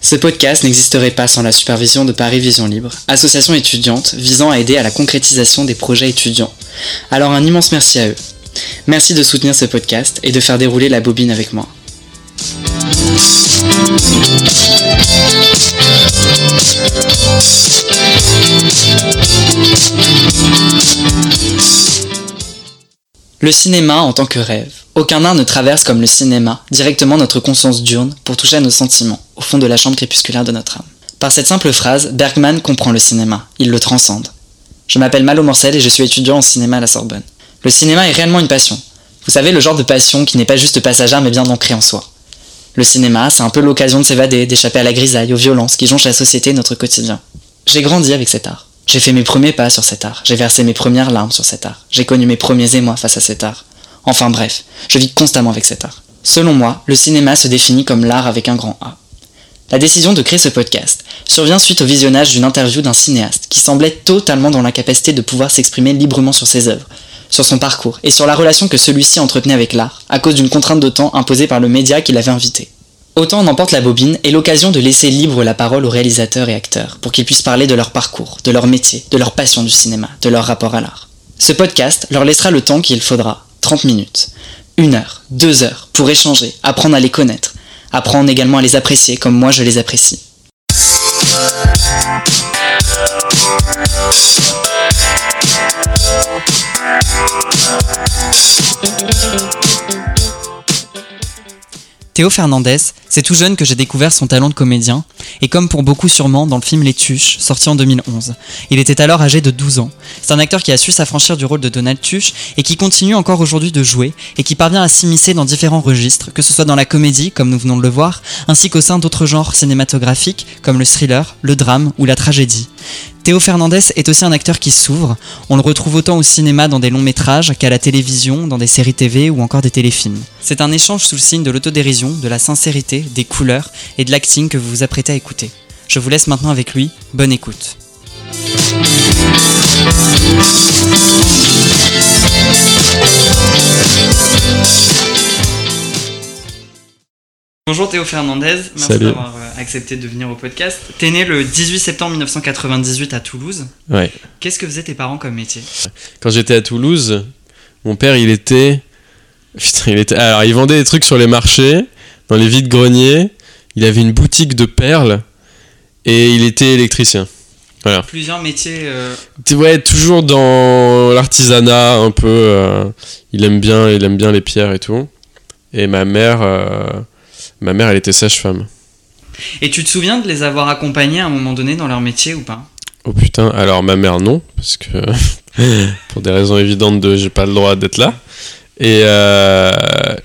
Ce podcast n'existerait pas sans la supervision de Paris Vision Libre, association étudiante visant à aider à la concrétisation des projets étudiants. Alors un immense merci à eux. Merci de soutenir ce podcast et de faire dérouler la bobine avec moi. Le cinéma en tant que rêve. Aucun art ne traverse comme le cinéma directement notre conscience diurne pour toucher à nos sentiments, au fond de la chambre crépusculaire de notre âme. Par cette simple phrase, Bergman comprend le cinéma, il le transcende. Je m'appelle Malo Morcel et je suis étudiant en cinéma à la Sorbonne. Le cinéma est réellement une passion. Vous savez, le genre de passion qui n'est pas juste passagère mais bien ancrée en soi. Le cinéma, c'est un peu l'occasion de s'évader, d'échapper à la grisaille, aux violences qui jonchent la société et notre quotidien. J'ai grandi avec cet art. J'ai fait mes premiers pas sur cet art. J'ai versé mes premières larmes sur cet art. J'ai connu mes premiers émois face à cet art. Enfin bref, je vis constamment avec cet art. Selon moi, le cinéma se définit comme l'art avec un grand A. La décision de créer ce podcast survient suite au visionnage d'une interview d'un cinéaste qui semblait totalement dans l'incapacité de pouvoir s'exprimer librement sur ses œuvres, sur son parcours et sur la relation que celui-ci entretenait avec l'art, à cause d'une contrainte de temps imposée par le média qui l'avait invité. Autant en emporte la bobine est l'occasion de laisser libre la parole aux réalisateurs et acteurs pour qu'ils puissent parler de leur parcours, de leur métier, de leur passion du cinéma, de leur rapport à l'art. Ce podcast leur laissera le temps qu'il faudra, 30 minutes, une heure, deux heures, pour échanger, apprendre à les connaître, apprendre également à les apprécier comme moi je les apprécie. Théo Fernandez, c'est tout jeune que j'ai découvert son talent de comédien, et comme pour beaucoup sûrement dans le film Les Tuches, sorti en 2011. Il était alors âgé de 12 ans. C'est un acteur qui a su s'affranchir du rôle de Donald Tuche et qui continue encore aujourd'hui de jouer et qui parvient à s'immiscer dans différents registres, que ce soit dans la comédie, comme nous venons de le voir, ainsi qu'au sein d'autres genres cinématographiques, comme le thriller, le drame ou la tragédie. Théo Fernandez est aussi un acteur qui s'ouvre. On le retrouve autant au cinéma dans des longs métrages qu'à la télévision, dans des séries TV ou encore des téléfilms. C'est un échange sous le signe de l'autodérision, de la sincérité, des couleurs et de l'acting que vous vous apprêtez à écouter. Je vous laisse maintenant avec lui. Bonne écoute. Bonjour Théo Fernandez, merci d'avoir euh, accepté de venir au podcast. T'es né le 18 septembre 1998 à Toulouse. Ouais. Qu'est-ce que faisaient tes parents comme métier? Quand j'étais à Toulouse, mon père, il était. Putain, il était. Alors, il vendait des trucs sur les marchés, dans les vides greniers. Il avait une boutique de perles et il était électricien. Voilà. Plusieurs métiers. euh, Ouais, toujours dans l'artisanat, un peu. euh, il aime bien, il aime bien les pierres et tout. Et ma mère, euh, ma mère, elle était sage-femme. Et tu te souviens de les avoir accompagnés à un moment donné dans leur métier ou pas? Oh putain, alors ma mère non, parce que pour des raisons évidentes de j'ai pas le droit d'être là. Et, euh,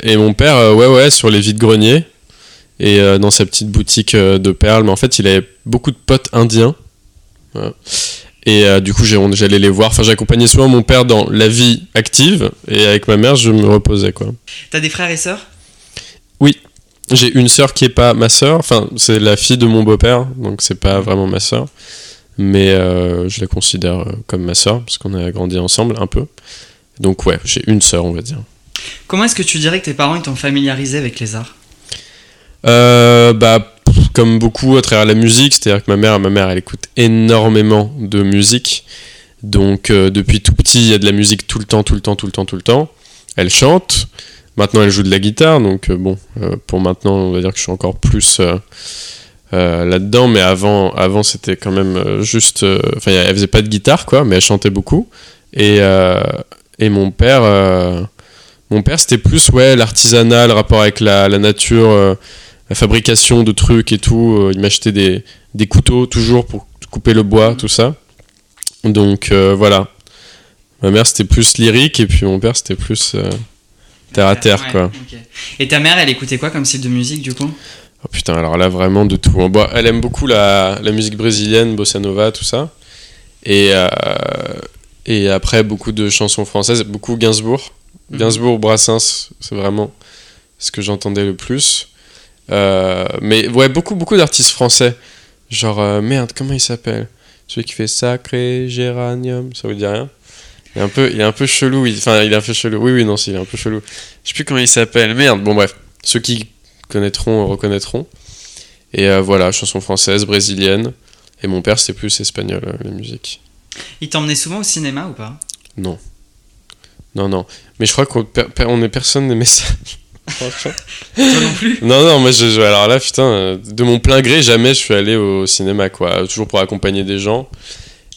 et mon père, euh, ouais, ouais, sur les vides greniers et euh, dans sa petite boutique de perles. Mais en fait, il avait beaucoup de potes indiens. Voilà. Et du coup, j'allais les voir. Enfin, j'accompagnais souvent mon père dans la vie active et avec ma mère, je me reposais quoi. T'as des frères et sœurs? J'ai une sœur qui est pas ma sœur, enfin c'est la fille de mon beau-père, donc c'est pas vraiment ma sœur, mais euh, je la considère euh, comme ma sœur parce qu'on a grandi ensemble un peu. Donc ouais, j'ai une sœur on va dire. Comment est-ce que tu dirais que tes parents t'ont familiarisé avec les arts? Euh, bah comme beaucoup à travers la musique, c'est-à-dire que ma mère, ma mère elle écoute énormément de musique, donc euh, depuis tout petit il y a de la musique tout le temps, tout le temps, tout le temps, tout le temps. Elle chante. Maintenant, elle joue de la guitare, donc euh, bon, euh, pour maintenant, on va dire que je suis encore plus euh, là-dedans, mais avant, avant c'était quand même juste. Enfin, elle faisait pas de guitare, quoi, mais elle chantait beaucoup. Et, et mon père, père, c'était plus ouais, l'artisanat, le rapport avec la, la nature, la fabrication de trucs et tout. Il m'achetait des, des couteaux toujours pour couper le bois, tout ça. Donc voilà. Ma mère, c'était plus lyrique, et puis mon père, c'était plus. Terre à terre, Ouais, quoi. Et ta mère elle écoutait quoi comme style de musique du coup? Oh putain, alors là, vraiment de tout. Bon, elle aime beaucoup la, la musique brésilienne, bossa nova, tout ça. Et, euh, et après, beaucoup de chansons françaises, beaucoup Gainsbourg. Mhm. Gainsbourg, Brassens, c'est vraiment ce que j'entendais le plus. Euh, mais ouais, beaucoup, beaucoup d'artistes français. Genre, euh, merde, comment il s'appelle? Celui qui fait Sacré Géranium, ça vous dit rien il est un peu, il est un peu chelou. il- Enfin, il est un peu chelou. Oui, oui, non, si, il est un peu chelou. Je sais plus comment il s'appelle. Merde. Bon, bref. Ceux qui connaîtront reconnaîtront. Et euh, voilà, chanson française, brésilienne. Et mon père, c'était plus espagnol, euh, la musique. Il t'emmenait souvent au cinéma ou pas? Non. Non, non. Mais je crois qu'on on est personne des messages. Toi non plus? Non, non, moi, je, je- alors là, putain, euh, de mon plein gré, jamais je suis allé au cinéma, quoi. Toujours pour accompagner des gens.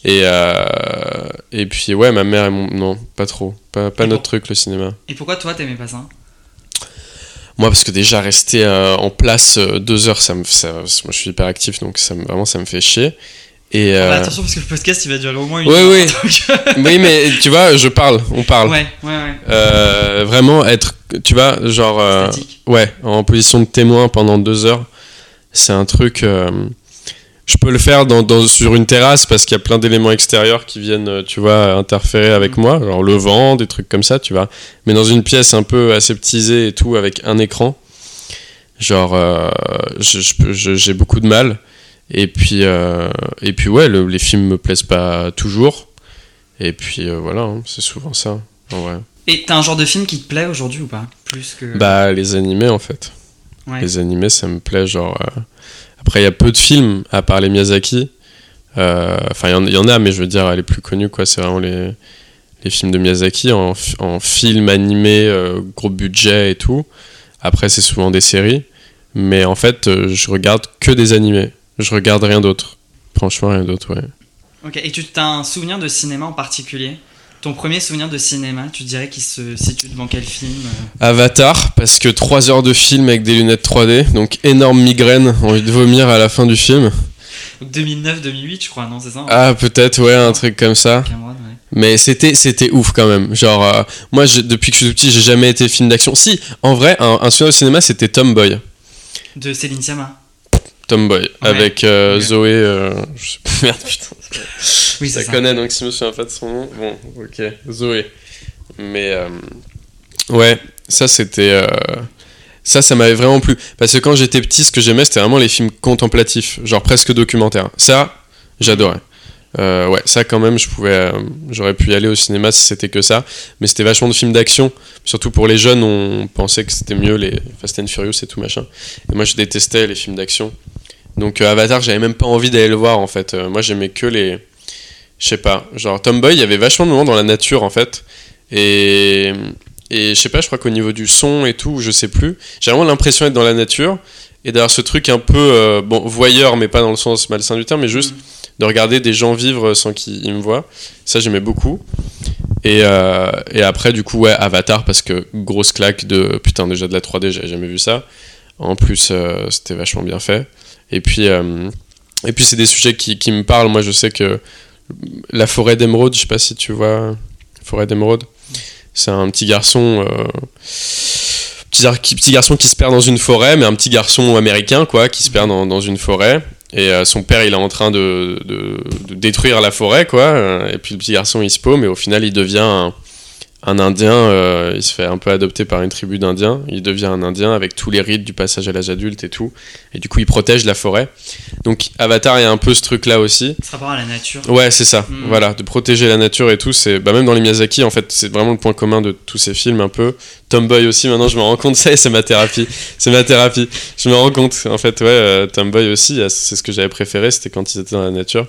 Et, euh, et puis, ouais, ma mère et mon. Non, pas trop. Pas, notre pour- truc, le cinéma. Et pourquoi toi t'aimais pas ça? Moi, parce que déjà, rester euh, en place euh, deux heures, ça me, ça, moi, je suis hyper actif, donc ça me, vraiment, ça me fait chier. Et. Ah bah, Attention parce que le podcast il va durer au moins une Oui, heure. oui. donc- oui, mais tu vois, je parle, on parle. ouais, ouais, ouais. Euh, vraiment être, tu vois, genre. euh. Ouais, en position de témoin pendant deux heures, c'est un truc. Je peux le faire dans, dans- sur une terrasse parce qu'il y a plein d'éléments extérieurs qui viennent, euh, tu vois, interférer avec Mhm. moi, genre le vent, des trucs comme ça, tu vois. Mais dans une pièce un peu aseptisée et tout, avec un écran, genre, euh, je- je peux- je- j'ai beaucoup de mal. Et puis, euh, et puis ouais, le- les films me plaisent pas toujours. Et puis euh, voilà, hein, c'est souvent ça, en vrai. Et t'as un genre de film qui te plaît aujourd'hui ou pas? Plus que. Bah, les animés en fait. ouais. Les animés, ça me plaît. Genre, Après, il y a peu de films, à part les Miyazaki. Euh, Enfin, il y en- a, mais je veux dire, les plus connus, quoi, c'est vraiment les, les films de Miyazaki en, en film animé, euh, gros budget et tout. Après, c'est souvent des séries. Mais en fait, euh, je regarde que des animés. Je regarde rien d'autre. Franchement, rien d'autre, ouais. Ok, et tu as un souvenir de cinéma en particulier? Ton premier souvenir de cinéma, tu dirais qu'il se situe devant quel film euh Avatar, parce que 3 heures de film avec des lunettes 3D, donc énorme migraine, envie de vomir à la fin du film. Donc 2009-2008, je crois, non, c'est ça Ah, peut-être, ouais, un truc comme ça. Cameron, ouais. Mais c'était c'était ouf quand même. Genre, euh, moi, depuis que je suis tout petit, j'ai jamais été film d'action. Si, en vrai, un, un souvenir au cinéma, c'était Tomboy. De Céline Sciamma. Tomboy, avec euh. Zoé. euh, je sais pas, merde, putain. Oui, ça connaît, donc si je me souviens pas de son nom. Bon, ok, Zoé. Mais, euh, ouais, ça c'était. ça, ça m'avait vraiment plu. Parce que quand j'étais petit, ce que j'aimais, c'était vraiment les films contemplatifs, genre presque documentaires. Ça, j'adorais. Ouais, ça quand même, je pouvais, j'aurais pu y aller au cinéma si c'était que ça. Mais c'était vachement de films d'action. Surtout pour les jeunes, on pensait que c'était mieux les Fast and Furious et tout machin. Et moi, je détestais les films d'action. Donc euh, Avatar, j'avais même pas envie d'aller le voir en fait. Euh, moi, j'aimais que les, je sais pas, genre Tomboy, il y avait vachement de moments dans la nature en fait. Et et je sais pas, je crois qu'au niveau du son et tout, je sais plus. J'ai vraiment l'impression d'être dans la nature et d'avoir ce truc un peu euh, bon voyeur, mais pas dans le sens malsain du terme, mais juste Mm. de regarder des gens vivre sans qu'ils ils me voient. Ça, j'aimais beaucoup. Et, euh, et après, du coup, ouais, Avatar, parce que grosse claque de putain, déjà de la 3D, j'avais jamais vu ça. En plus, euh, c'était vachement bien fait. Et puis, euh, et puis c'est des sujets qui, qui me parlent. Moi, je sais que la forêt d'émeraude, je sais pas si tu vois, forêt d'émeraude, c'est un petit garçon. euh, petit, garçon qui se perd dans une forêt, mais un petit garçon américain, quoi, qui se perd dans, dans une forêt. Et euh, son père, il est en train de, de- détruire la forêt, quoi. Et puis le petit garçon, il se paume, et au final, il devient un, un Indien. euh, il se fait un peu adopter par une tribu d'Indiens. Il devient un Indien avec tous les rites du passage à l'âge adulte et tout. Et du coup, il protège la forêt. Donc, Avatar, il y a un peu ce truc-là aussi. Ce rapport à la nature. Ouais, c'est ça. Mm. Voilà, de protéger la nature et tout. C'est bah, même dans les Miyazaki, en fait, c'est vraiment le point commun de tous ces films un peu. Tomboy aussi. Maintenant, je me rends compte ça et c'est ma thérapie. c'est ma thérapie. Je me rends compte. En fait, ouais, euh, Tomboy aussi. C'est ce que j'avais préféré. C'était quand ils étaient dans la nature.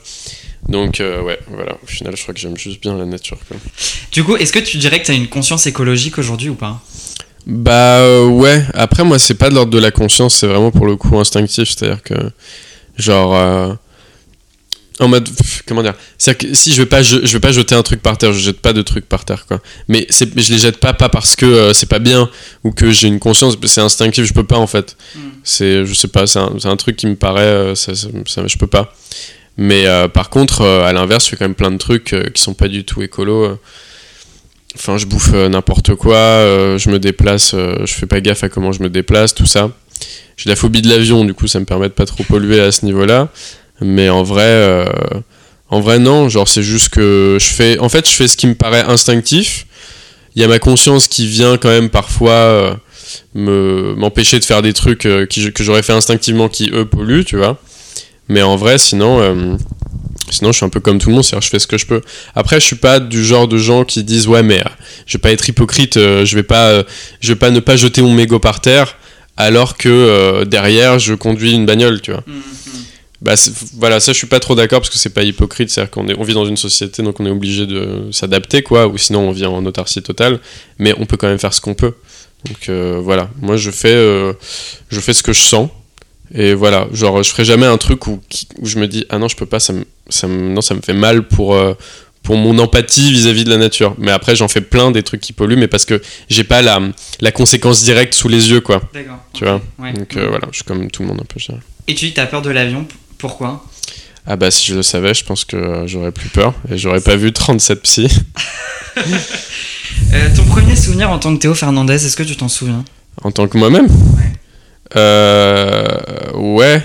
Donc euh, ouais, voilà. Au final, je crois que j'aime juste bien la nature. Quoi. Du coup, est-ce que tu dirais que tu as une conscience écologique aujourd'hui ou pas? Bah euh, ouais. Après, moi, c'est pas de l'ordre de la conscience. C'est vraiment pour le coup instinctif. C'est-à-dire que genre euh, en mode comment dire? C'est-à-dire que si je vais pas je, je vais pas jeter un truc par terre je jette pas de trucs par terre quoi mais c'est je les jette pas pas parce que euh, c'est pas bien ou que j'ai une conscience c'est instinctif je peux pas en fait Mm. c'est je sais pas c'est un, c'est un truc qui me paraît euh, ça, ça- ça- je peux pas mais euh, par contre euh, à l'inverse je fais quand même plein de trucs euh, qui sont pas du tout écolo enfin je bouffe n'importe quoi je me déplace je fais pas gaffe à comment je me déplace tout ça. J'ai la phobie de l'avion du coup ça me permet de pas trop polluer à ce niveau là mais en vrai en vrai non genre c'est juste que je fais en fait je fais ce qui me paraît instinctif. Il y a ma conscience qui vient quand même parfois me m'empêcher de faire des trucs que j'aurais fait instinctivement qui eux polluent tu vois mais en vrai sinon euh, Sinon, je suis un peu comme tout le monde, c'est-à-dire je fais ce que je peux. Après, je suis pas du genre de gens qui disent ouais, mais euh, je vais pas être hypocrite, euh, je vais pas, euh, je vais pas ne pas jeter mon mégot par terre, alors que derrière je conduis une bagnole, tu vois. Mhm. Bah c'est- voilà, ça je suis pas trop d'accord parce que c'est pas hypocrite, c'est-à-dire qu'on est, on vit dans une société donc on est obligé de s'adapter quoi, ou sinon on vit en autarcie totale, mais on peut quand même faire ce qu'on peut. Donc voilà, moi je fais, je fais ce que je sens. Et voilà, genre je ferai jamais un truc où, où je me dis ah non je peux pas, ça me, ça me- non ça me fait mal pour euh, pour mon empathie vis-à-vis de la nature. Mais après j'en fais plein des trucs qui polluent, mais parce que j'ai pas la, la conséquence directe sous les yeux quoi. D'accord. Tu vois. ouais. Donc euh, voilà, je suis comme tout le monde un peu. je dirais. Et tu dis t'as peur de l'avion, pourquoi? Ah bah si je le savais, je pense que euh, j'aurais plus peur et j'aurais pas vu 37 psy. Euh, Ton premier souvenir en tant que Théo Fernandez, est-ce que tu t'en souviens? En tant que moi-même? Euh. Ouais.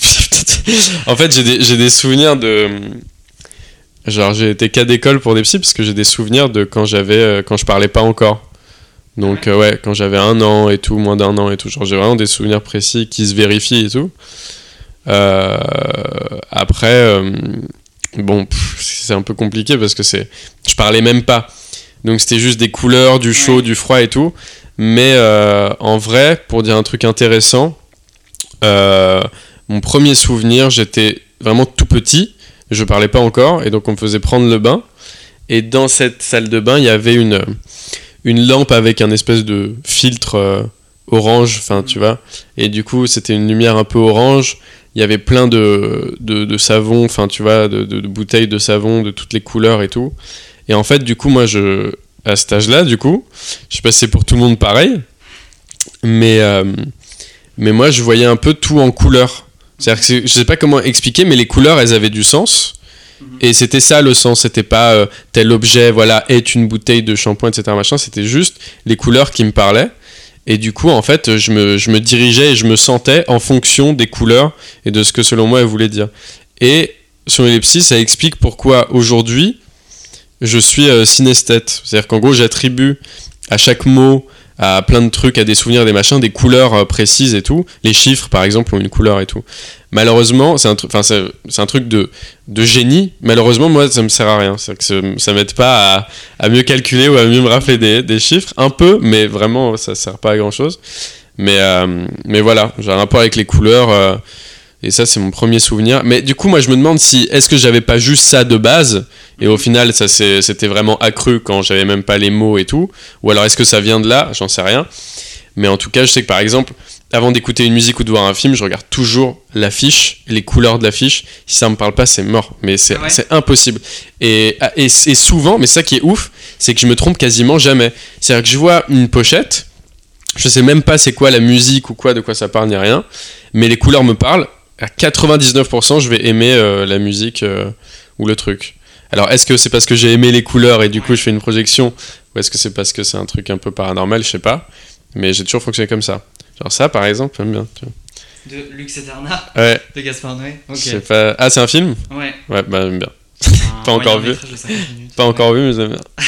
en fait, j'ai des, des souvenirs de. Genre, j'ai été cas d'école pour des psys parce que j'ai des souvenirs de quand j'avais. euh, quand je parlais pas encore. Donc, Ouais. euh, ouais, quand j'avais un an et tout, moins d'un an et tout. Genre, j'ai vraiment des souvenirs précis qui se vérifient et tout. Euh, après, euh, bon, c'est un peu compliqué parce que c'est. Je parlais même pas. Donc, c'était juste des couleurs, du chaud, Ouais. du froid et tout. Mais euh, en vrai, pour dire un truc intéressant, euh, mon premier souvenir, j'étais vraiment tout petit, je parlais pas encore, et donc on me faisait prendre le bain. Et dans cette salle de bain, il y avait une, une lampe avec un espèce de filtre euh, orange, enfin tu vois. Et du coup, c'était une lumière un peu orange. Il y avait plein de, de, enfin tu vois, de bouteilles de savon de toutes les couleurs et tout. Et en fait, du coup, moi, je, à cet âge-là, du coup, je sais pas si c'est pour tout le monde pareil, mais, euh, mais moi, je voyais un peu tout en couleur. C'est-à-dire que je sais pas comment expliquer, mais les couleurs, elles avaient du sens. Et c'était ça le sens, c'était pas euh, tel objet, voilà, est une bouteille de shampoing, etc. Machin, c'était juste les couleurs qui me parlaient. Et du coup, en fait, je me, je me dirigeais et je me sentais en fonction des couleurs et de ce que selon moi elles voulaient dire. Et sur l'ellipsis, ça explique pourquoi aujourd'hui, je suis euh, synesthète. C'est-à-dire qu'en gros, j'attribue à chaque mot, à plein de trucs, à des souvenirs, des machins, des couleurs euh, précises et tout. Les chiffres, par exemple, ont une couleur et tout. Malheureusement, c'est un, un truc de, de génie. Malheureusement, moi, ça me sert à rien. Que ça, m'aide pas à, mieux calculer ou à mieux me rappeler des, chiffres. Un peu, mais vraiment, ça sert pas à grand-chose. Mais, euh, mais voilà, j'ai un rapport avec les couleurs. Et ça, c'est mon premier souvenir. Mais du coup, moi, je me demande si est-ce que j'avais pas juste ça de base, et au final, ça c'était vraiment accru quand j'avais même pas les mots et tout, ou alors est-ce que ça vient de là? J'en sais rien. Mais en tout cas, je sais que par exemple, avant d'écouter une musique ou de voir un film, je regarde toujours l'affiche, les couleurs de l'affiche. Si ça me parle pas, c'est mort. Mais c'est Ah ouais? impossible. Et, et, et souvent, mais ça qui est ouf, c'est que je me trompe quasiment jamais. C'est-à-dire que je vois une pochette, je sais même pas c'est quoi la musique ou quoi, de quoi ça parle, ni rien, mais les couleurs me parlent. À 99%, je vais aimer euh, la musique euh, ou le truc. Alors, est-ce que c'est parce que j'ai aimé les couleurs et du coup je fais une projection Ou est-ce que c'est parce que c'est un truc un peu paranormal Je sais pas. Mais j'ai toujours fonctionné comme ça. Genre ça, par exemple, j'aime bien. tu vois. De Lux Eterna, Ouais, de Gaspard Noé Ok. je sais pas. Ah, c'est un film? Ouais. Ouais, bah j'aime bien. Un Pas encore moyen métrage de 50 minutes. Pas Ouais. encore vu, mais j'aime bien.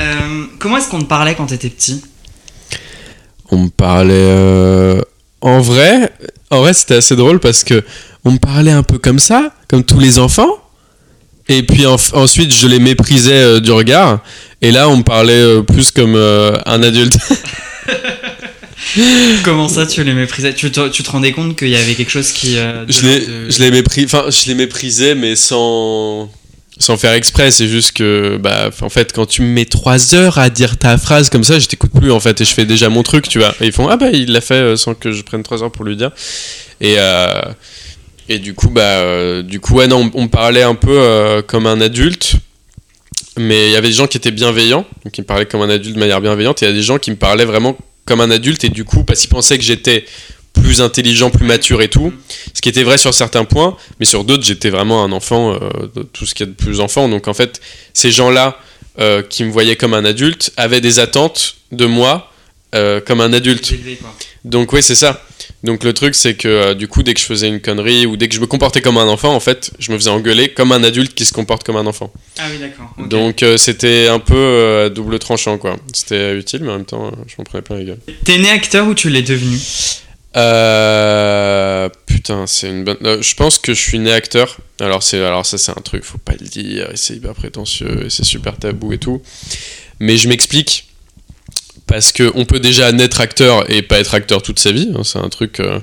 Euh, comment est-ce qu'on te parlait quand t'étais petit? On me parlait. euh, En vrai, en vrai c'était assez drôle parce que on me parlait un peu comme ça, comme tous les enfants. Et puis en- ensuite, je les méprisais euh, du regard. Et là, on me parlait euh, plus comme euh, un adulte. Comment ça, tu les méprisais? Tu te, tu te rendais compte qu'il y avait quelque chose qui. de je les, l'ordre de- je les mépris, enfin, je les méprisais, mais sans, sans faire exprès. C'est juste que, bah, en fait, quand tu me mets trois heures à dire ta phrase comme ça, je t'écoute plus, en fait, et je fais déjà mon truc, tu vois. Et ils font, ah bah, il l'a fait euh, sans que je prenne trois heures pour lui dire. Et, euh, et du coup, bah, euh, du coup, ouais, non, on, me parlait un peu comme un adulte. Mais il y avait des gens qui étaient bienveillants, donc qui me parlaient comme un adulte de manière bienveillante, et il y a des gens qui me parlaient vraiment comme un adulte, et du coup, parce qu'ils pensaient que j'étais plus intelligent, plus mature et tout, ce qui était vrai sur certains points, mais sur d'autres, j'étais vraiment un enfant, euh, de tout ce qu'il y a de plus enfant. Donc en fait, ces gens-là euh, qui me voyaient comme un adulte avaient des attentes de moi euh, comme un adulte. Donc oui, c'est ça. Donc le truc, c'est que euh, du coup, dès que je faisais une connerie ou dès que je me comportais comme un enfant, en fait, je me faisais engueuler comme un adulte qui se comporte comme un enfant. Ah oui, d'accord. Donc euh, c'était un peu euh, double tranchant, quoi. C'était utile, mais en même temps, je m'en prenais plein la gueule. T'es né acteur ou tu l'es devenu? Euh, putain, c'est une bonne. euh, je pense que je suis né acteur. Alors c'est, alors ça c'est un truc, faut pas le dire. et C'est hyper prétentieux, et c'est super tabou et tout. Mais je m'explique parce que on peut déjà naître acteur et pas être acteur toute sa vie. hein, c'est un truc. euh,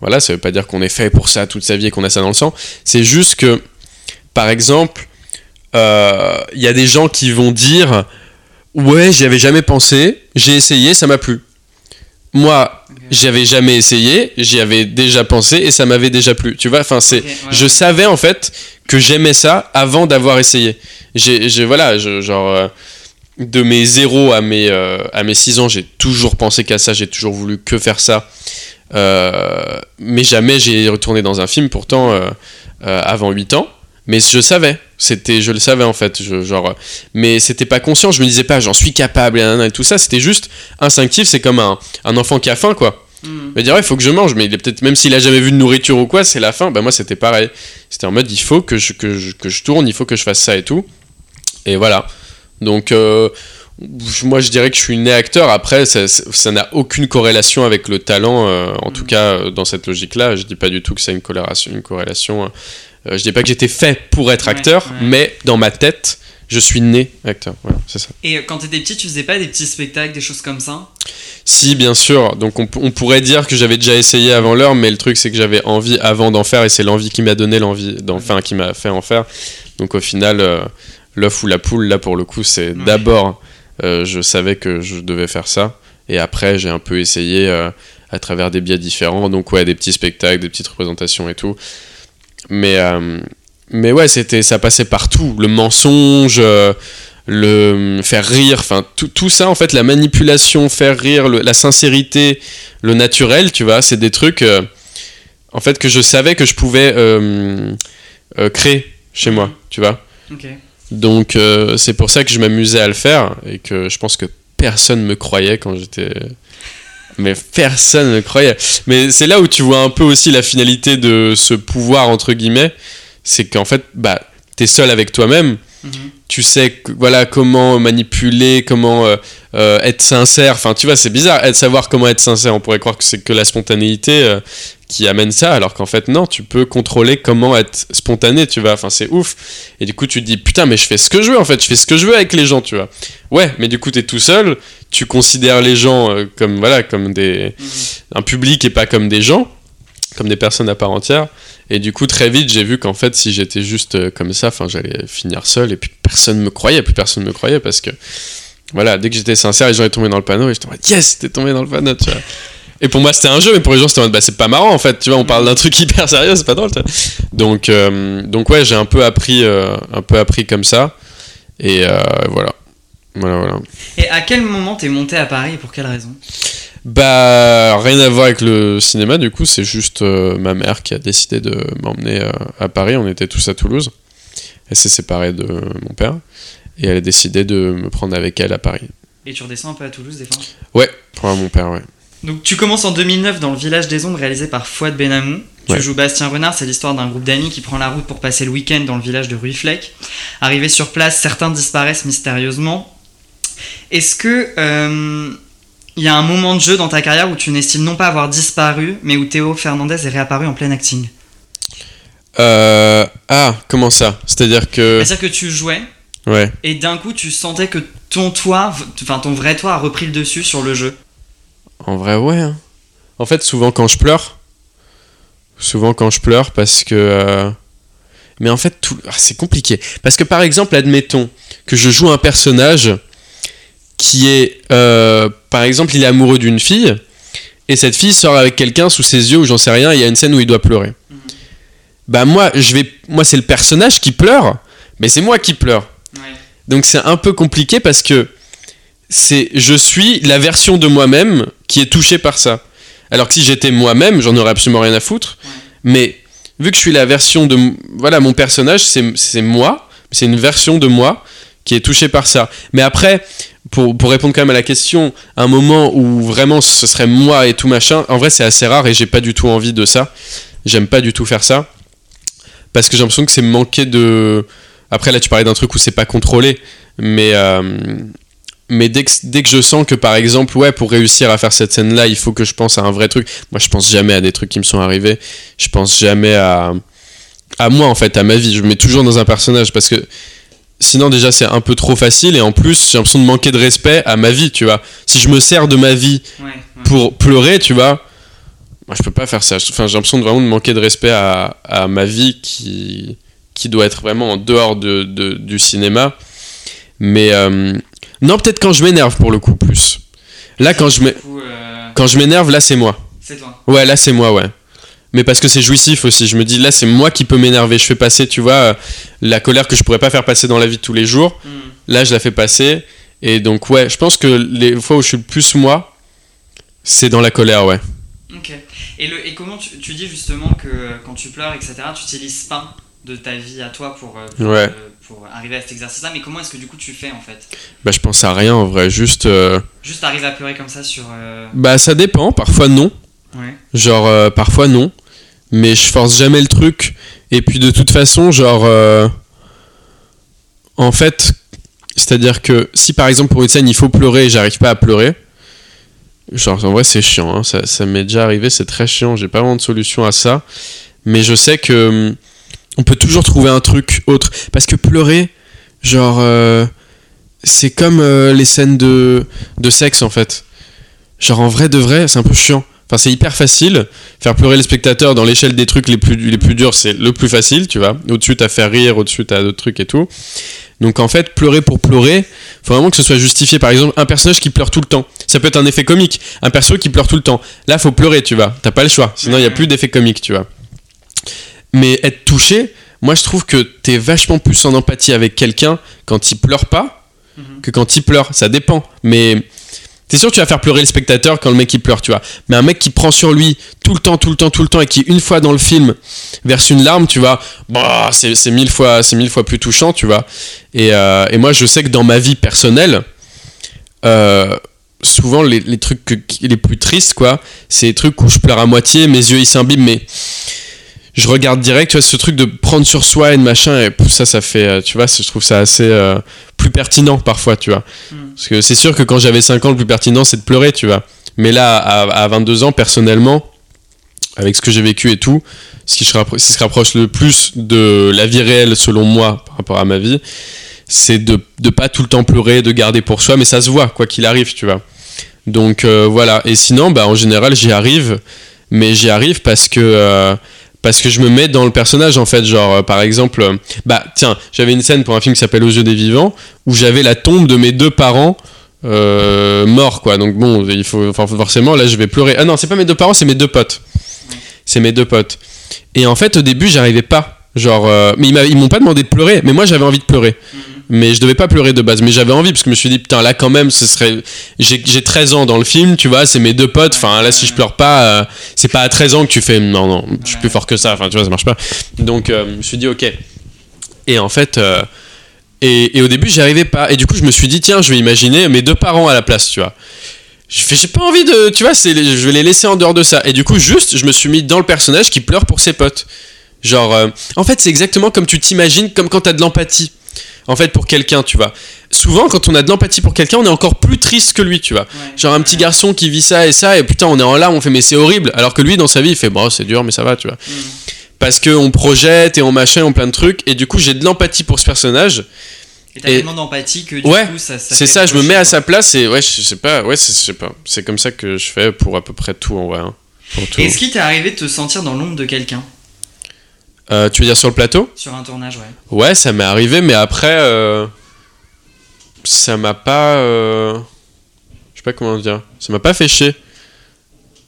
Voilà, ça veut pas dire qu'on est fait pour ça toute sa vie et qu'on a ça dans le sang. C'est juste que, par exemple, il y a des gens qui vont dire ouais, j'y avais jamais pensé, j'ai essayé, ça m'a plu. Moi, j'avais jamais essayé, j'y avais déjà pensé et ça m'avait déjà plu. Tu vois, enfin c'est, ouais, je ouais. savais en fait que j'aimais ça avant d'avoir essayé. J'ai, voilà, je- genre euh, de mes 0 à mes euh, à mes 6 ans, j'ai toujours pensé qu'à ça, j'ai toujours voulu que faire ça. Euh, mais jamais j'ai retourné dans un film pourtant euh, avant 8 ans. Mais je savais, c'était, je le savais en fait, je- genre, mais c'était pas conscient. Je me disais pas, j'en suis capable et, tout ça. C'était juste instinctif. C'est comme un, un enfant qui a faim, quoi. Il va dire, ouais, il faut que je mange, mais il est peut-être, même s'il a jamais vu de nourriture ou quoi, c'est la faim. Bah, moi, c'était pareil. C'était en mode, il faut que je, que, je, que je tourne, il faut que je fasse ça et tout. Et voilà. Donc, euh, moi, je dirais que je suis né acteur. Après, ça ça- ça n'a aucune corrélation avec le talent, euh, en tout Mhm. cas, euh, dans cette logique-là. Je dis pas du tout que c'est une corrélation. Une corrélation euh, je dis pas que j'étais fait pour être acteur, ouais. mais dans ma tête, je suis né acteur. Voilà, c'est ça. Et euh, quand t'étais petit, tu faisais pas des petits spectacles, des choses comme ça? Si, bien sûr. Donc on, pourrait dire que j'avais déjà essayé avant l'heure, mais le truc c'est que j'avais envie avant d'en faire et c'est l'envie qui m'a donné l'envie, enfin qui m'a fait en faire. Donc au final, euh, l'œuf ou la poule, là pour le coup, c'est Ouais. d'abord, euh, je savais que je devais faire ça, et après j'ai un peu essayé euh, à travers des biais différents. Donc ouais, des petits spectacles, des petites représentations et tout. Mais euh, mais ouais, c'était ça passait partout, le mensonge. euh, le faire rire, enfin tout, tout ça en fait, la manipulation, faire rire, le- la sincérité, le naturel, tu vois, c'est des trucs euh, en fait que je savais que je pouvais créer chez moi, tu vois. Donc c'est pour ça que je m'amusais à le faire et que je pense que personne me croyait quand j'étais mais personne ne croyait. Mais c'est là où tu vois un peu aussi la finalité de ce pouvoir entre guillemets, c'est qu'en fait bah t'es seul avec toi-même Mhm. tu sais voilà comment manipuler, comment euh, euh, être sincère. Enfin, tu vois, c'est bizarre, être, savoir comment être sincère. On pourrait croire que c'est que la spontanéité euh, qui amène ça, alors qu'en fait non, tu peux contrôler comment être spontané. Tu vois, enfin c'est ouf. Et du coup, tu te dis putain, mais je fais ce que je veux en fait. Je fais ce que je veux avec les gens, tu vois. Ouais, mais du coup, t'es tout seul. Tu considères les gens euh, comme voilà, comme des Mhm. un public et pas comme des gens, comme des personnes à part entière. Et du coup, très vite, j'ai vu qu'en fait, si j'étais juste euh, comme ça, enfin, j'allais finir seul et puis personne me croyait, plus personne me croyait parce que, voilà, dès que j'étais sincère, les gens étaient tombés dans le panneau et j'étais en mode, yes, t'es tombé dans le panneau, tu vois. Et pour moi, c'était un jeu, mais pour les gens, c'était bah, c'est pas marrant en fait, tu vois, on parle d'un truc hyper sérieux, c'est pas drôle. Donc, euh, donc ouais, j'ai un peu appris, euh, un peu appris comme ça. Et euh, voilà. Voilà, voilà. Et à quel moment t'es monté à Paris et pour quelle raison? Bah, rien à voir avec le cinéma, du coup, c'est juste ma mère qui a décidé de m'emmener à Paris. On était tous à Toulouse. Elle s'est séparée de mon père. Et elle a décidé de me prendre avec elle à Paris. Et tu redescends un peu à Toulouse des fois? Ouais, pour mon père, ouais. Donc tu commences en 2009 dans le village des ombres réalisé par Fouad Benamou. Tu Ouais. joues Bastien Renard, c'est l'histoire d'un groupe d'amis qui prend la route pour passer le week-end dans le village de Ruiflec. Arrivé sur place, certains disparaissent mystérieusement. Est-ce que euh, il y a un moment de jeu dans ta carrière où tu n'estimes non pas avoir disparu, mais où Théo Fernandez est réapparu en plein acting? Euh, ah, comment ça? C'est-à-dire que. C'est-à-dire que tu jouais Ouais. et d'un coup tu sentais que ton toi, enfin ton vrai toi a repris le dessus sur le jeu. En vrai, ouais. hein. En fait, souvent quand je pleure, souvent quand je pleure parce que. euh, Mais en fait, tout... ah, c'est compliqué. Parce que par exemple, admettons que je joue un personnage qui est. euh, Par exemple, il est amoureux d'une fille et cette fille sort avec quelqu'un sous ses yeux ou j'en sais rien, il y a une scène où il doit pleurer. Mhm. Bah, moi, je vais. Moi, c'est le personnage qui pleure, mais c'est moi qui pleure. Donc c'est un peu compliqué parce que c'est je suis la version de moi-même qui est touchée par ça. Alors que si j'étais moi-même, j'en aurais absolument rien à foutre. Mais vu que je suis la version de voilà mon personnage, c'est c'est moi, c'est une version de moi qui est touchée par ça. Mais après pour, pour répondre quand même à la question, un moment où vraiment ce serait moi et tout machin, en vrai c'est assez rare et j'ai pas du tout envie de ça. J'aime pas du tout faire ça. Parce que j'ai l'impression que c'est manquer de. Après là tu parlais d'un truc où c'est pas contrôlé, mais, euh, mais dès que, dès que je sens que par exemple, ouais, pour réussir à faire cette scène-là, il faut que je pense à un vrai truc. Moi, je pense jamais à des trucs qui me sont arrivés. Je pense jamais à, à moi, en fait, à ma vie. Je me mets toujours dans un personnage parce que sinon, déjà, c'est un peu trop facile et en plus, j'ai l'impression de manquer de respect à ma vie, tu vois. Si je me sers de ma vie Ouais, ouais. pour pleurer, tu vois, moi, je peux pas faire ça. Enfin, j'ai l'impression de vraiment de manquer de respect à, à ma vie qui, qui doit être vraiment en dehors de, de- du cinéma. Mais euh, non, peut-être quand je m'énerve pour le coup plus. Là, quand je euh, quand je m'énerve, là, c'est moi. c'est toi. Ouais, là, c'est moi, ouais. Mais parce que c'est jouissif aussi. Je me dis, là, c'est moi qui peux m'énerver. Je fais passer, tu vois, euh, la colère que je pourrais pas faire passer dans la vie de tous les jours. Hmm. Là, je la fais passer. Et donc, ouais, je pense que les fois où je suis le plus moi, c'est dans la colère, ouais. Ok. Et, le, et comment tu, tu dis justement que euh, quand tu pleures, etc., tu utilises pas de ta vie à toi pour, euh, pour, Ouais. euh, pour arriver à cet exercice-là, mais comment est-ce que du coup tu fais en fait? Bah, je pense à rien en vrai. Juste. euh, Juste arriver à pleurer comme ça sur. euh, Bah, ça dépend. Parfois, non. Ouais. Genre, euh, parfois, non. Mais je force jamais le truc. Et puis, de toute façon, genre. En fait, c'est-à-dire que si par exemple pour une scène il faut pleurer et j'arrive pas à pleurer, genre en vrai c'est chiant. hein. Ça, ça m'est déjà arrivé, c'est très chiant. J'ai pas vraiment de solution à ça. Mais je sais que. On peut toujours trouver un truc autre. Parce que pleurer, genre. euh, c'est comme euh, les scènes de, de sexe en fait. Genre en vrai de vrai, c'est un peu chiant. Enfin, c'est hyper facile. Faire pleurer les spectateurs dans l'échelle des trucs les plus, les plus durs, c'est le plus facile, tu vois. Au-dessus, t'as faire rire, au-dessus, t'as d'autres trucs et tout. Donc en fait, pleurer pour pleurer, faut vraiment que ce soit justifié. Par exemple, un personnage qui pleure tout le temps. Ça peut être un effet comique. Un perso qui pleure tout le temps. Là, faut pleurer, tu vois. T'as pas le choix. Sinon, il y a plus d'effet comique, tu vois. Mais être touché, moi, je trouve que t'es vachement plus en empathie avec quelqu'un quand il pleure pas Mhm. que quand il pleure. Ça dépend. Mais c'est sûr que tu vas faire pleurer le spectateur quand le mec il pleure, tu vois. Mais un mec qui prend sur lui tout le temps, tout le temps, tout le temps et qui une fois dans le film verse une larme, tu vois, bah, c'est mille fois, c'est mille fois plus touchant, tu vois. Et, euh, et moi, je sais que dans ma vie personnelle, euh, souvent les, les trucs que- les plus tristes, quoi, c'est les trucs où je pleure à moitié, mes yeux ils s'imbibent, mais je regarde direct, tu vois, ce truc de prendre sur soi et de machin, et ça, ça fait, euh, tu vois, je trouve ça assez euh, plus pertinent parfois, tu vois. Mm. Parce que c'est sûr que quand j'avais 5 ans, le plus pertinent, c'est de pleurer, tu vois. Mais là, à, à 22 ans, personnellement, avec ce que j'ai vécu et tout, ce qui, se rappro- ce qui se rapproche le plus de la vie réelle, selon moi, par rapport à ma vie, c'est de ne pas tout le temps pleurer, de garder pour soi, mais ça se voit, quoi qu'il arrive, tu vois. Donc euh, voilà. Et sinon, bah, en général, j'y arrive, mais j'y arrive parce que. euh, parce que je me mets dans le personnage en fait genre euh, par exemple euh, bah tiens j'avais une scène pour un film qui s'appelle Aux yeux des vivants où j'avais la tombe de mes deux parents euh, morts quoi. Donc bon il faut forcément là je vais pleurer. Ah non c'est pas mes deux parents c'est mes deux potes. C'est mes deux potes. Et en fait au début j'arrivais pas. Genre mais ils m'ont pas demandé de pleurer mais moi j'avais envie de pleurer. Mais je devais pas pleurer de base. Mais j'avais envie parce que je me suis dit putain là quand même ce serait j'ai j'ai 13 ans dans le film tu vois c'est mes deux potes. Enfin là si je pleure pas euh, c'est pas à 13 ans que tu fais non non je suis plus fort que ça. Enfin tu vois ça marche pas. Donc euh, je me suis dit ok. Et en fait euh, et, au début j'y arrivais pas. Et du coup je me suis dit tiens je vais imaginer mes deux parents à la place tu vois. Je fais j'ai pas envie de tu vois c'est je vais les laisser en dehors de ça. Et du coup juste je me suis mis dans le personnage qui pleure pour ses potes. Genre en fait c'est exactement comme tu t'imagines comme quand t'as de l'empathie en fait pour quelqu'un tu vois souvent quand on a de l'empathie pour quelqu'un on est encore plus triste que lui tu vois Ouais. genre un petit Ouais. garçon qui vit ça et ça et putain on est en larmes on fait mais c'est horrible alors que lui dans sa vie il fait bon c'est dur mais ça va tu vois Mhm. parce que on projette et on machin on plein de trucs et du coup j'ai de l'empathie pour ce personnage Et t'as tellement d'empathie que du Ouais, coup ça. ça c'est ça je me mets à sa place et ouais je sais pas ouais c'est- je sais pas c'est comme ça que je fais pour à peu près tout en vrai hein. Pour tout. Et Est-ce qu'il t'est arrivé de te sentir dans l'ombre de quelqu'un? Euh, tu veux dire sur le plateau? Sur un tournage, ouais Ouais, ça m'est arrivé, mais après, euh, ça m'a pas. euh, je sais pas comment dire. Ça m'a pas fait chier.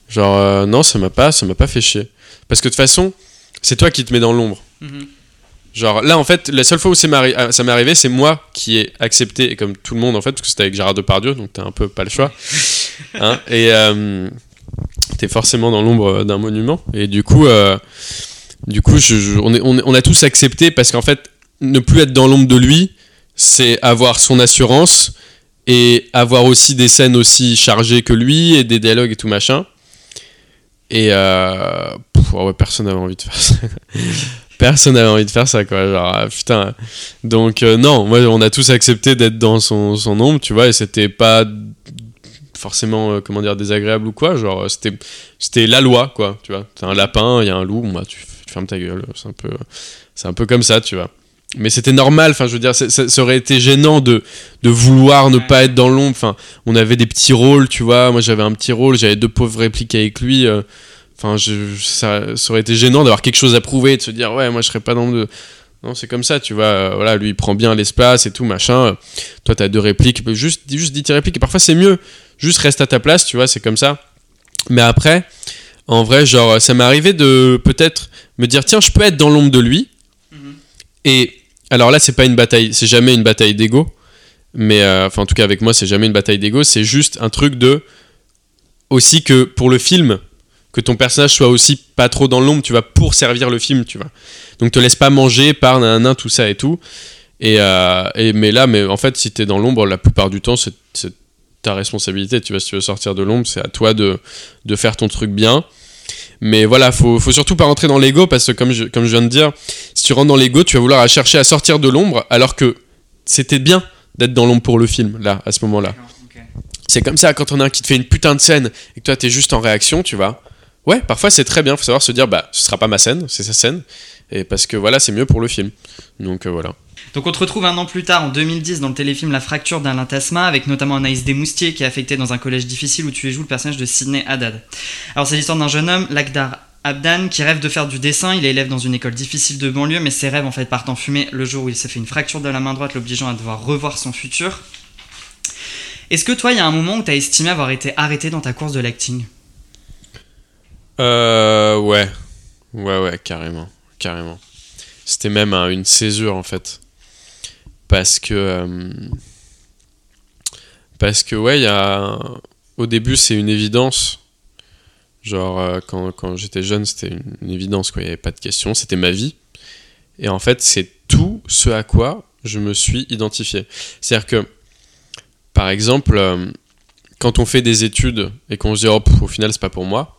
Genre, euh, non, ça m'a pas, ça m'a pas fait chier. Parce que de toute façon, c'est toi qui te mets dans l'ombre. Mhm. Genre, là, en fait, la seule fois où ça m'est arrivé, c'est moi qui ai accepté, et comme tout le monde, en fait, parce que c'était avec Gérard Depardieu, donc t'as un peu pas le choix. Hein, et t'es forcément dans l'ombre d'un monument. Et du coup, du coup on, a tous accepté parce qu'en fait, ne plus être dans l'ombre de lui, c'est avoir son assurance et avoir aussi des scènes aussi chargées que lui et des dialogues et tout machin. Et euh, pff, ouais, personne n'avait envie de faire ça. personne n'avait envie de faire ça, quoi. Genre, ah, putain. Donc, euh, non, on a tous accepté d'être dans son, ombre, tu vois, et c'était pas forcément, euh, comment dire, désagréable ou quoi. Genre, c'était, la loi, quoi, tu vois. T'as un lapin, il y a un loup, moi, tu, tu fermes ta gueule. C'est un peu, c'est un peu comme ça, tu vois. Mais c'était normal, enfin, je veux dire, ça, aurait été gênant de, de vouloir ne pas être dans l'ombre. Enfin, on avait des petits rôles, tu vois. Moi, j'avais un petit rôle, j'avais deux pauvres répliques avec lui. euh, Enfin, ça, aurait été gênant d'avoir quelque chose à prouver, de se dire, ouais, moi, je serais pas dans le. Non, c'est comme ça, tu vois. euh, voilà, lui, il prend bien l'espace et tout, machin. Toi, t'as deux répliques. Juste, juste dis tes répliques. Et parfois, c'est mieux. Juste reste à ta place, tu vois, c'est comme ça. Mais après, en vrai, genre, ça m'est arrivé de peut-être me dire, tiens, je peux être dans l'ombre de lui. Et alors là, c'est pas une bataille, c'est jamais une bataille d'ego. Mais euh, enfin, en tout cas, avec moi, c'est jamais une bataille d'ego. C'est juste un truc de. Aussi que pour le film, que ton personnage soit aussi pas trop dans l'ombre, tu vas pour servir le film, tu vois. Donc te laisse pas manger par nanana, tout ça et tout. Et, euh, et- mais là, mais en fait, si t'es dans l'ombre, la plupart du temps, c'est c'est ta responsabilité. Tu vois, si tu veux sortir de l'ombre, c'est à toi de, de faire ton truc bien. Mais voilà, faut, faut surtout pas rentrer dans l'ego parce que, comme je, comme je viens de dire, si tu rentres dans l'ego, tu vas vouloir chercher à sortir de l'ombre alors que c'était bien d'être dans l'ombre pour le film, là, à ce moment-là. C'est comme ça, quand on a un qui te fait une putain de scène et que toi t'es juste en réaction, tu vois. Ouais, parfois c'est très bien, faut savoir se dire, bah, ce sera pas ma scène, c'est sa scène. Et parce que voilà, c'est mieux pour le film. Donc euh, voilà. Donc on te retrouve un an plus tard, en 2010, dans le téléfilm La fracture d'Alain Tasma, avec notamment Anaïs Desmoustiers qui est affectée dans un collège difficile où tu joues le personnage de Sidney Haddad. Alors c'est l'histoire d'un jeune homme, Lakdar Abdan, qui rêve de faire du dessin. Il est élève dans une école difficile de banlieue, mais ses rêves en fait partent en fumée le jour où il s'est fait une fracture de la main droite, l'obligeant à devoir revoir son futur. Est-ce que toi, il y a un moment où tu as estimé avoir été arrêté dans ta course de l'acting? Euh, ouais. Ouais, ouais, carrément. Carrément. C'était même un- une césure en fait. Parce que. euh, parce que, ouais, il y a. Au début, c'est une évidence. Genre, euh, quand, quand j'étais jeune, c'était une, évidence, quoi. Il n'y avait pas de question. C'était ma vie. Et en fait, c'est tout ce à quoi je me suis identifié. C'est-à-dire que, par exemple, euh, quand on fait des études et qu'on se dit, oh, au final, c'est pas pour moi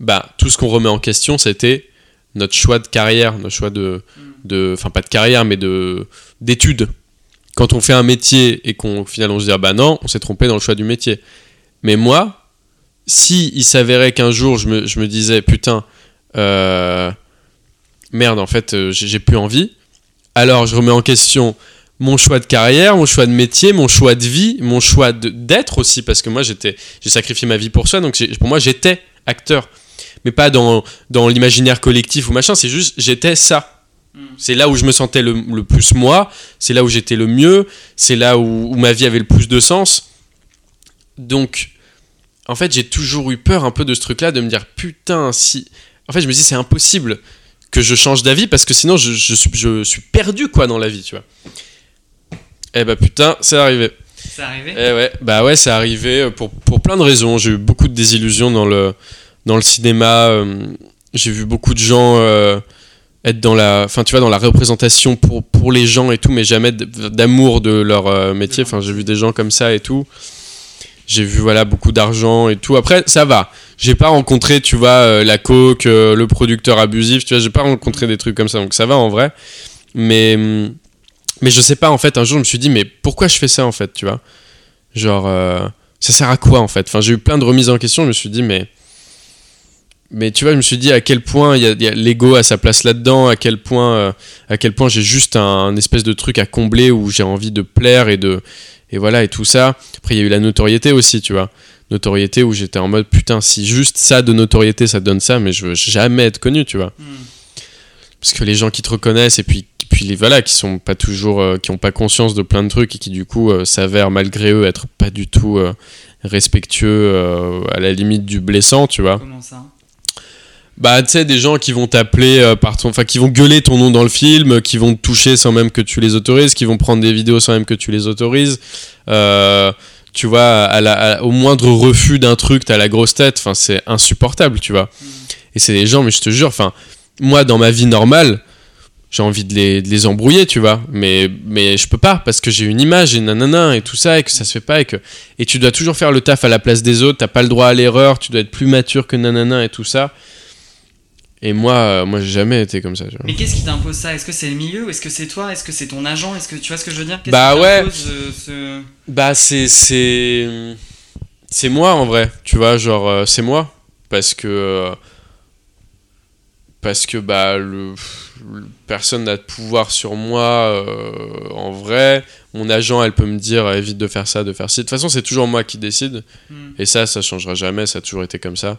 bah, tout ce qu'on remet en question, c'était notre choix de carrière, notre choix de, de, enfin pas de carrière, mais de d'études. Quand on fait un métier et qu'on, au final, on se dit ah bah non, on s'est trompé dans le choix du métier. Mais moi, si il s'avérait qu'un jour je me, je me disais putain, euh, merde, en fait, euh, j'ai plus envie, alors je remets en question mon choix de carrière, mon choix de métier, mon choix de vie, mon choix d'être aussi, parce que moi j'étais, j'ai sacrifié ma vie pour ça, donc pour moi j'étais acteur, mais pas dans, dans l'imaginaire collectif ou machin, c'est juste j'étais ça. C'est là où je me sentais le, le plus moi, c'est là où j'étais le mieux, c'est là où, où ma vie avait le plus de sens. Donc, en fait, j'ai toujours eu peur un peu de ce truc-là, de me dire putain, si. En fait, je me dis c'est impossible que je change d'avis parce que sinon je, je suis, je suis perdu quoi dans la vie, tu vois. Eh bah putain, c'est arrivé. C'est arrivé? Eh ouais, bah ouais, c'est arrivé euh, pour, pour plein de raisons. J'ai eu beaucoup de désillusions dans le, dans le cinéma. euh, J'ai vu beaucoup de gens euh, être dans la, enfin tu vois, dans la représentation pour, pour les gens et tout, mais jamais d'amour de leur euh, métier. Enfin, j'ai vu des gens comme ça et tout. J'ai vu voilà beaucoup d'argent et tout. Après, ça va. J'ai pas rencontré, tu vois, la coke, le producteur abusif. Tu vois, j'ai pas rencontré des trucs comme ça. Donc ça va en vrai. Mais hum, mais je sais pas, en fait, un jour, je me suis dit, mais pourquoi je fais ça, en fait, tu vois? Genre, ça sert à quoi, en fait? Enfin, j'ai eu plein de remises en question, je me suis dit, mais... Mais tu vois, je me suis dit à quel point il y a, l'ego à sa place là-dedans, à quel point, euh, à quel point j'ai juste un, un espèce de truc à combler où j'ai envie de plaire et de et voilà et tout ça. Après, il y a eu la notoriété aussi, tu vois, notoriété où j'étais en mode putain, si juste ça de notoriété, ça donne ça, mais je veux jamais être connu, tu vois. Parce que les gens qui te reconnaissent et puis puis les voilà qui sont pas toujours euh, qui ont pas conscience de plein de trucs et qui du coup euh, s'avèrent malgré eux être pas du tout respectueux à la limite du blessant tu vois. Comment ça? Bah tu sais des gens qui vont t'appeler euh, par ton enfin qui vont gueuler ton nom dans le film qui vont te toucher sans même que tu les autorises qui vont prendre des vidéos sans même que tu les autorises. Euh, tu vois à la- à- au moindre refus d'un truc t'as la grosse tête. Enfin c'est insupportable tu vois. Et c'est des gens mais je te jure enfin moi dans ma vie normale j'ai envie de les, de les embrouiller tu vois. Mais mais je peux pas parce que j'ai une image et nanana et tout ça et que ça se fait pas et que et tu dois toujours faire le taf à la place des autres t'as pas le droit à l'erreur tu dois être plus mature que nanana et tout ça Et moi, euh, moi, j'ai jamais été comme ça. tu vois. Mais qu'est-ce qui t'impose ça? Est-ce que c'est le milieu? Est-ce que c'est toi? Est-ce que c'est ton agent? Est-ce que tu vois ce que je veux dire? Bah ouais. euh, ce... Bah c'est c'est c'est moi en vrai, tu vois, genre euh, c'est moi parce que euh, parce que bah le, le- personne n'a de pouvoir sur moi en vrai. Mon agent, elle peut me dire évite de faire ça, de faire ci. De toute façon, c'est toujours moi qui décide Hmm. et ça ça changera jamais, ça a toujours été comme ça.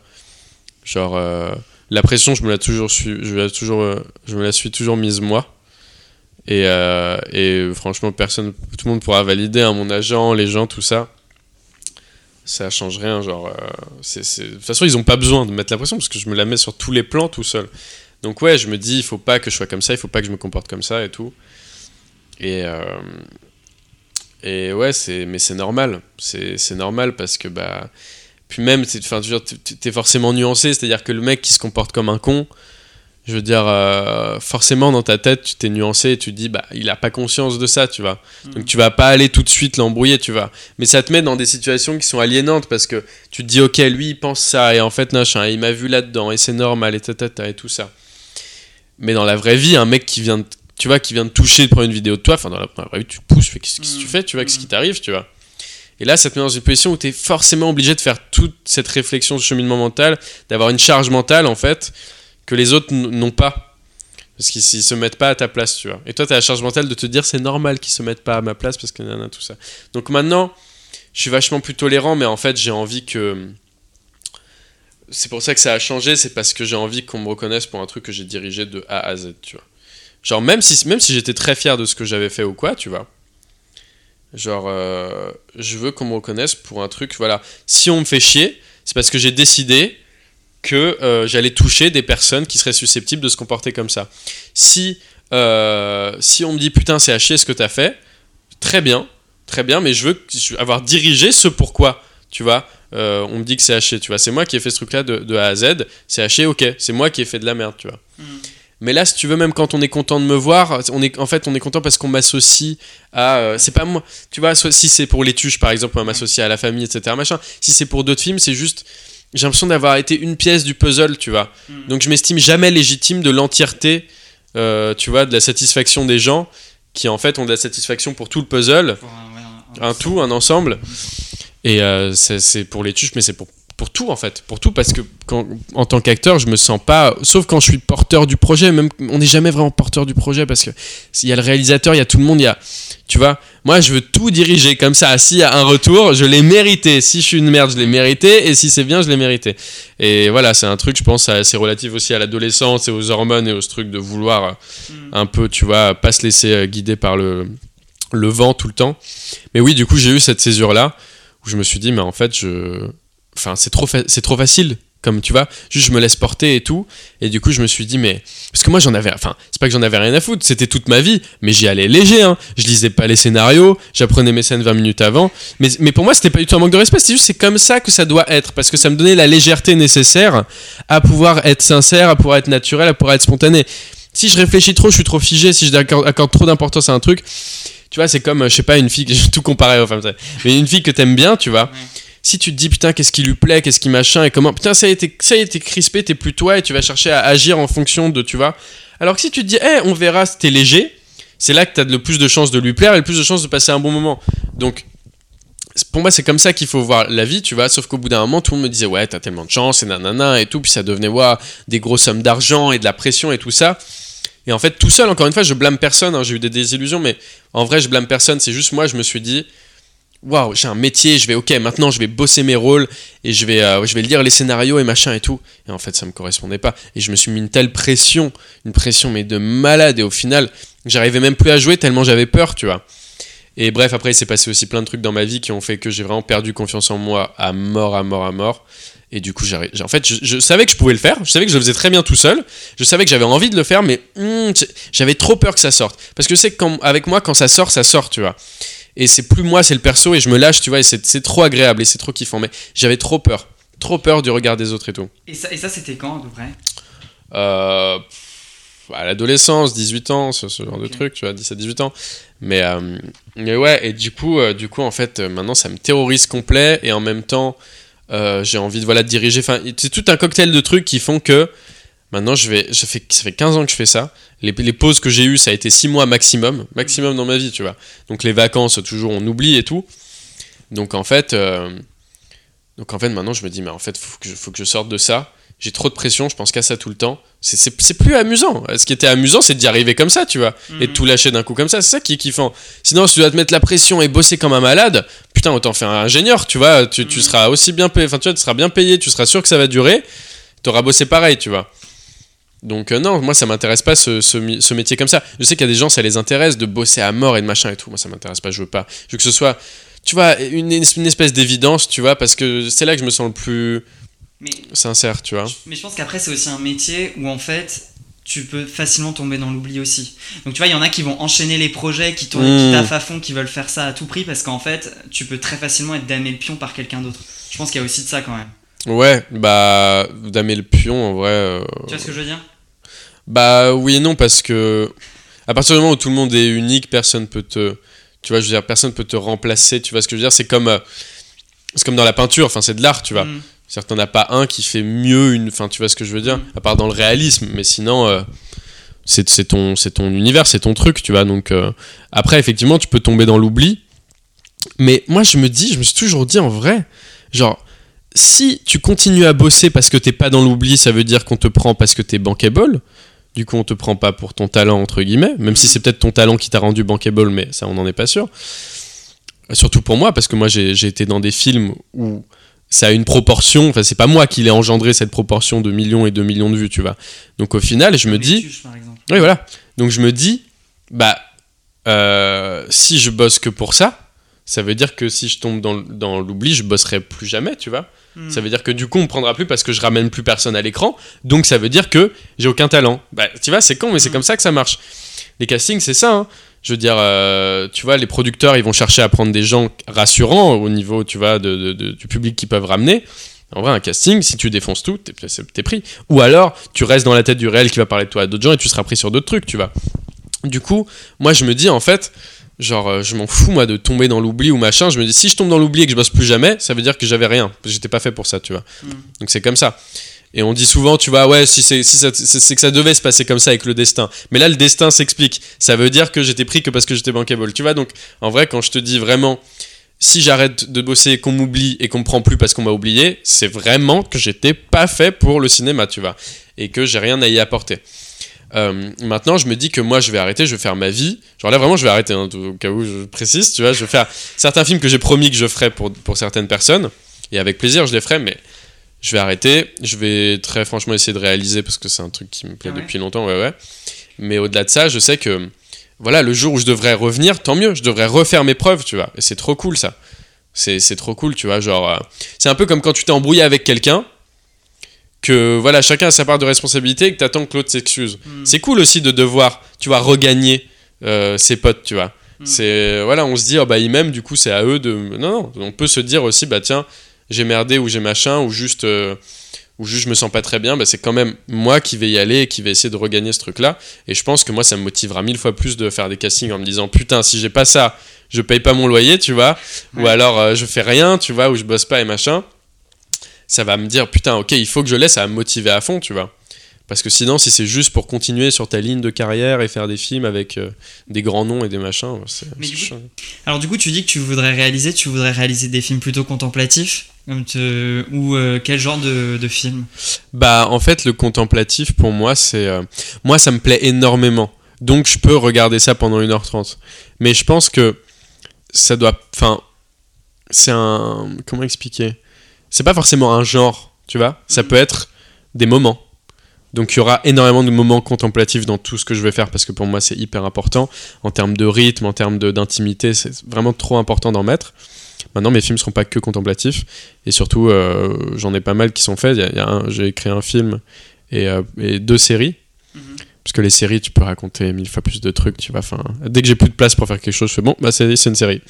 Genre la pression, je me la toujours je la toujours euh, je me la suis toujours mise moi. Et, euh, franchement, personne, tout le monde pourra valider, hein, mon agent, les gens, tout ça. Ça change rien, genre. euh, De toute façon, ils ont pas besoin de mettre la pression parce que je me la mets sur tous les plans tout seul. Donc, ouais, je me dis, il faut pas que je sois comme ça, il faut pas que je me comporte comme ça et tout. Et. ouais, mais c'est normal. C'est, c'est normal parce que, bah. Puis même, c'est- enfin, t'es- forcément nuancé, c'est-à-dire que le mec qui se comporte comme un con, je veux dire, euh, forcément dans ta tête, tu t'es nuancé et tu te dis, bah, il a pas conscience de ça, tu vois. Donc tu vas pas aller tout de suite l'embrouiller, tu vois. Mais ça te met dans des situations qui sont aliénantes parce que tu te dis, ok, lui il pense ça et en fait, machin, il m'a vu là-dedans et c'est normal et tatata et tout ça. Mais dans la vraie vie, un mec qui vient de, tu vois, qui vient de toucher, de prendre une vidéo de toi, enfin dans la, vraie vie, tu pousses, tu fais, qu'est-ce que tu Mm. fais, tu vois, qu'est-ce Mm. qui t'arrive, tu vois. Et là, ça te met dans une position où tu es forcément obligé de faire toute cette réflexion, ce cheminement mental, d'avoir une charge mentale, en fait, que les autres n'ont pas. Parce qu'ils ils se mettent pas à ta place, tu vois. Et toi, tu as la charge mentale de te dire c'est normal qu'ils se mettent pas à ma place parce que nanana, tout ça. Donc maintenant, je suis vachement plus tolérant, mais en fait, j'ai envie que. C'est pour ça que ça a changé, c'est parce que j'ai envie qu'on me reconnaisse pour un truc que j'ai dirigé de A à Z, tu vois. Genre, même si, même si j'étais très fier de ce que j'avais fait ou quoi, tu vois. Genre, euh, je veux qu'on me reconnaisse pour un truc, voilà. Si on me fait chier, c'est parce que j'ai décidé que euh, j'allais toucher des personnes qui seraient susceptibles de se comporter comme ça. Si, euh, si on me dit putain, c'est à chier ce que t'as fait, très bien, très bien, mais je veux avoir dirigé ce pourquoi, tu vois. On me dit que c'est chier, tu vois. C'est moi qui ai fait ce truc-là de, de A à Z, c'est chier, ok, c'est moi qui ai fait de la merde, tu vois. Hmm. Mais là, si tu veux, même quand on est content de me voir, on est, en fait, on est content parce qu'on m'associe à. euh, c'est pas moi. Tu vois, si c'est pour les tuches, par exemple, on m'associe à la famille, etc. Machin. Si c'est pour d'autres films, c'est juste. J'ai l'impression d'avoir été une pièce du puzzle, tu vois. Hmm. Donc je m'estime jamais légitime de l'entièreté, euh, tu vois, de la satisfaction des gens qui en fait ont de la satisfaction pour tout le puzzle, Pour un, ouais, un- un tout, un ensemble. Et euh, c'est pour les tuches, mais c'est pour, pour tout en fait. Pour tout parce que quand, en tant qu'acteur, je me sens pas. Sauf quand je suis porteur du projet, même on n'est jamais vraiment porteur du projet parce que il y a le réalisateur, il y a tout le monde, il y a. Tu vois, moi je veux tout diriger comme ça. S'il y a un retour, je l'ai mérité. Si je suis une merde, je l'ai mérité. Et si c'est bien, je l'ai mérité. Et voilà, c'est un truc, je pense, c'est relatif aussi à l'adolescence et aux hormones et au truc de vouloir Hmm. un peu, tu vois, pas se laisser euh, guider par le, le vent tout le temps. Mais oui, du coup, j'ai eu cette césure-là où je me suis dit, mais en fait, je. Enfin, c'est trop, c'est trop facile. Comme tu vois, juste je me laisse porter et tout. Et du coup, je me suis dit, mais. Parce que moi, j'en avais. Enfin, c'est pas que j'en avais rien à foutre, c'était toute ma vie. Mais j'y allais léger, hein. Je lisais pas les scénarios, j'apprenais mes scènes 20 minutes avant. Mais, mais pour moi, c'était pas du tout un manque de respect, c'est juste c'est comme ça que ça doit être. Parce que ça me donnait la légèreté nécessaire à pouvoir être sincère, à pouvoir être naturel, à pouvoir être spontané. Si je réfléchis trop, je suis trop figé, si je accorde, trop d'importance à un truc, tu vois, c'est comme, euh, je sais pas, une fille, que- tout comparer aux femmes, mais une fille que t'aimes bien, tu vois. Si tu te dis, putain, qu'est-ce qui lui plaît, qu'est-ce qui machin, et comment, putain, ça est, t'es- ça est, t'es crispé, t'es plus toi, et tu vas chercher à agir en fonction de, tu vois. Alors que si tu te dis, eh, on verra, t'es léger, c'est là que t'as le plus de chances de lui plaire et le plus de chances de passer un bon moment. Donc, pour moi, c'est comme ça qu'il faut voir la vie, tu vois. Sauf qu'au bout d'un moment, tout le monde me disait, ouais, t'as tellement de chance, et nanana, et tout. Puis ça devenait, ouais, des grosses sommes d'argent et de la pression et tout ça. Et en fait, tout seul, encore une fois, je blâme personne. hein, j'ai eu des désillusions, mais en vrai, je blâme personne. C'est juste moi, je me suis dit, waouh, j'ai un métier, je vais, ok, maintenant, je vais bosser mes rôles et je vais, euh, je vais lire les scénarios et machin et tout. Et en fait, ça me correspondait pas. Et je me suis mis une telle pression, une pression, mais de malade. Et au final, j'arrivais même plus à jouer tellement j'avais peur, tu vois. Et bref, après, il s'est passé aussi plein de trucs dans ma vie qui ont fait que j'ai vraiment perdu confiance en moi à mort, à mort, à mort. Et du coup, j'ai- en fait, je, savais que je pouvais le faire. Je savais que je le faisais très bien tout seul. Je savais que j'avais envie de le faire, mais hmm, j'avais trop peur que ça sorte. Parce que c'est qu'avec moi, quand ça sort, ça sort, tu vois. Et c'est plus moi, c'est le perso, et je me lâche, tu vois, et c'est c'est trop agréable, et c'est trop kiffant. Mais j'avais trop peur. Trop peur du regard des autres et tout. Et ça, et ça c'était quand à peu près Euh, à l'adolescence, 18 ans, ce, ce genre de truc, tu vois, 17-18 ans. Mais, euh, mais ouais, et du coup, euh, du coup, en fait, euh, maintenant, ça me terrorise complet, et en même temps, j'ai envie de, voilà, de diriger. Enfin, c'est tout un cocktail de trucs qui font que Maintenant, je vais, je fais, ça fait 15 ans que je fais ça. Les, les pauses que j'ai eues, ça a été 6 mois maximum, maximum dans ma vie, tu vois. Donc les vacances, toujours, on oublie et tout. Donc en fait, euh, donc en fait, maintenant, je me dis, mais en fait, faut que je, faut que je sorte de ça. J'ai trop de pression, je pense qu'à ça tout le temps. C'est- plus amusant. Ce qui était amusant, c'est d'y arriver comme ça, tu vois. Et de tout lâcher d'un coup comme ça, c'est ça qui est kiffant. Sinon, si tu dois te mettre la pression et bosser comme un malade, putain, autant faire un ingénieur, tu vois. Tu, tu Mhm. seras aussi bien payé, enfin, tu vois, tu seras bien payé, tu seras sûr que ça va durer. T'auras bossé pareil, tu vois. Donc, euh, non, moi, ça m'intéresse pas ce, ce, métier comme ça. Je sais qu'il y a des gens, ça les intéresse de bosser à mort et de machin et tout. Moi, ça m'intéresse pas, je veux pas. Je veux que ce soit, tu vois, une, une espèce d'évidence, tu vois, parce que c'est là que je me sens le plus Mais, sincère, tu vois. mais je pense qu'après, c'est aussi un métier où en fait. Tu peux facilement tomber dans l'oubli aussi. Donc tu vois, il y en a qui vont enchaîner les projets, qui, tournent, Mm. qui taffent à fond, qui veulent faire ça à tout prix, parce qu'en fait, tu peux très facilement être damné le pion par quelqu'un d'autre. Je pense qu'il y a aussi de ça quand même. Ouais, bah, damer le pion, en vrai. euh, Tu vois ce que je veux dire? Bah oui et non parce que à partir du moment où tout le monde est unique, personne peut te tu vois, je veux dire personne peut te remplacer, tu vois ce que je veux dire, c'est comme euh, c'est comme dans la peinture, enfin c'est de l'art, tu vois. Mm. C'est-à-dire t'en as pas un qui fait mieux une enfin tu vois ce que je veux dire, Mm. à part dans le réalisme, mais sinon euh, c'est c'est ton c'est ton univers, c'est ton truc, tu vois. Donc euh, après effectivement, tu peux tomber dans l'oubli. Mais moi je me dis, je me suis toujours dit en vrai, genre si tu continues à bosser parce que t'es pas dans l'oubli, ça veut dire qu'on te prend parce que t'es bankable. Du coup, on te prend pas pour ton talent, entre guillemets, même si c'est peut-être ton talent qui t'a rendu bankable, mais ça, on n'en est pas sûr. Surtout pour moi, parce que moi, j'ai été dans des films où ça a une proportion, enfin, c'est pas moi qui l'ai engendré, cette proportion de millions et de millions de vues, tu vois. Donc au final, je me dis, tuches, par exemple. oui, voilà. Donc je me dis, bah, euh, si je bosse que pour ça, ça veut dire que si je tombe dans, dans l'oubli, je bosserai plus jamais, tu vois. Mm. Ça veut dire que du coup, on me prendra plus parce que je ramène plus personne à l'écran. Donc ça veut dire que j'ai aucun talent. Bah, tu vois, c'est con, mais c'est Mm. comme ça que ça marche. Les castings, c'est ça. hein. Je veux dire, euh, tu vois, les producteurs, ils vont chercher à prendre des gens rassurants au niveau, tu vois, de, de- de- du public qu'ils peuvent ramener. En vrai, un casting, si tu défonces tout, t'es, t'es pris. Ou alors, tu restes dans la tête du réel qui va parler de toi à d'autres gens et tu seras pris sur d'autres trucs, tu vois. Du coup, moi, je me dis, en fait, genre, euh, je m'en fous, moi, de tomber dans l'oubli ou machin. Je me dis, si je tombe dans l'oubli et que je bosse plus jamais, ça veut dire que j'avais rien. J'étais pas fait pour ça, tu vois. Mm. Donc, c'est comme ça. Et on dit souvent, tu vois, ouais, si c'est si c'est que ça devait se passer comme ça avec le destin. Mais là, le destin s'explique. Ça veut dire que j'étais pris que parce que j'étais bankable. Tu vois, donc, en vrai, quand je te dis vraiment, si j'arrête de bosser, qu'on m'oublie et qu'on me prend plus parce qu'on m'a oublié, c'est vraiment que j'étais pas fait pour le cinéma, tu vois. Et que j'ai rien à y apporter. Euh, maintenant, je me dis que moi, je vais arrêter, je vais faire ma vie. Genre là, vraiment, je vais arrêter, hein, au cas où je précise, tu vois. Je vais faire certains films que j'ai promis que je ferais pour, pour certaines personnes. Et avec plaisir, je les ferai, mais je vais arrêter. Je vais très franchement essayer de réaliser parce que c'est un truc qui me plaît Ah ouais depuis longtemps, ouais, ouais. Mais au-delà de ça, je sais que, voilà, le jour où je devrais revenir, tant mieux. Je devrais refaire mes preuves, tu vois. Et c'est trop cool, ça. C'est c'est trop cool, tu vois. Genre, euh, c'est un peu comme quand tu t'es embrouillé avec quelqu'un, que, voilà, chacun a sa part de responsabilité et que t'attends que l'autre s'excuse. Mm. C'est cool aussi de devoir, tu vois, regagner euh, ses potes, tu vois. Mm. C'est voilà, on se dit, oh, bah ils m'aiment, du coup c'est à eux de. Non, non, on peut se dire aussi, bah tiens, j'ai merdé ou j'ai machin ou juste, euh, ou juste je me sens pas très bien, bah c'est quand même moi qui vais y aller et qui vais essayer de regagner ce truc-là. Et je pense que moi ça me motivera mille fois plus de faire des castings en me disant, putain, si j'ai pas ça, je paye pas mon loyer, tu vois, ou alors euh, je fais rien, tu vois, ou je bosse pas et machin. Ça va me dire, putain, ok, il faut que je laisse, ça va me motiver à fond, tu vois. Parce que sinon, si c'est juste pour continuer sur ta ligne de carrière et faire des films avec euh, des grands noms et des machins, c'est. Alors du coup, tu dis que tu voudrais réaliser, tu voudrais réaliser des films plutôt contemplatifs comme te- ou euh, quel genre de, de film? Bah, en fait, le contemplatif, pour moi, c'est. euh, moi, ça me plaît énormément. Donc, je peux regarder ça pendant 1h30. Mais je pense que ça doit. Enfin. C'est un. Comment expliquer? C'est pas forcément un genre, tu vois Ça peut être des moments. Donc, il y aura énormément de moments contemplatifs dans tout ce que je vais faire parce que pour moi, c'est hyper important. En termes de rythme, en termes d'intimité, c'est vraiment trop important d'en mettre. Maintenant, mes films seront pas que contemplatifs. Et surtout, euh, j'en ai pas mal qui sont faits. J'ai écrit un film et, euh, et deux séries. Parce que les séries, tu peux raconter mille fois plus de trucs, tu vois. Enfin, dès que j'ai plus de place pour faire quelque chose, je fais bon, bah c'est une série.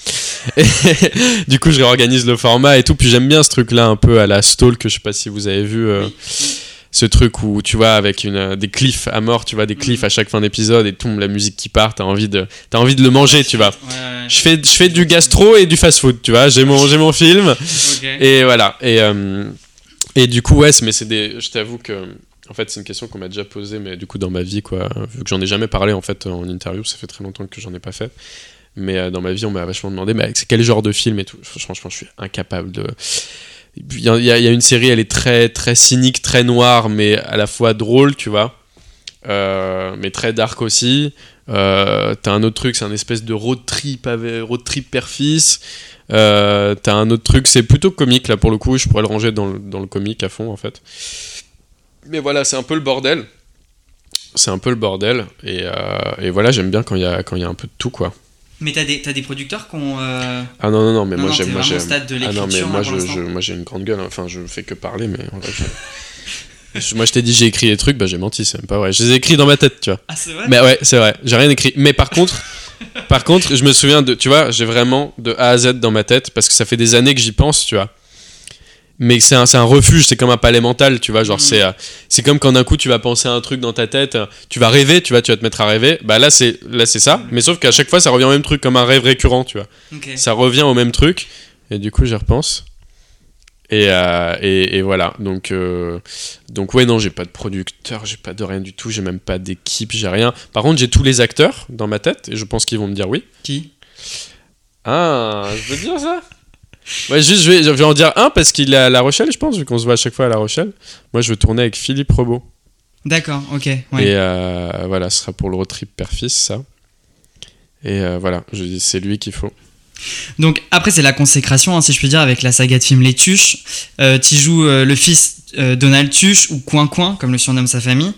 Et du coup, je réorganise le format et tout. Puis j'aime bien ce truc-là, un peu à la Stalk. Je sais pas si vous avez vu euh, ce truc où tu vois avec une, euh, des cliffs à mort, tu vois des cliffs à chaque fin d'épisode et tout, la musique qui part, t'as envie de, t'as envie de le manger, tu vois. Ouais, ouais, Je fais, je fais du gastro et du fast-food, tu vois. J'ai mon, j'ai mon film. Et voilà. Et, euh, et du coup, ouais, mais c'est des. Je t'avoue que En fait, c'est une question qu'on m'a déjà posée, mais du coup, dans ma vie, quoi, vu que j'en ai jamais parlé en fait en interview, ça fait très longtemps que j'en ai pas fait. Mais euh, dans ma vie, on m'a vachement demandé, mais c'est quel genre de film et tout. Franchement, je suis incapable de. Il y, a, une série, elle est très, très cynique, très noire, mais à la fois drôle, tu vois. Euh, mais très dark aussi. Euh, t'as un autre truc, c'est un espèce de road trip, road trip père-fils. T'as un autre truc, c'est plutôt comique là pour le coup, je pourrais le ranger dans le comique à fond en fait. Mais voilà, c'est un peu le bordel. C'est un peu le bordel. Et, euh, et voilà, j'aime bien quand il y, a, quand y a un peu de tout quoi. Mais t'as des, des producteurs qui ont. euh, Ah non, non, non, mais Non, moi j'aime. Moi, stade de ah non, mais l'écriture, moi je- je- j'ai une grande gueule, enfin je fais que parler, mais. je- moi je t'ai dit j'ai écrit des trucs, bah j'ai menti, c'est même pas vrai. Je les ai écrits dans ma tête, tu vois. Ah, c'est vrai? Mais ouais, c'est vrai, j'ai rien écrit. Mais par contre, par contre, je me souviens de, tu vois, j'ai vraiment de A à Z dans ma tête parce que ça fait des années que j'y pense, tu vois. Mais c'est un, un refuge, c'est comme un palais mental, tu vois. Genre, Mhm. c'est, comme quand d'un coup tu vas penser à un truc dans ta tête, euh, tu vas rêver, tu vois, tu vas te mettre à rêver. Bah là, c'est, là, c'est ça. Mais sauf qu'à chaque fois, ça revient au même truc, comme un rêve récurrent, tu vois. Ça revient au même truc. Et du coup, j'y repense. Et, euh, et, et voilà. Donc, euh, donc ouais, non, j'ai pas de producteur, j'ai pas de rien du tout, j'ai même pas d'équipe, j'ai rien. Par contre, j'ai tous les acteurs dans ma tête et je pense qu'ils vont me dire oui. Qui? Ah, je veux dire ça Ouais, juste, je vais, je vais en dire un parce qu'il est à La Rochelle, je pense, vu qu'on se voit à chaque fois à La Rochelle. Moi, je veux tourner avec Philippe Rebaud. D'accord, ok. Ouais. Et euh, voilà, ce sera pour le road trip père-fils, ça. Et euh, voilà, c'est lui qu'il faut. Donc après c'est la consécration, hein, si je puis dire, avec la saga de film Les Tuches. Euh, tu joues euh, le fils euh, Donald Tuche ou Coin Coin, comme le surnomme sa famille.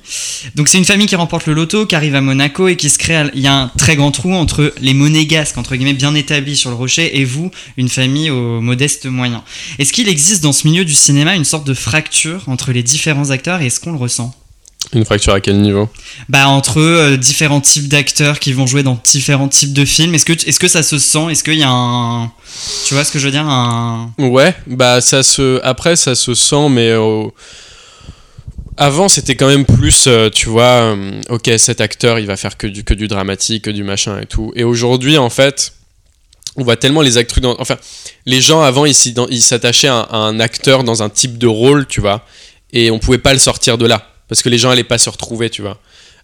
Donc c'est une famille qui remporte le loto, qui arrive à Monaco et qui se crée. Il y a un très grand trou entre les monégasques entre guillemets bien établis sur le rocher et vous, une famille aux modestes moyens. Est-ce qu'il existe dans ce milieu du cinéma une sorte de fracture entre les différents acteurs et est-ce qu'on le ressent? Une fracture à quel niveau Bah entre euh, différents types d'acteurs qui vont jouer dans différents types de films. Est-ce que est-ce que ça se sent? Est-ce qu'il y a un tu vois ce que je veux dire un Ouais, bah ça se. Après, ça se sent, mais. au- Avant, c'était quand même plus, euh, tu vois, euh, ok, cet acteur, il va faire que du, que du dramatique, que du machin et tout. Et aujourd'hui, en fait, on voit tellement les acteurs dans. Enfin, les gens avant, ils s'attachaient à, à un acteur dans un type de rôle, tu vois, et on pouvait pas le sortir de là. Parce que les gens allaient pas se retrouver, tu vois.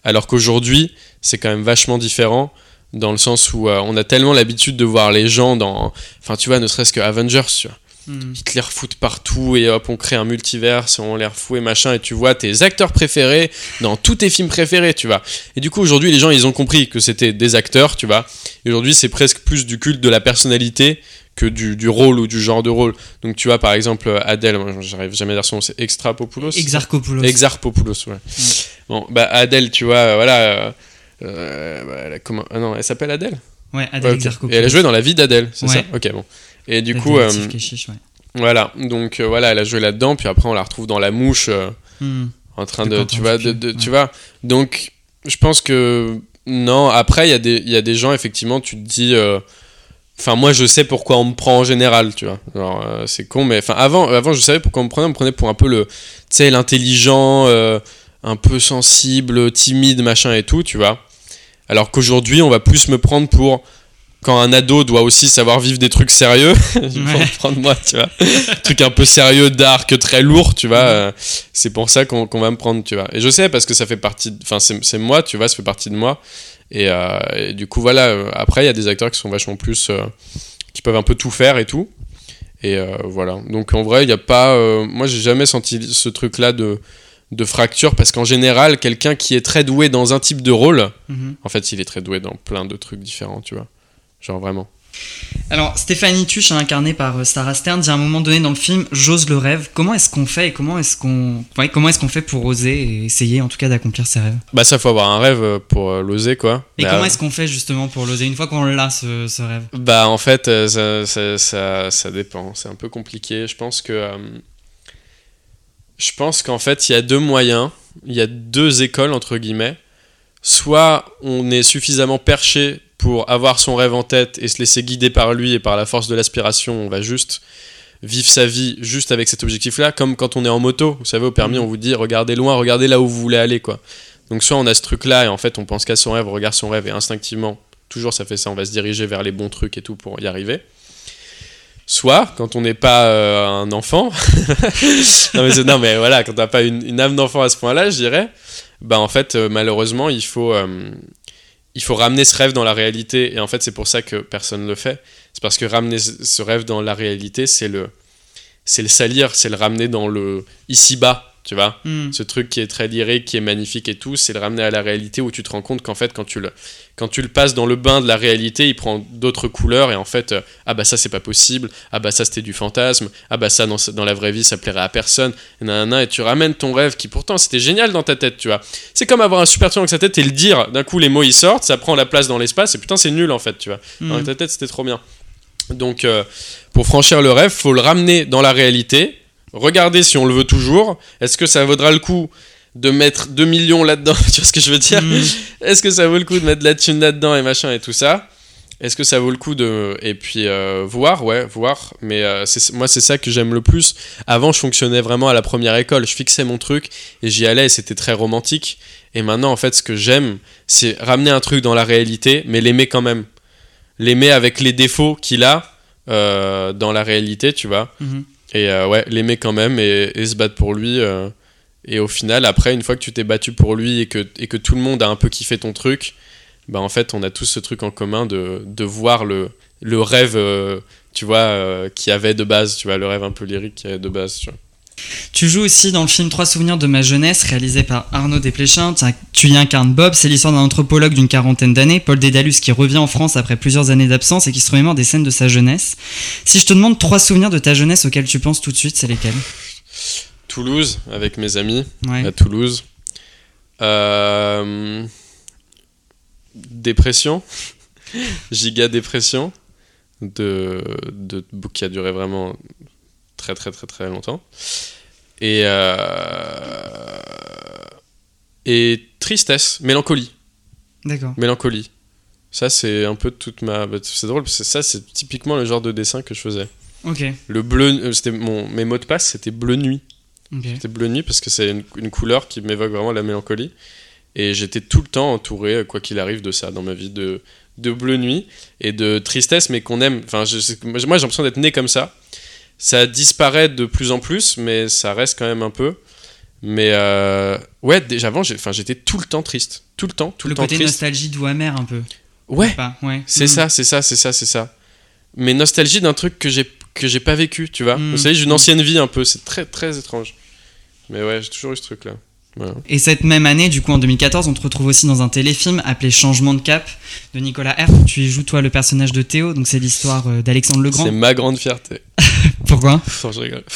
Alors qu'aujourd'hui, c'est quand même vachement différent dans le sens où euh, on a tellement l'habitude de voir les gens dans. Enfin, tu vois, ne serait-ce que Avengers, tu vois Hmm. ils te les refoutent partout et hop on crée un multiverse on les refout et machin et tu vois tes acteurs préférés dans tous tes films préférés tu vois et du coup aujourd'hui les gens ils ont compris que c'était des acteurs tu vois et aujourd'hui c'est presque plus du culte de la personnalité que du, du rôle ou du genre de rôle donc tu vois par exemple Adèle j'arrive jamais à dire son nom c'est Extrapopoulos Exarchopoulos. Exarchopoulos ouais bon bah Adèle tu vois voilà euh, euh, bah, elle a comment ah non elle s'appelle Adèle? Ouais, Adèle Ouais. Exarchopoulos. et elle a joué dans la vie d'Adèle c'est Ouais. ça ok bon et du coup euh, Keshish, ouais. voilà, donc euh, voilà, elle a joué là-dedans, puis après on la retrouve dans La Mouche, Hmm. en train De tu vois, de, tu vois. Donc, je pense que non. Après, il y a des, il y a des gens effectivement, tu te dis, enfin moi je sais pourquoi on me prend en général, tu vois. Euh, c'est con, mais enfin avant, avant je savais pourquoi on me prenait, on me prenait pour un peu le, tu sais, l'intelligent, euh, un peu sensible, timide, machin et tout, tu vois. Alors qu'aujourd'hui, on va plus me prendre pour quand un ado doit aussi savoir vivre des trucs sérieux, vont Ouais. me prendre moi, tu vois. truc un peu sérieux, dark, très lourd, tu vois. euh, c'est pour ça qu'on va me prendre, tu vois. Et je sais parce que ça fait partie, enfin c'est moi, tu vois, ça fait partie de moi. Et, euh, et du coup voilà. euh, Après il y a des acteurs qui sont vachement plus, euh, qui peuvent un peu tout faire et tout. Et euh, voilà. Donc en vrai il y a pas, moi j'ai jamais senti ce truc là de de fracture parce qu'en général quelqu'un qui est très doué dans un type de rôle, Mhm. en fait il est très doué dans plein de trucs différents, tu vois. Genre vraiment. Alors, Stéphanie Tuche, incarnée par euh, Sarah Stern, dit à un moment donné dans le film J'ose le rêve. Comment est-ce qu'on fait et comment est-ce qu'on ouais, comment est-ce qu'on fait pour oser et essayer en tout cas d'accomplir ses rêves? Bah ça faut avoir un rêve euh, pour euh, l'oser quoi. Et Bah, comment est-ce qu'on fait justement pour l'oser? Une fois qu'on l'a ce, ce rêve? Bah en fait, ça, ça, ça, ça dépend. C'est un peu compliqué. Je pense que... euh, je pense qu'en fait, il y a deux moyens. Il y a deux écoles, entre guillemets. Soit on est suffisamment perché pour avoir son rêve en tête et se laisser guider par lui et par la force de l'aspiration. On va juste vivre sa vie juste avec cet objectif-là. Comme quand on est en moto. Vous savez, au permis, Mhm. on vous dit regardez loin, regardez là où vous voulez aller. quoi. Donc soit on a ce truc-là et en fait on pense qu'à son rêve, on regarde son rêve et instinctivement toujours ça fait ça, on va se diriger vers les bons trucs et tout pour y arriver. Soit, quand on n'est pas euh, un enfant, non, mais c'est- non, mais voilà, quand t'as pas une, une âme d'enfant à ce point-là, je dirais, bah en fait, euh, malheureusement, il faut, euh, il faut ramener ce rêve dans la réalité. Et en fait, c'est pour ça que personne ne le fait. C'est parce que ramener ce rêve dans la réalité, c'est le, c'est le salir, c'est le ramener dans le ici-bas, tu vois Hmm. ce truc qui est très lyrique, qui est magnifique et tout, c'est le ramener à la réalité où tu te rends compte qu'en fait, quand tu, le, quand tu le passes dans le bain de la réalité, il prend d'autres couleurs et en fait, euh, ah bah ça c'est pas possible, ah bah ça c'était du fantasme, ah bah ça dans, dans la vraie vie ça plairait à personne, et, nanana, et tu ramènes ton rêve qui pourtant c'était génial dans ta tête, tu vois. C'est comme avoir un super truc dans sa tête et le dire, d'un coup les mots ils sortent, ça prend la place dans l'espace et putain c'est nul en fait, tu vois. Dans Hmm. ta tête c'était trop bien. Donc euh, pour franchir le rêve, faut le ramener dans la réalité, regarder si on le veut toujours, est-ce que ça vaudra le coup de mettre 2 millions là-dedans, tu vois ce que je veux dire Hmm. Est-ce que ça vaut le coup de mettre de la thune là-dedans et machin et tout ça Est-ce que ça vaut le coup de... Et puis euh, voir, ouais, voir, mais euh, c'est- moi c'est ça que j'aime le plus. Avant je fonctionnais vraiment à la première école, je fixais mon truc et j'y allais et c'était très romantique. Et maintenant en fait ce que j'aime, c'est ramener un truc dans la réalité, mais l'aimer quand même. L'aimer avec les défauts qu'il a euh, dans la réalité, tu vois. Mhm. Et euh, ouais, l'aimer quand même et, se battre pour lui. euh, et au final, après, une fois que tu t'es battu pour lui et que, et que tout le monde a un peu kiffé ton truc, bah en fait, on a tous ce truc en commun de, de voir le, le rêve, euh, tu vois, y avait de base, tu vois, le rêve un peu lyrique qu'il avait de base, tu vois. Tu joues aussi dans le film Trois souvenirs de ma jeunesse, réalisé par Arnaud Desplechin. Tu- y incarnes Bob, c'est l'histoire d'un anthropologue d'une quarantaine d'années, Paul Dédalus, qui revient en France après plusieurs années d'absence et qui se remémore des scènes de sa jeunesse. Si je te demande trois souvenirs de ta jeunesse auxquels tu penses tout de suite, c'est lesquels? Toulouse, avec mes amis, Ouais. à Toulouse. Euh, Dépression, giga dépression, de, de, qui a duré vraiment très très très très longtemps. Et, euh, et tristesse, mélancolie, D'accord. mélancolie. Ça c'est un peu toute ma... bah, C'est drôle, parce que ça c'est typiquement le genre de dessin que je faisais. Ok. Le bleu, euh, c'était mon, mes mots de passe c'était bleu nuit. C'était bleu nuit parce que c'est une, une couleur qui m'évoque vraiment la mélancolie. Et j'étais tout le temps entouré, quoi qu'il arrive, de ça dans ma vie, de, de bleu nuit et de tristesse, mais qu'on aime. Enfin, je, moi j'ai l'impression d'être né comme ça. Ça disparaît de plus en plus, mais ça reste quand même un peu. Mais euh, ouais, déjà avant, j'étais tout le temps triste. Tout le temps, tout le, Le temps côté triste. nostalgie doux amer un peu. Ouais, ouais. c'est Mm. ça, c'est ça, c'est ça, c'est ça. Mais nostalgie d'un truc que j'ai que j'ai pas vécu, tu vois. Mm. Vous savez, j'ai une ancienne vie un peu, c'est très très étrange. Mais ouais, j'ai toujours eu ce truc là. Et cette même année, du coup en 2014, on te retrouve aussi dans un téléfilm appelé Changement de cap de Nicolas Herf. où Tu y joues toi le personnage de Théo, donc c'est l'histoire euh, d'Alexandre Legrand. C'est ma grande fierté. Pourquoi? Je rigole.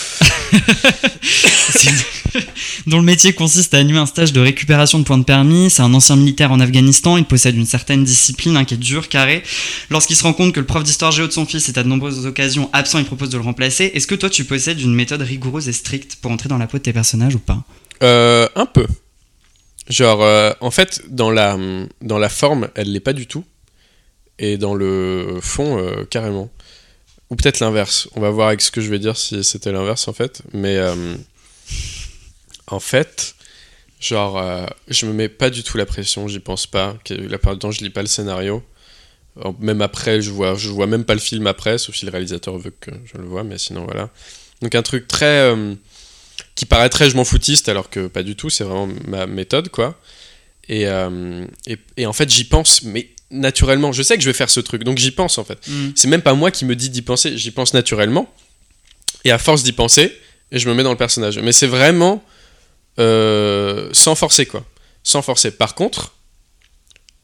dont le métier consiste à animer un stage de récupération de points de permis. C'est un ancien militaire en Afghanistan, il possède une certaine discipline hein, qui est dure, carré. Lorsqu'il se rend compte que le prof d'histoire géo de son fils est à de nombreuses occasions absent, il propose de le remplacer. Est-ce que toi tu possèdes une méthode rigoureuse et stricte pour entrer dans la peau de tes personnages ou pas? Euh, un peu. Genre, euh, en fait, dans la, dans la forme, elle l'est pas du tout. Et dans le fond, euh, carrément. Ou peut-être l'inverse. On va voir avec ce que je vais dire si c'était l'inverse, en fait. Mais en fait, genre, je me mets pas du tout la pression, j'y pense pas. La plupart du temps, je lis pas le scénario. Même après, je vois, je vois même pas le film après, sauf si le réalisateur veut que je le vois, mais sinon, voilà. Donc, un truc très. Qui paraîtrait je m'en foutiste alors que pas du tout, c'est vraiment ma méthode quoi. Et, euh, et, et en fait j'y pense, mais naturellement, je sais que je vais faire ce truc, donc j'y pense en fait. C'est même pas moi qui me dis d'y penser, j'y pense naturellement. Et à force d'y penser, et je me mets dans le personnage. Mais c'est vraiment euh, sans forcer quoi, sans forcer. Par contre,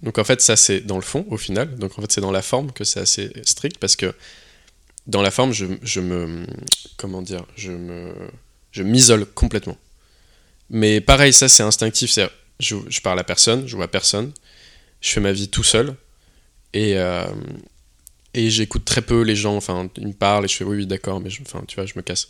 donc en fait ça c'est dans le fond au final, donc en fait c'est dans la forme que c'est assez strict parce que dans la forme je, je me comment dire, je me je m'isole complètement. Mais pareil, ça c'est instinctif, je parle à personne, je vois personne, je fais ma vie tout seul et euh, et j'écoute très peu les gens. Enfin, ils me parlent et je fais oui, oui d'accord, mais je, enfin, tu vois, je me casse.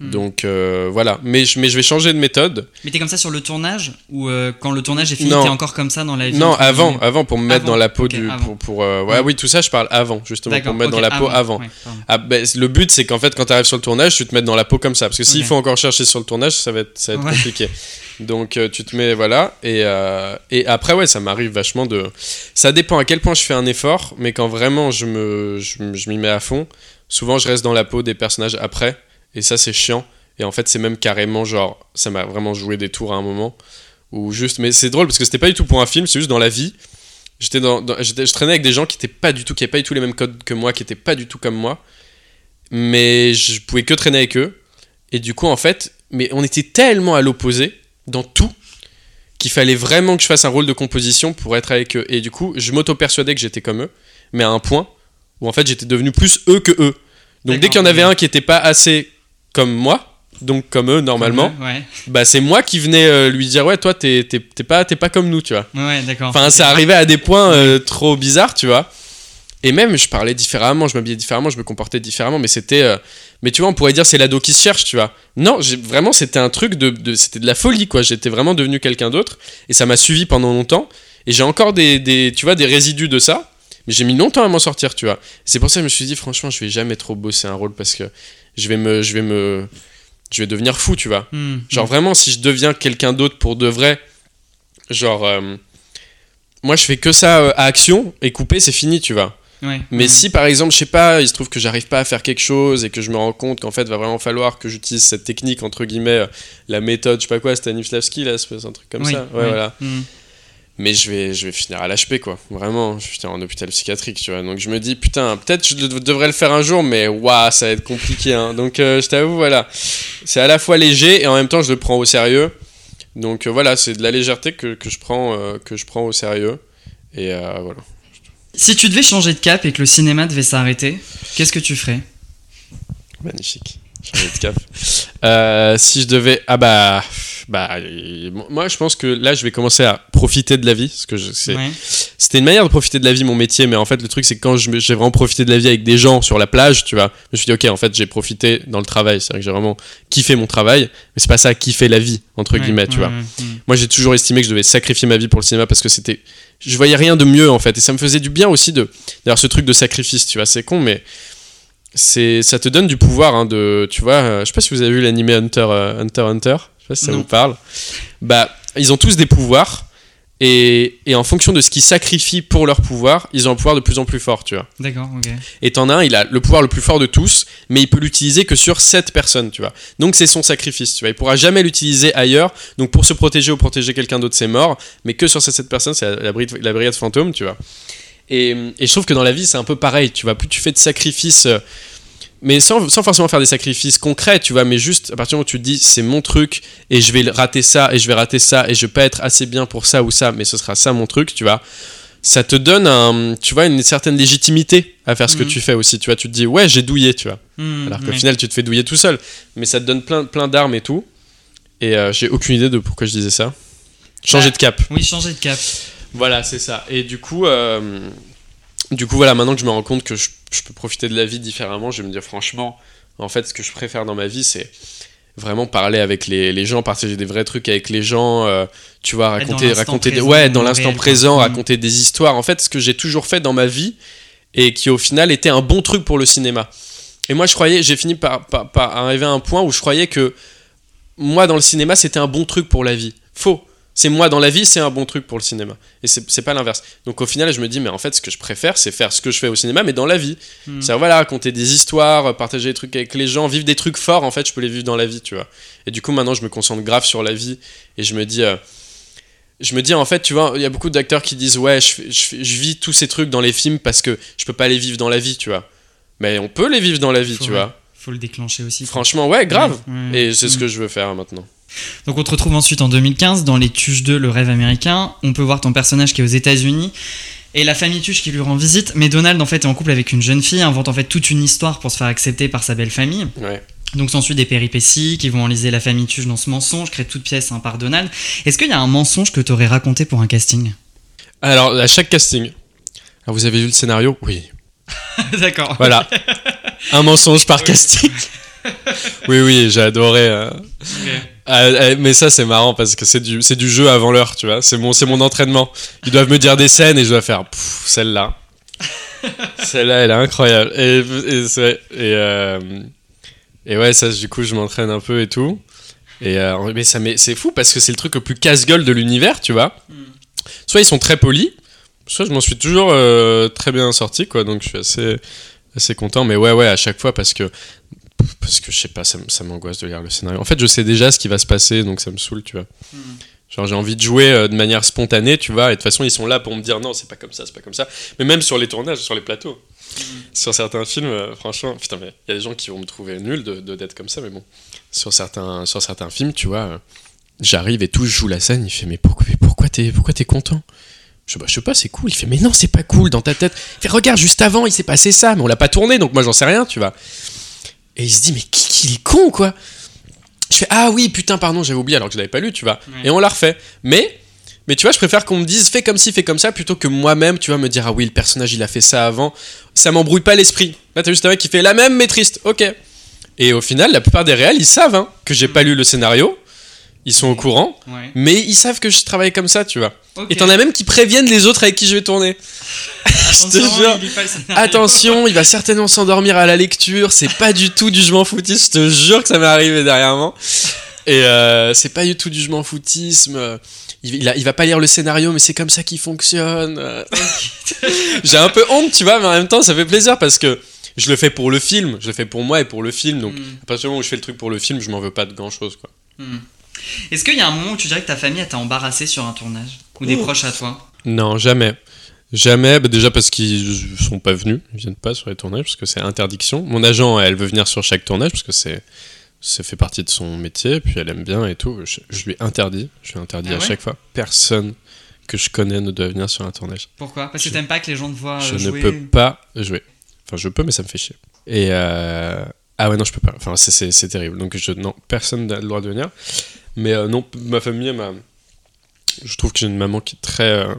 Hmm. Donc euh, voilà, mais je, mais je vais changer de méthode. Mais t'es comme ça sur le tournage Ou euh, quand le tournage est fini, t'es encore comme ça dans la vie Non, avant, avant pour me mettre Avant, dans la peau du, avant. pour, pour, euh, ouais, Hmm. oui, tout ça, je parle avant justement pour me mettre dans la peau avant. ouais. Ah, ben, le but, c'est qu'en fait, quand tu arrives sur le tournage, tu te mettes dans la peau comme ça. Parce que s'il faut encore chercher sur le tournage, ça va être, ça va être Ouais. compliqué. Donc tu te mets, voilà. Et, et après, ouais, ça m'arrive vachement de. Ça dépend à quel point je fais un effort, mais quand vraiment je me, je, m- je m'y mets à fond, souvent je reste dans la peau des personnages après. Et ça, c'est chiant. Et en fait, c'est même carrément genre, ça m'a vraiment joué des tours à un moment. Ou juste, mais c'est drôle parce que c'était pas du tout pour un film, c'est juste dans la vie. J'étais dans, je traînais avec des gens qui étaient pas du tout, qui avaient pas du tout les mêmes codes que moi, qui étaient pas du tout comme moi. Mais je pouvais que traîner avec eux. Et du coup, en fait, mais on était tellement à l'opposé dans tout qu'il fallait vraiment que je fasse un rôle de composition pour être avec eux. Et du coup, je m'auto-persuadais que j'étais comme eux, mais à un point où en fait j'étais devenu plus eux que eux. Donc dès qu'il y en avait un qui était pas assez comme moi, donc comme eux normalement, Ouais, bah c'est moi qui venais euh, lui dire ouais toi t'es t'es- t'es pas t'es pas comme nous tu vois. ouais, d'accord. Enfin ça arrivait à des points euh, trop bizarres tu vois. Et même je parlais différemment, je m'habillais différemment, je me comportais différemment, mais c'était euh, mais tu vois on pourrait dire c'est l'ado qui se cherche tu vois. Non j'ai vraiment c'était un truc de, de- c'était de la folie quoi. J'étais vraiment devenu quelqu'un d'autre et ça m'a suivi pendant longtemps et j'ai encore des, des tu vois des résidus de ça. Mais j'ai mis longtemps à m'en sortir, tu vois. C'est pour ça que je me suis dit, franchement, je vais jamais trop bosser un rôle parce que je vais me, je vais me, je vais devenir fou, tu vois. Hmm, Genre vraiment, si je deviens quelqu'un d'autre pour de vrai, genre, euh, moi je fais que ça euh, à action et couper, c'est fini, tu vois. ouais, Mais ouais. si par exemple, je sais pas, il se trouve que j'arrive pas à faire quelque chose et que je me rends compte qu'en fait, va vraiment falloir que j'utilise cette technique entre guillemets, euh, la méthode, je sais pas quoi, Stanislavski là, c'est un truc comme Oui, ça. Ouais, oui. voilà. Hmm. Mais je vais, je vais finir à l'HP, quoi. Vraiment, je vais finir en hôpital psychiatrique, tu vois. Donc je me dis, putain, peut-être je dev- devrais le faire un jour, mais waouh, ça va être compliqué. Hein. Donc euh, je t'avoue, voilà. C'est à la fois léger et en même temps, je le prends au sérieux. Donc euh, voilà, c'est de la légèreté que, que je, prends, euh, que je prends au sérieux. Et voilà. Si tu devais changer de cap et que le cinéma devait s'arrêter, qu'est-ce que tu ferais? Magnifique. Changer de cap. Si je devais. Ah bah. Bah, euh, moi je pense que là je vais commencer à profiter de la vie parce que Ouais. C'était une manière de profiter de la vie, mon métier, mais en fait, le truc, c'est que quand j'ai vraiment profité de la vie avec des gens sur la plage, tu vois, je me suis dit, ok, en fait, j'ai profité dans le travail. C'est-à-dire que j'ai vraiment kiffé mon travail, mais c'est pas ça kiffer la vie, entre Ouais, guillemets, tu ouais, vois. Moi, j'ai toujours estimé que je devais sacrifier ma vie pour le cinéma parce que c'était. Je voyais rien de mieux, en fait, et ça me faisait du bien aussi de. D'ailleurs, ce truc de sacrifice, tu vois, c'est con, mais. c'est ça te donne du pouvoir hein, de tu vois euh, je sais pas si vous avez vu l'animé Hunter euh, Hunter Hunter sais pas si ça Non. vous parle. Bah ils ont tous des pouvoirs et, et en fonction de ce qu'ils sacrifient pour leur pouvoir ils ont un pouvoir de plus en plus fort tu vois. D'accord, ok. et t'en as un il a le pouvoir le plus fort de tous mais il peut l'utiliser que sur cette personne tu vois. Donc c'est son sacrifice tu vois. Il pourra jamais l'utiliser ailleurs. Donc pour se protéger ou protéger quelqu'un d'autre c'est mort. Mais que sur cette, personne c'est la, la, brigade- la brigade fantôme tu vois. Et, et je trouve que dans la vie, c'est un peu pareil, tu vois. Plus tu fais de sacrifices, euh, mais sans, sans forcément faire des sacrifices concrets, tu vois, mais juste à partir du moment où tu te dis, c'est mon truc, et je vais rater ça, et je vais rater ça, et je vais pas être assez bien pour ça ou ça, mais ce sera ça mon truc, tu vois. Ça te donne, un, tu vois, une certaine légitimité à faire ce que Mhm. tu fais aussi, tu vois. Tu te dis, ouais, j'ai douillé, tu vois. Hmm, Alors qu'au ouais. final, tu te fais douiller tout seul. Mais ça te donne plein, plein d'armes et tout. Et euh, j'ai aucune idée de pourquoi je disais ça. Changer Bah, de cap. Oui, changer de cap. Voilà, c'est ça. Et du coup, euh, du coup, voilà, maintenant que je me rends compte que je, je peux profiter de la vie différemment, je vais me dire franchement, en fait, ce que je préfère dans ma vie, c'est vraiment parler avec les, les gens, partager des vrais trucs avec les gens, euh, tu vois, raconter, raconter des, ouais, dans l'instant quoi. présent, Mhm. raconter des histoires. En fait, ce que j'ai toujours fait dans ma vie et qui au final était un bon truc pour le cinéma. Et moi, je croyais, j'ai fini par, par, par arriver à un point où je croyais que moi, dans le cinéma, c'était un bon truc pour la vie. Faux. C'est moi dans la vie, c'est un bon truc pour le cinéma. Et c'est pas l'inverse. Donc au final, je me dis, mais en fait, ce que je préfère, c'est faire ce que je fais au cinéma, mais dans la vie. Hmm. C'est voilà, raconter des histoires, partager des trucs avec les gens, vivre des trucs forts, en fait, je peux les vivre dans la vie, tu vois. Et du coup, maintenant, je me concentre grave sur la vie et je me dis. euh, je me dis en fait, tu vois, il y a beaucoup d'acteurs qui disent ouais, je, je, vis tous ces trucs dans les films parce que je peux pas les vivre dans la vie, tu vois. Mais on peut les vivre dans la vie, Faut- tu ouais. vois. Faut le déclencher aussi. Franchement, ouais, grave. Ouais, ouais. Et c'est ce Hmm. que je veux faire maintenant. Donc on te retrouve ensuite en 2015 dans Les Tuches 2, le rêve américain. On peut voir ton personnage qui est aux États-Unis et la famille Tuche qui lui rend visite. Mais Donald en fait est en couple avec une jeune fille, invente en fait toute une histoire pour se faire accepter par sa belle famille. Ouais. Donc s'ensuit des péripéties qui vont enliser la famille Tuche dans ce mensonge, créé toute pièce hein, par Donald. Est-ce qu'il y a un mensonge que t'aurais raconté pour un casting? Alors, à chaque casting. Alors, vous avez vu le scénario? Oui. D'accord. Voilà. Un mensonge par casting. oui, oui, j'ai adoré. euh. Euh, mais ça, c'est marrant parce que c'est du, c'est du jeu avant l'heure, tu vois. C'est mon, c'est mon entraînement. Ils doivent me dire des scènes et je dois faire celle-là. celle-là, elle est incroyable. Et, et, euh, et ouais, ça, du coup, je m'entraîne un peu et tout. Et euh, mais ça, c'est fou parce que c'est le truc le plus casse-gueule de l'univers, tu vois. Hmm. Soit ils sont très polis, soit je m'en suis toujours euh, très bien sorti, quoi. Donc je suis assez, assez content. Mais ouais, ouais, à chaque fois parce que parce que je sais pas, ça, m'angoisse de lire le scénario. En fait, je sais déjà ce qui va se passer, donc ça me saoule, tu vois. Hmm. Genre j'ai envie de jouer euh, de manière spontanée, tu vois. Et de toute façon, ils sont là pour me dire non, c'est pas comme ça, c'est pas comme ça. Mais même sur les tournages, sur les plateaux, sur certains films, euh, franchement, putain, mais il y a des gens qui vont me trouver nul de d'être comme ça, mais bon. Sur certains, sur certains films, tu vois, euh, j'arrive et tout, je joue la scène. Il fait mais pourquoi, pourquoi t'es, pourquoi t'es content? Je, sais, bah, je sais pas, c'est cool. Il fait, mais non, c'est pas cool dans ta tête. Il fait, regarde, juste avant, il s'est passé ça, mais on l'a pas tourné, donc moi j'en sais rien, tu vois. Et il se dit, mais qui, qui est con, quoi? Je fais, ah oui, putain, pardon, j'avais oublié alors que je l'avais pas lu, tu vois. Ouais. Et on l'a refait. Mais, mais tu vois, je préfère qu'on me dise, fais comme ci, fais comme ça, plutôt que moi-même, tu vois, me dire, ah oui, le personnage, il a fait ça avant. Ça m'embrouille pas l'esprit. Là, t'as juste un mec qui fait la même, mais triste. Ok. Et au final, la plupart des réels, ils savent hein, que j'ai pas lu le scénario. Ils sont au courant. Ouais. Mais ils savent que je travaille comme ça, tu vois. Et t'en as même qui préviennent les autres avec qui je vais tourner. je te Attention, jure. il. Attention, il va certainement s'endormir à la lecture. C'est pas du tout du je m'en foutisme. Je te jure que ça m'est arrivé dernièrement. Et euh, c'est pas du tout du je m'en foutisme. Il, il, a- il va pas lire le scénario, mais c'est comme ça qu'il fonctionne. J'ai un peu honte, tu vois, mais en même temps, ça fait plaisir parce que je le fais pour le film. Je le fais pour moi et pour le film. Donc, Hmm. à partir du moment où je fais le truc pour le film, je m'en veux pas de grand chose, quoi. Hmm. Est-ce qu'il y a un moment où tu dirais que ta famille t'a embarrassé sur un tournage Ou des proches à toi? Non, jamais. Jamais, bah déjà parce qu'ils sont pas venus, ils viennent pas sur les tournages parce que c'est interdiction. Mon agent, elle veut venir sur chaque tournage parce que c'est ça fait partie de son métier, puis elle aime bien et tout. Je, je lui interdis, je lui interdis Ah à ouais? chaque fois. Personne que je connais ne doit venir sur un tournage. Pourquoi? Parce que Je- t'aimes pas que les gens te voient je euh, ne jouer peux pas jouer. Enfin, je peux, mais ça me fait chier. Et euh, ah ouais, non, je peux pas. Enfin, c'est- c'est c'est terrible. Donc je non, personne n'a le droit de venir. Mais euh, non, ma famille, ma... je trouve que j'ai une maman qui est très euh,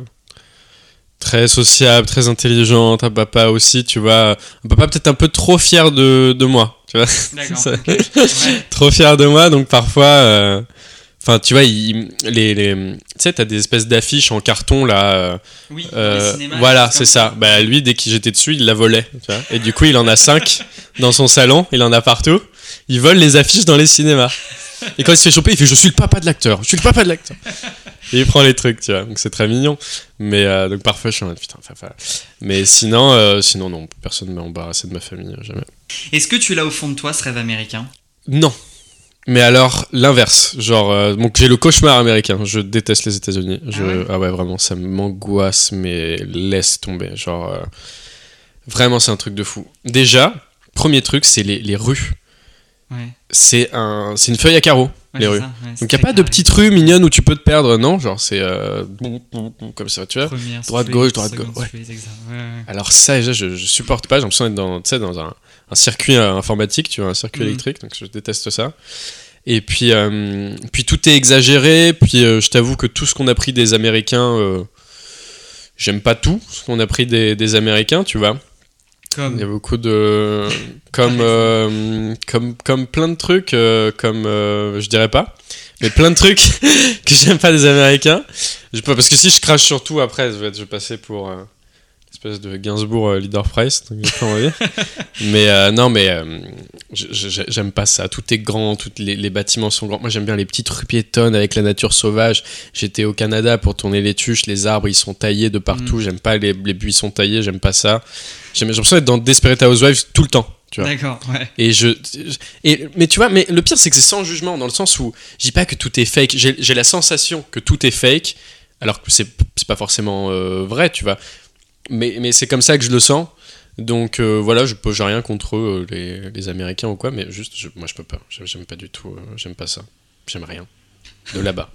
très sociable, très intelligente, un papa aussi, tu vois. Un papa peut-être un peu trop fier de, de moi, tu vois. Ça-. Ouais. trop fier de moi, donc parfois. euh, Enfin, tu vois, il- les, les, tu sais, t'as des espèces d'affiches en carton là. Oui, euh, cinémas, voilà, c'est ça. Bah, lui, dès qu'il j'étais dessus, il la volait. tu vois. Et du coup, il en a cinq dans son salon, il en a partout. Il vole les affiches dans les cinémas. Et quand il se fait choper, il fait Je suis le papa de l'acteur, je suis le papa de l'acteur. Et il prend les trucs, tu vois. Donc c'est très mignon. Mais euh, donc parfois, je suis en mode putain, enfin, enfin. Mais sinon, euh, sinon, non, personne ne m'a embarrassé de ma famille, euh, jamais. Est-ce que tu l'as au fond de toi, ce rêve américain? Non. Mais alors, l'inverse. Genre, euh, donc j'ai le cauchemar américain. Je déteste les États-Unis. Je... Ah ouais? Ah ouais, vraiment, ça m'angoisse, mais laisse tomber. Genre, euh, vraiment, c'est un truc de fou. Déjà, premier truc, c'est les, les rues. Ouais. C'est un, c'est une feuille à carreaux, Ouais, les rues. ça, ouais, c'est Donc, il n'y a pas de carré. petites rues mignonnes où tu peux te perdre, non? Genre, c'est euh, comme ça, tu vois. Première droite, gauche, droite, gauche. Alors ça déjà je, je supporte pas, j'ai l'impression d'être dans, dans un, un circuit euh, informatique, tu vois, un circuit Mhm. électrique, donc je déteste ça. Et puis, euh, puis tout est exagéré, puis euh, je t'avoue que tout ce qu'on a pris des Américains, j'aime pas tout ce qu'on a pris des, des Américains, tu vois. Il y a beaucoup de... comme, euh, comme, comme plein de trucs, euh, comme... euh, je dirais pas, mais plein de trucs que j'aime pas des Américains. Je parce que si je crache sur tout après, je vais, je vais passer pour... espèce de Gainsbourg euh, leader price mais euh, non mais euh, j'aime pas ça. Tout est grand tous les, les bâtiments sont grands. Moi j'aime bien les petites rues piétonnes avec la nature sauvage. J'étais au Canada pour tourner les tuches. Les arbres ils sont taillés de partout. J'aime pas les, les buissons taillés. J'aime pas ça. J'ai l'impression d'être dans Desperate Housewives tout le temps tu vois. D'accord, ouais. et je, et, mais tu vois, mais le pire c'est que c'est sans jugement dans le sens où je dis pas que tout est fake. J'ai la sensation que tout est fake, alors que c'est c'est pas forcément euh, vrai, tu vois. Mais, c'est comme ça que je le sens. Donc euh, voilà, je j'ai rien contre eux, les, Américains ou quoi, mais juste je- moi je peux pas. J'aime pas du tout. euh, J'aime pas ça. J'aime rien de là-bas.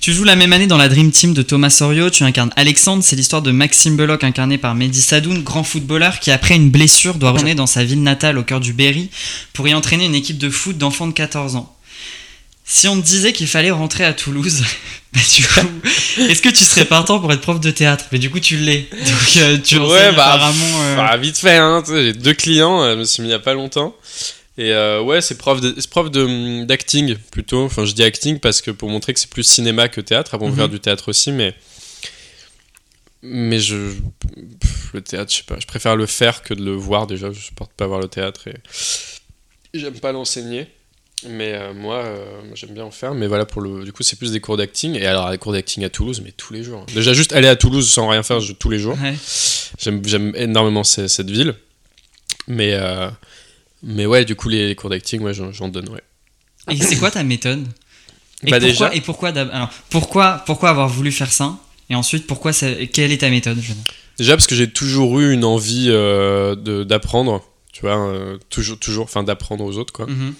Tu joues la même année dans la Dream Team de Thomas Sorio, tu incarnes Alexandre, c'est l'histoire de Maxime Belloc incarné par Mehdi Sadoun, grand footballeur qui après une blessure doit retourner dans sa ville natale au cœur du Berry pour y entraîner une équipe de foot d'enfants de 14 ans. Si on te disait qu'il fallait rentrer à Toulouse, bah, du coup, est-ce que tu serais partant pour être prof de théâtre? Mais du coup, tu l'es. Donc, euh, tu Ouais, bah, apparemment. euh, Bah, vite fait, hein, j'ai deux clients, euh, je me suis mis il y a pas longtemps. Et euh, ouais, c'est prof de- prof de- d'acting plutôt. Enfin, je dis acting parce que pour montrer que c'est plus cinéma que théâtre. Après, on peut Mhm. faire du théâtre aussi, mais. Mais je. pff, Le théâtre, je sais pas. Je préfère le faire que de le voir déjà. Je supporte pas voir le théâtre et. J'aime pas l'enseigner. Mais euh, moi, euh, j'aime bien en faire. Mais voilà, pour le, du coup, c'est plus des cours d'acting. Et alors, des cours d'acting à Toulouse, mais tous les jours. Déjà, juste aller à Toulouse sans rien faire je- tous les jours. Ouais. J'aime, j'aime énormément ce- cette ville. Mais, euh, mais ouais, du coup, les, les cours d'acting, ouais, j'en, donne, ouais. Et c'est quoi ta méthode? Et Bah, pourquoi, déjà- et pourquoi, d'ab- alors, pourquoi, pourquoi avoir voulu faire ça? Et ensuite, pourquoi ça- quelle est ta méthode Déjà parce que j'ai toujours eu une envie de, d'apprendre. Tu vois, toujours, toujours, enfin, d'apprendre aux autres, quoi. Mhm.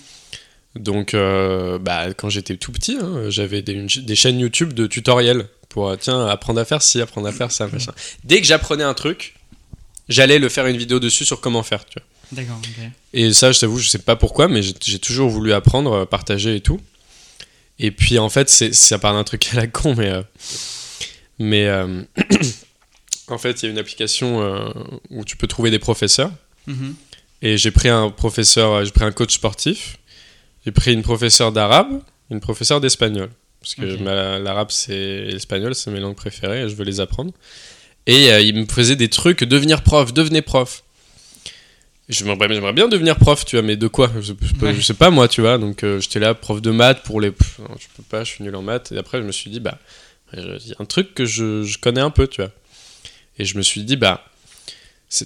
Donc, euh, bah, quand j'étais tout petit, hein, j'avais des, une- des chaînes YouTube de tutoriels pour, euh, tiens, apprendre à faire ci, apprendre à faire ça, machin. Dès que j'apprenais un truc, j'allais le faire une vidéo dessus sur comment faire, tu vois. D'accord. Et ça, je t'avoue, je sais pas pourquoi, mais j'ai j'ai toujours voulu apprendre, euh, partager et tout. Et puis, en fait, c'est ça part d'un truc à la con, mais... euh, mais euh, en fait, il y a une application euh, où tu peux trouver des professeurs. Mhm. Et j'ai pris un professeur, j'ai pris un coach sportif, j'ai pris une professeure d'arabe, une professeure d'espagnol. Parce que l'arabe c'est et l'espagnol, c'est mes langues préférées et je veux les apprendre. Et euh, il me faisait des trucs, devenir prof, devenez prof. J'aimerais j'aimerais bien devenir prof, tu vois, mais de quoi? Je, je peux- Ouais. je sais pas moi, tu vois. Donc euh, j'étais là, prof de maths pour les. pff, non, je peux pas, je suis nul en maths. Et après, je me suis dit, bah, il y a un truc que je, je connais un peu, tu vois. Et je me suis dit, bah,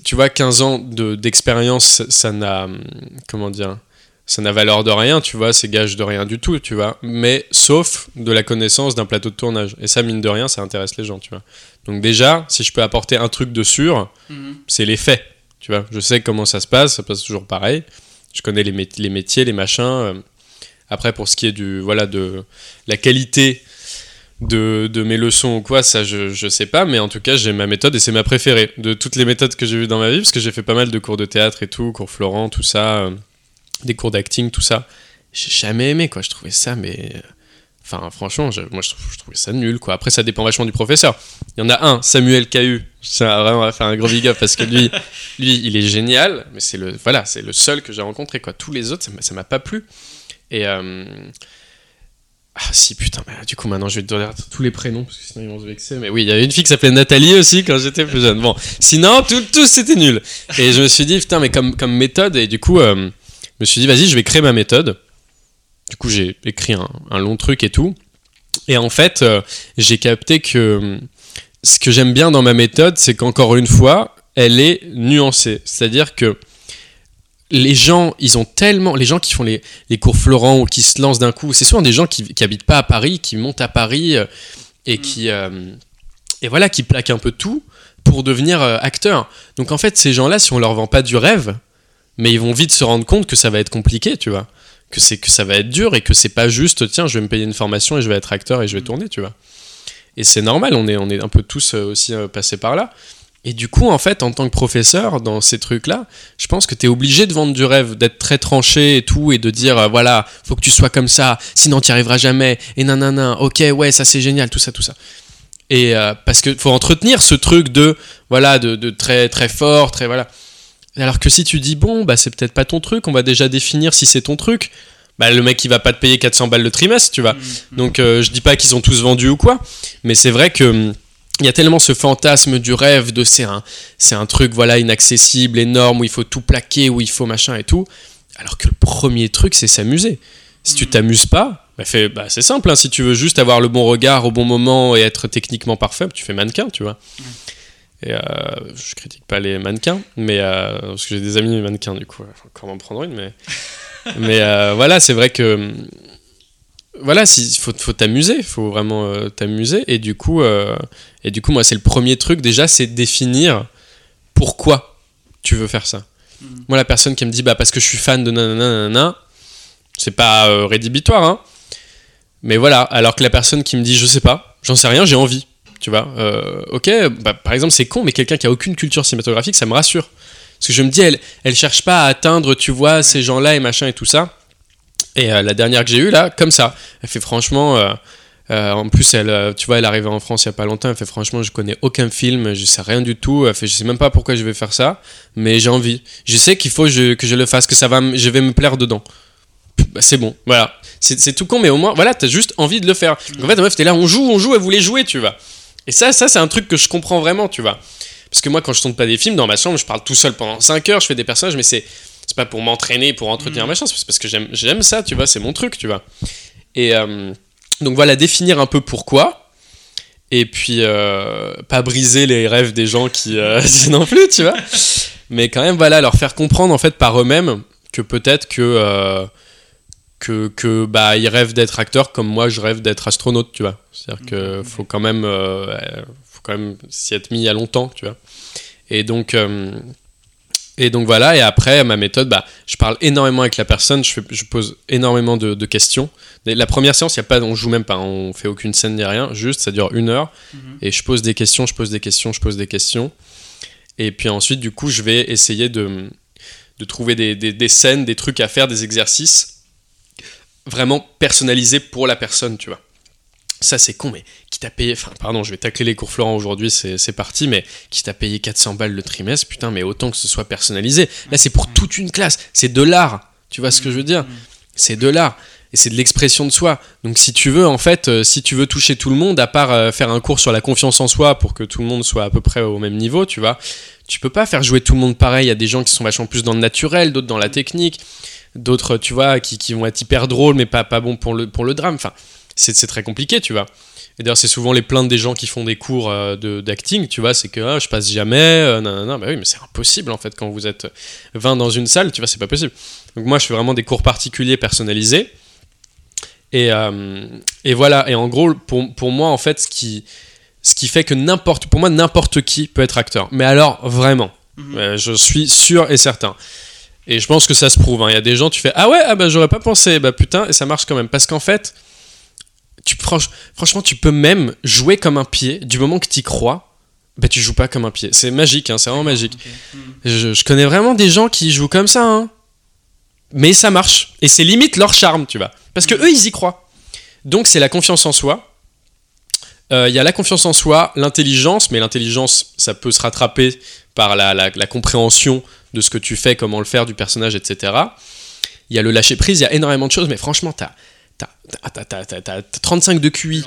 tu vois, 15 ans de- d'expérience, ça- ça n'a. hum, Comment dire Ça n'a valeur de rien, tu vois, c'est gage de rien du tout, tu vois. Mais sauf de la connaissance d'un plateau de tournage. Et ça, mine de rien, ça intéresse les gens, tu vois. Donc, déjà, si je peux apporter un truc de sûr, Mhm. c'est les faits. Tu vois, je sais comment ça se passe, ça passe toujours pareil. Je connais les, mét- les métiers, les machins. euh. Après, pour ce qui est du, voilà, de la qualité de, de mes leçons ou quoi, ça je, je sais pas, mais en tout cas, j'ai ma méthode et c'est ma préférée de toutes les méthodes que j'ai vues dans ma vie, parce que j'ai fait pas mal de cours de théâtre et tout, cours Florent, tout ça, euh, des cours d'acting, tout ça. J'ai jamais aimé, quoi. Je trouvais ça, mais. Enfin, franchement, je- moi je, trouve- je trouvais ça nul, quoi. Après, ça dépend vachement du professeur. Il y en a un, Samuel Cahu. À vraiment faire un gros big up parce que lui, lui, il est génial, mais c'est le, voilà, c'est le seul que j'ai rencontré, quoi. Tous les autres, ça m'a- ça m'a pas plu. Et. euh, Ah si putain, mais du coup maintenant je vais te donner tous les prénoms parce que sinon ils vont se vexer. Mais oui, il y avait une fille qui s'appelait Nathalie aussi quand j'étais plus jeune. Bon, sinon tout, tout c'était nul. Et je me suis dit putain mais comme, comme méthode et du coup euh, me suis dit vas-y je vais créer ma méthode. Du coup j'ai écrit un, un long truc et tout. Et en fait euh, j'ai capté que euh, ce que j'aime bien dans ma méthode c'est qu'encore une fois elle est nuancée. C'est-à-dire que les gens, ils ont tellement. Les gens qui font les, les cours Florent ou qui se lancent d'un coup, c'est souvent des gens qui, qui habitent pas à Paris, qui montent à Paris euh, et qui. euh, et voilà, qui plaquent un peu tout pour devenir acteurs. Donc en fait, ces gens-là, si on leur vend pas du rêve, mais ils vont vite se rendre compte que ça va être compliqué, tu vois. Que, c'est, que ça va être dur et que c'est pas juste, tiens, je vais me payer une formation et je vais être acteur et je vais tourner, tu vois. Et c'est normal, on est, on est un peu tous euh, aussi euh, passés par là. Et du coup, en fait, en tant que professeur, dans ces trucs-là, je pense que tu es obligé de vendre du rêve, d'être très tranché et tout, et de dire, euh, voilà, faut que tu sois comme ça, sinon tu arriveras jamais, et nanana, ok, ouais, ça c'est génial, tout ça, tout ça. Et euh, parce qu'il faut entretenir ce truc de, voilà, de, de très, très fort, très, voilà. Alors que si tu dis, bon, bah c'est peut-être pas ton truc, on va déjà définir si c'est ton truc, bah le mec il va pas te payer 400 balles le trimestre, tu vois. Donc euh, je dis pas qu'ils ont tous vendu ou quoi, mais c'est vrai que hum, il y a tellement ce fantasme du rêve de c'est un, c'est un truc voilà inaccessible, énorme, où il faut tout plaquer, où il faut machin et tout. Alors que le premier truc c'est s'amuser. Si tu Mhm. t'amuses pas, bah, bah, c'est simple, hein, si tu veux juste avoir le bon regard au bon moment et être techniquement parfait, tu fais mannequin, tu vois. Et euh, je critique pas les mannequins, mais euh, parce que j'ai des amis mannequins du coup, faut encore m'en prendre une, mais mais euh, voilà, c'est vrai que voilà, il faut faut t'amuser, faut vraiment euh, t'amuser et du coup et du coup moi c'est le premier truc déjà, c'est définir pourquoi tu veux faire ça. Mhm. Moi la personne qui me dit bah parce que je suis fan de nanana nanana, c'est pas rédhibitoire hein. Mais voilà, alors que la personne qui me dit je sais pas, j'en sais rien, j'ai envie. Tu vois, euh, ok, bah, par exemple, c'est con, mais quelqu'un qui a aucune culture cinématographique, ça me rassure. Parce que je me dis, elle, elle cherche pas à atteindre, tu vois, ces gens-là et machin et tout ça. Et euh, la dernière que j'ai eue, là, comme ça, elle fait franchement. euh, en plus, elle, tu vois, elle est arrivée en France il y a pas longtemps. Elle fait franchement, je connais aucun film, je sais rien du tout. Elle fait, je sais même pas pourquoi je vais faire ça, mais j'ai envie. Je sais qu'il faut que je, que je le fasse, que ça va, je vais me plaire dedans. Bah, c'est bon, voilà. C'est c'est tout con, mais au moins, voilà, t'as juste envie de le faire. Donc, en fait, la meuf, t'es là, on joue, on joue, elle voulait jouer, tu vois. Et ça, ça c'est un truc que je comprends vraiment, tu vois. Parce que moi, quand je tourne pas des films, dans ma chambre, je parle tout seul pendant 5 heures, je fais des personnages, mais c'est pas pour m'entraîner, pour entretenir machin, c'est parce que j'aime, ça, tu vois, c'est mon truc, tu vois. Et euh, donc voilà, définir un peu pourquoi. Et puis, euh, pas briser les rêves des gens qui euh, non plus, tu vois. Mais quand même, voilà, leur faire comprendre en fait par eux-mêmes que peut-être que euh, que, que bah ils rêvent d'être acteurs comme moi je rêve d'être astronaute, tu vois. C'est-à-dire que faut quand même euh, faut quand même s'y être mis il y a longtemps, tu vois. Et donc euh, et donc voilà, et après, ma méthode, bah, je parle énormément avec la personne, je, fais- je pose énormément de, de questions. La première séance, y a pas, on joue même pas, on fait aucune scène ni rien, juste ça dure une heure, et je pose des questions, je pose des questions, je pose des questions. Et puis ensuite, du coup, je vais essayer de, de trouver des, des- des scènes, des trucs à faire, des exercices vraiment personnalisés pour la personne, tu vois. Ça, c'est con, mais qui t'a payé, enfin, pardon, je vais tacler les cours Florent aujourd'hui, c'est c'est parti, mais qui t'a payé 400 balles le trimestre, putain, mais autant que ce soit personnalisé. Là, c'est pour toute une classe, c'est de l'art, tu vois ce que je veux dire? C'est de l'art, et c'est de l'expression de soi. Donc, si tu veux, en fait, euh, si tu veux toucher tout le monde, à part euh, faire un cours sur la confiance en soi pour que tout le monde soit à peu près au même niveau, tu vois, tu peux pas faire jouer tout le monde pareil. Il y a des gens qui sont vachement plus dans le naturel, d'autres dans la technique, d'autres, tu vois, qui, qui vont être hyper drôles, mais pas, pas bons pour le, pour le drame. Enfin, c'est très compliqué, tu vois. Et d'ailleurs, c'est souvent les plaintes des gens qui font des cours euh, de- d'acting, tu vois, c'est que ah, je passe jamais, euh, nanana. Bah oui, mais c'est impossible en fait quand vous êtes 20 dans une salle, tu vois, c'est pas possible. Donc moi, je fais vraiment des cours particuliers personnalisés. Et, euh, et voilà, et en gros, pour, pour moi, en fait, ce qui, ce qui fait que n'importe, pour moi, n'importe qui peut être acteur. Mais alors, vraiment, Euh, je suis sûr et certain. Et je pense que ça se prouve. hein. Il y a des gens, tu fais Ah ouais, ah bah j'aurais pas pensé, bah putain, et ça marche quand même. Parce qu'en fait, tu, franch- franchement, tu peux même jouer comme un pied du moment que tu y crois. Bah tu joues pas comme un pied. C'est magique, hein, c'est vraiment magique. Je, je connais vraiment des gens qui jouent comme ça, hein. mais ça marche. Et c'est limite leur charme, tu vois. Parce que eux, ils y croient. Donc c'est la confiance en soi. Euh, Il y a la confiance en soi, l'intelligence, mais l'intelligence, ça peut se rattraper par la, la- la compréhension de ce que tu fais, comment le faire, du personnage, etc. Il y a le lâcher prise, il y a énormément de choses, mais franchement, t'as as, 35 de QI,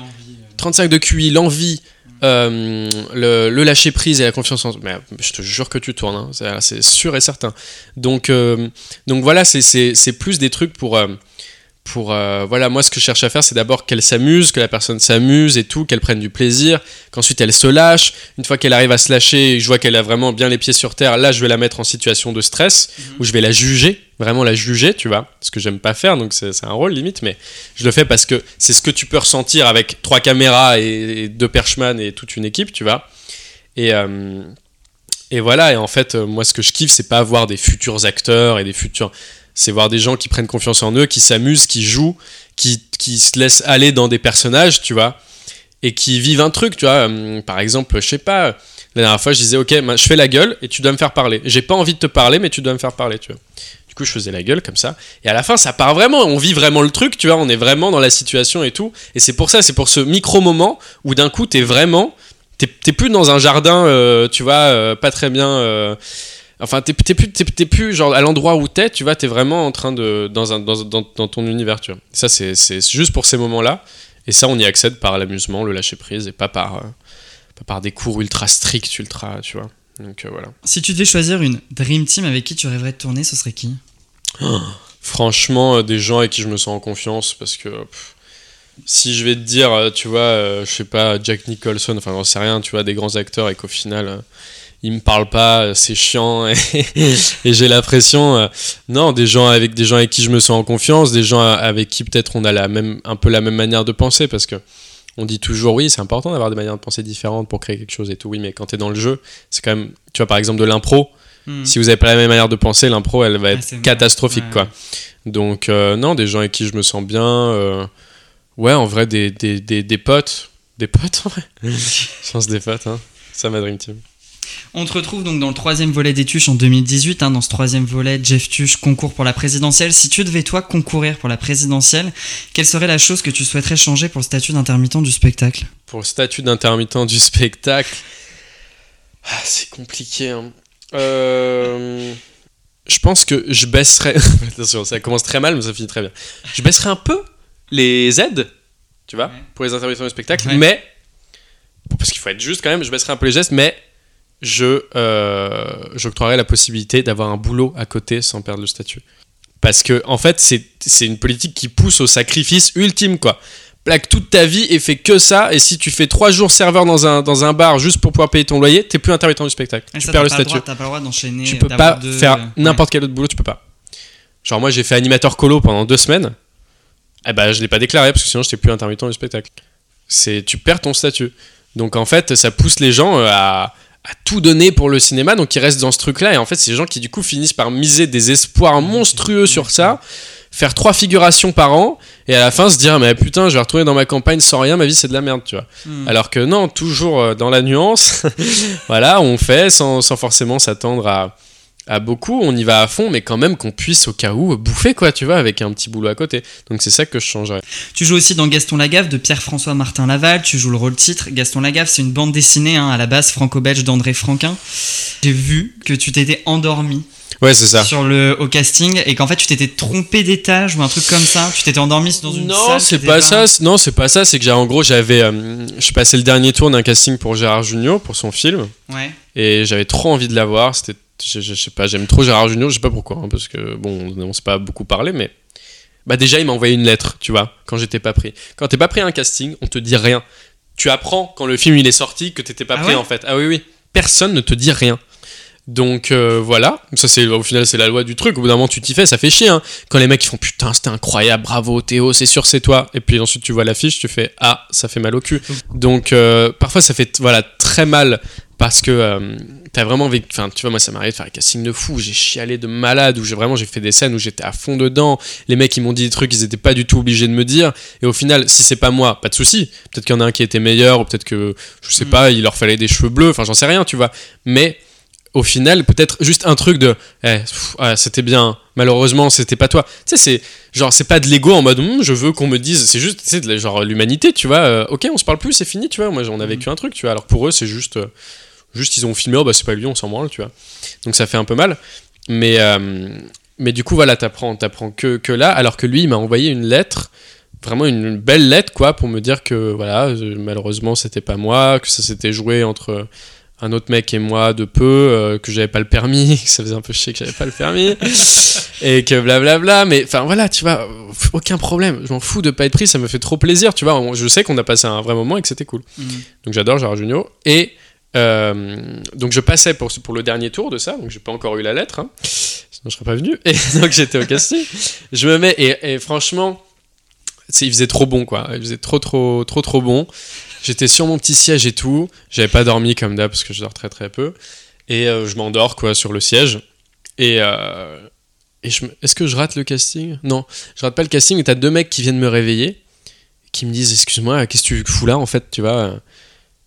35 de QI, l'envie, euh, le, le lâcher prise et la confiance en mais je te jure que tu tournes, hein, c'est- sûr et certain. Donc, euh, donc voilà, c'est- plus des trucs pour. euh, pour euh, voilà moi ce que je cherche à faire c'est d'abord qu'elle s'amuse que la personne s'amuse et tout qu'elle prenne du plaisir qu'ensuite elle se lâche. Une fois qu'elle arrive à se lâcher et je vois qu'elle a vraiment bien les pieds sur terre là je vais la mettre en situation de stress où je vais la juger vraiment la juger tu vois ce que j'aime pas faire donc c'est un rôle limite mais je le fais parce que c'est ce que tu peux ressentir avec trois caméras et, et deux perchman et toute une équipe tu vois. Et euh, et voilà et en fait euh, moi ce que je kiffe c'est pas voir des futurs acteurs et des futurs c'est voir des gens qui prennent confiance en eux, qui s'amusent, qui jouent, qui, se laissent aller dans des personnages, tu vois, et qui vivent un truc, tu vois. Hum, Par exemple, je sais pas, la dernière fois, je disais, ok, je fais la gueule et tu dois me faire parler. J'ai pas envie de te parler, mais tu dois me faire parler, tu vois. Du coup, je faisais la gueule comme ça. Et à la fin, ça part vraiment. On vit vraiment le truc, tu vois. On est vraiment dans la situation et tout. Et c'est pour ça, c'est pour ce micro-moment où d'un coup, t'es vraiment. T'es t'es plus dans un jardin, euh, tu vois, euh, pas très bien. euh, Enfin, t'es plus, genre à l'endroit où t'es, tu vois, t'es vraiment en train de. dans, un, dans, dans, dans ton univers, tu vois. Ça, c'est juste pour ces moments-là. Et ça, on y accède par l'amusement, le lâcher prise, et pas par, euh, pas par des cours ultra stricts, ultra, tu vois. Donc euh, voilà. Si tu devais choisir une Dream Team avec qui tu rêverais de tourner, ce serait qui? Franchement, euh, des gens avec qui je me sens en confiance, parce que. pff, si je vais te dire, tu vois, je sais pas, Jack Nicholson, enfin j'en sais rien, tu vois, des grands acteurs et qu'au final, ils me parlent pas, euh, c'est chiant et, et j'ai l'impression, euh, non, des gens avec des gens avec qui je me sens en confiance, des gens avec qui peut-être on a la même, un peu la même manière de penser, parce que on dit toujours oui, c'est important d'avoir des manières de penser différentes pour créer quelque chose et tout, oui, mais quand t'es dans le jeu, c'est quand même, tu vois, par exemple de l'impro, Hmm. si vous avez pas la même manière de penser, l'impro, elle va Ah, être catastrophique, Ouais, quoi. Donc, euh, non, des gens avec qui je me sens bien. euh, ouais, en vrai, des, des, des, des potes. Des potes, en vrai. je pense des potes, hein. Ça, ma Dream Team. On te retrouve donc dans le troisième volet des Tuches en 2018. hein, dans ce troisième volet, Jeff Tuche concourt pour la présidentielle. Si tu devais, toi, concourir pour la présidentielle, quelle serait la chose que tu souhaiterais changer pour le statut d'intermittent du spectacle? Pour le statut d'intermittent du spectacle, ah, c'est compliqué. hein. Euh, je pense que je baisserais. Attention, ça commence très mal, mais ça finit très bien. Je baisserais un peu les aides, tu vois, Ouais. pour les intermittents du spectacle, Ouais. mais. Parce qu'il faut être juste quand même, je baisserais un peu les gestes, mais je euh, la possibilité d'avoir un boulot à côté sans perdre le statut. Parce que en fait, c'est c'est une politique qui pousse au sacrifice ultime quoi. Plaque toute ta vie et fais que ça. Et si tu fais trois jours serveur dans un, dans un bar juste pour pouvoir payer ton loyer, t'es plus intermittent du spectacle. Et tu ça, perds le pas statut. droit- T'as pas le droit d'enchaîner. Tu peux pas faire ouais. n'importe quel autre boulot, tu peux pas. Genre moi j'ai fait animateur colo pendant deux semaines. Eh ben je l'ai pas déclaré parce que sinon j'étais plus intermittent du spectacle. C'est tu perds ton statut. Donc en fait ça pousse les gens euh, à, à tout donner pour le cinéma donc ils restent dans ce truc là et en fait c'est des gens qui du coup finissent par miser des espoirs monstrueux sur ça, faire trois figurations par an et à la fin se dire mais putain je vais retrouver dans ma campagne sans rien ma vie c'est de la merde tu vois. Hmm. Alors que non, toujours euh, dans la nuance, voilà, on fait sans, sans forcément s'attendre à, à beaucoup, on y va à fond, mais quand même qu'on puisse au cas où bouffer, quoi, tu vois, avec un petit boulot à côté. Donc c'est ça que je changerais. Tu joues aussi dans Gaston Lagaffe de Pierre-François Martin Laval. Tu joues le rôle titre. Gaston Lagaffe, c'est une bande dessinée hein, à la base franco-belge d'André Franquin. J'ai vu que tu t'étais endormi Ouais, c'est ça. sur le au casting et qu'en fait tu t'étais trompé d'étage ou un truc comme ça. Tu t'étais endormi dans une non, salle. c'est pas, ça. Non, c'est pas ça. C'est que j'ai en gros, j'avais, euh, je passais le dernier tour d'un casting pour Gérard Jugnot pour son film, Ouais. et j'avais trop envie de la voir. C'était, je, je- je sais pas, j'aime trop Gérard Jugnot. Je sais pas pourquoi, hein, parce que bon, on s'est pas beaucoup parlé, mais bah déjà il m'a envoyé une lettre, tu vois, quand j'étais pas pris. Quand t'es pas pris à un casting, on te dit rien. Tu apprends quand le film il est sorti que t'étais pas Ah pris ouais en fait. Ah oui oui. Personne ne te dit rien. Donc euh, voilà, ça c'est au final c'est la loi du truc. Au bout d'un moment tu t'y fais, ça fait chier. hein. Quand les mecs ils font putain c'était incroyable, bravo Théo, c'est sûr c'est toi. Et puis ensuite tu vois l'affiche, tu fais ah ça fait mal au cul. Donc euh, parfois ça fait voilà très mal parce que euh, t'as vraiment vécu. Enfin tu vois moi ça m'arrive de faire un casting de fou, j'ai chialé de malade où j'ai vraiment j'ai fait des scènes où j'étais à fond dedans. Les mecs ils m'ont dit des trucs ils étaient pas du tout obligés de me dire. Et au final si c'est pas moi, pas de souci. Peut-être qu'il y en a un qui était meilleur ou peut-être que je sais Mm. pas il leur fallait des cheveux bleus. Enfin j'en sais rien tu vois. Mais au final, peut-être juste un truc de eh, ouais, c'était bien, malheureusement, c'était pas toi. Tu sais, c'est genre, c'est pas de l'ego en mode Hum, je veux qu'on me dise, c'est juste, la- genre l'humanité, tu vois. euh, ok, on se parle plus, c'est fini, tu vois. Moi, on a vécu un truc, tu vois. Alors pour eux, c'est juste, euh, juste ils ont filmé, oh bah c'est pas lui, on s'en branle, tu vois. Donc ça fait un peu mal. Mais, euh, mais du coup, voilà, t'apprends, t'apprends que, que là, alors que lui, il m'a envoyé une lettre. Vraiment une belle lettre, quoi, pour me dire que voilà, malheureusement, c'était pas moi, que ça s'était joué entre un autre mec et moi de peu, euh, que j'avais pas le permis, que ça faisait un peu chier que j'avais pas le permis, et que blablabla, mais enfin voilà, tu vois, aucun problème, je m'en fous de pas être pris, ça me fait trop plaisir, tu vois, on- je sais qu'on a passé un vrai moment et que c'était cool. Mhm. Donc j'adore Gérard Jugnot, et euh, donc je passais pour, pour le dernier tour de ça, donc j'ai pas encore eu la lettre, hein, sinon je serais pas venu, et donc j'étais au casting, je me mets, et, franchement, il faisait trop bon quoi, il faisait trop trop trop trop bon. J'étais sur mon petit siège et tout. J'avais pas dormi comme d'hab parce que je dors très très peu. Et euh, je m'endors quoi sur le siège. Et, euh, et je est-ce que je rate le casting? Non, je rate pas le casting. T'as deux mecs qui viennent me réveiller, qui me disent excuse-moi, qu'est-ce que tu fous là en fait, tu vois?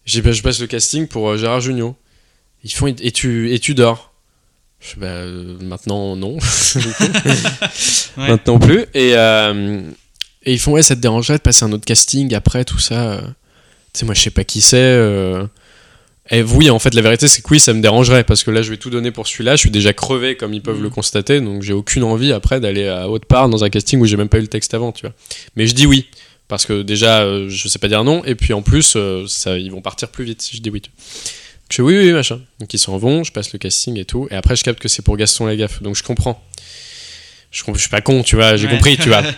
Je passe le casting pour euh, Gérard Jugnot. Ils font et tu et tu dors. Je bah, euh, maintenant non. Ouais. Maintenant plus. Et, euh, et ils font ouais, ça te dérangerait de passer un autre casting après tout ça. Tu sais, moi je sais pas qui c'est. euh. Et oui, en fait, la vérité c'est que oui, ça me dérangerait parce que là je vais tout donner pour celui-là. Je suis déjà crevé comme ils peuvent Mhm. le constater, donc j'ai aucune envie après d'aller à autre part dans un casting où j'ai même pas eu le texte avant, tu vois. Mais je dis oui parce que déjà euh, je sais pas dire non et puis en plus euh, ça, ils vont partir plus vite si je dis oui. Donc, je fais oui, oui, machin. Donc ils s'en vont, je passe le casting et tout. Et après, je capte que c'est pour Gaston Lagaffe. Donc je comprends. Je, je suis pas con, tu vois, j'ai Ouais. compris, tu vois.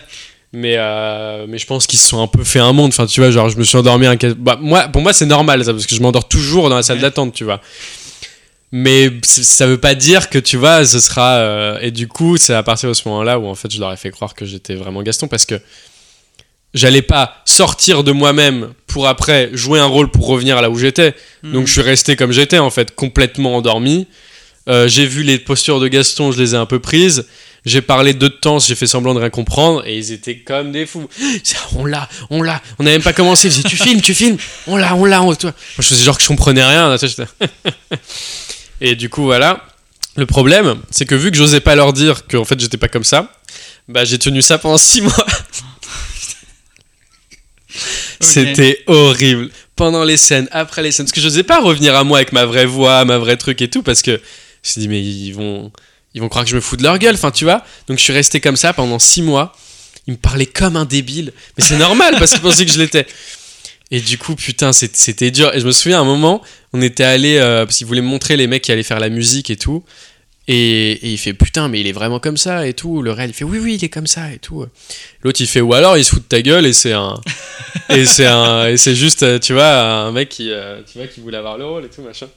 Mais, euh, mais je pense qu'ils se sont un peu fait un monde. Enfin, tu vois, genre, je me suis endormi un bah, moi, Pour moi, c'est normal, ça, parce que je m'endors toujours dans la salle Ouais. d'attente, tu vois. Mais ça veut pas dire que, tu vois, ce sera. euh, Et du coup, c'est à partir de ce moment-là où, en fait, je leur ai fait croire que j'étais vraiment Gaston, parce que j'allais pas sortir de moi-même pour après jouer un rôle pour revenir là où j'étais. Mhm. Donc je suis resté comme j'étais en fait, complètement endormi. Euh, j'ai vu les postures de Gaston, je les ai un peu prises. J'ai parlé deux temps, j'ai fait semblant de rien comprendre et ils étaient comme des fous. On l'a, on l'a, on n'a même pas commencé. Ils faisaient, tu filmes, tu filmes, on l'a, on l'a, on toi. Moi je faisais genre que je comprenais rien. et du coup voilà. Le problème, c'est que vu que j'osais pas leur dire qu'en fait j'étais pas comme ça, bah j'ai tenu ça pendant six mois. C'était horrible. Pendant les scènes, après les scènes. Parce que je n'osais pas revenir à moi avec ma vraie voix, ma vraie truc et tout, parce que je me suis dit, mais ils vont, ils vont croire que je me fous de leur gueule, tu vois. Donc je suis resté comme ça pendant six mois. Ils me parlaient comme un débile. Mais c'est normal, parce qu'ils pensaient que je l'étais. Et du coup, putain, c'était dur. Et je me souviens à un moment, on était allé, euh, parce qu'il voulait me montrer les mecs qui allaient faire la musique et tout. Et, et il fait putain, mais il est vraiment comme ça et tout. Le réel, il fait oui, oui, il est comme ça et tout. L'autre, il fait ou alors il se fout de ta gueule et c'est un. et c'est un. Et c'est juste, euh, tu vois, un mec qui, euh, tu vois, qui voulait avoir le rôle et tout, machin.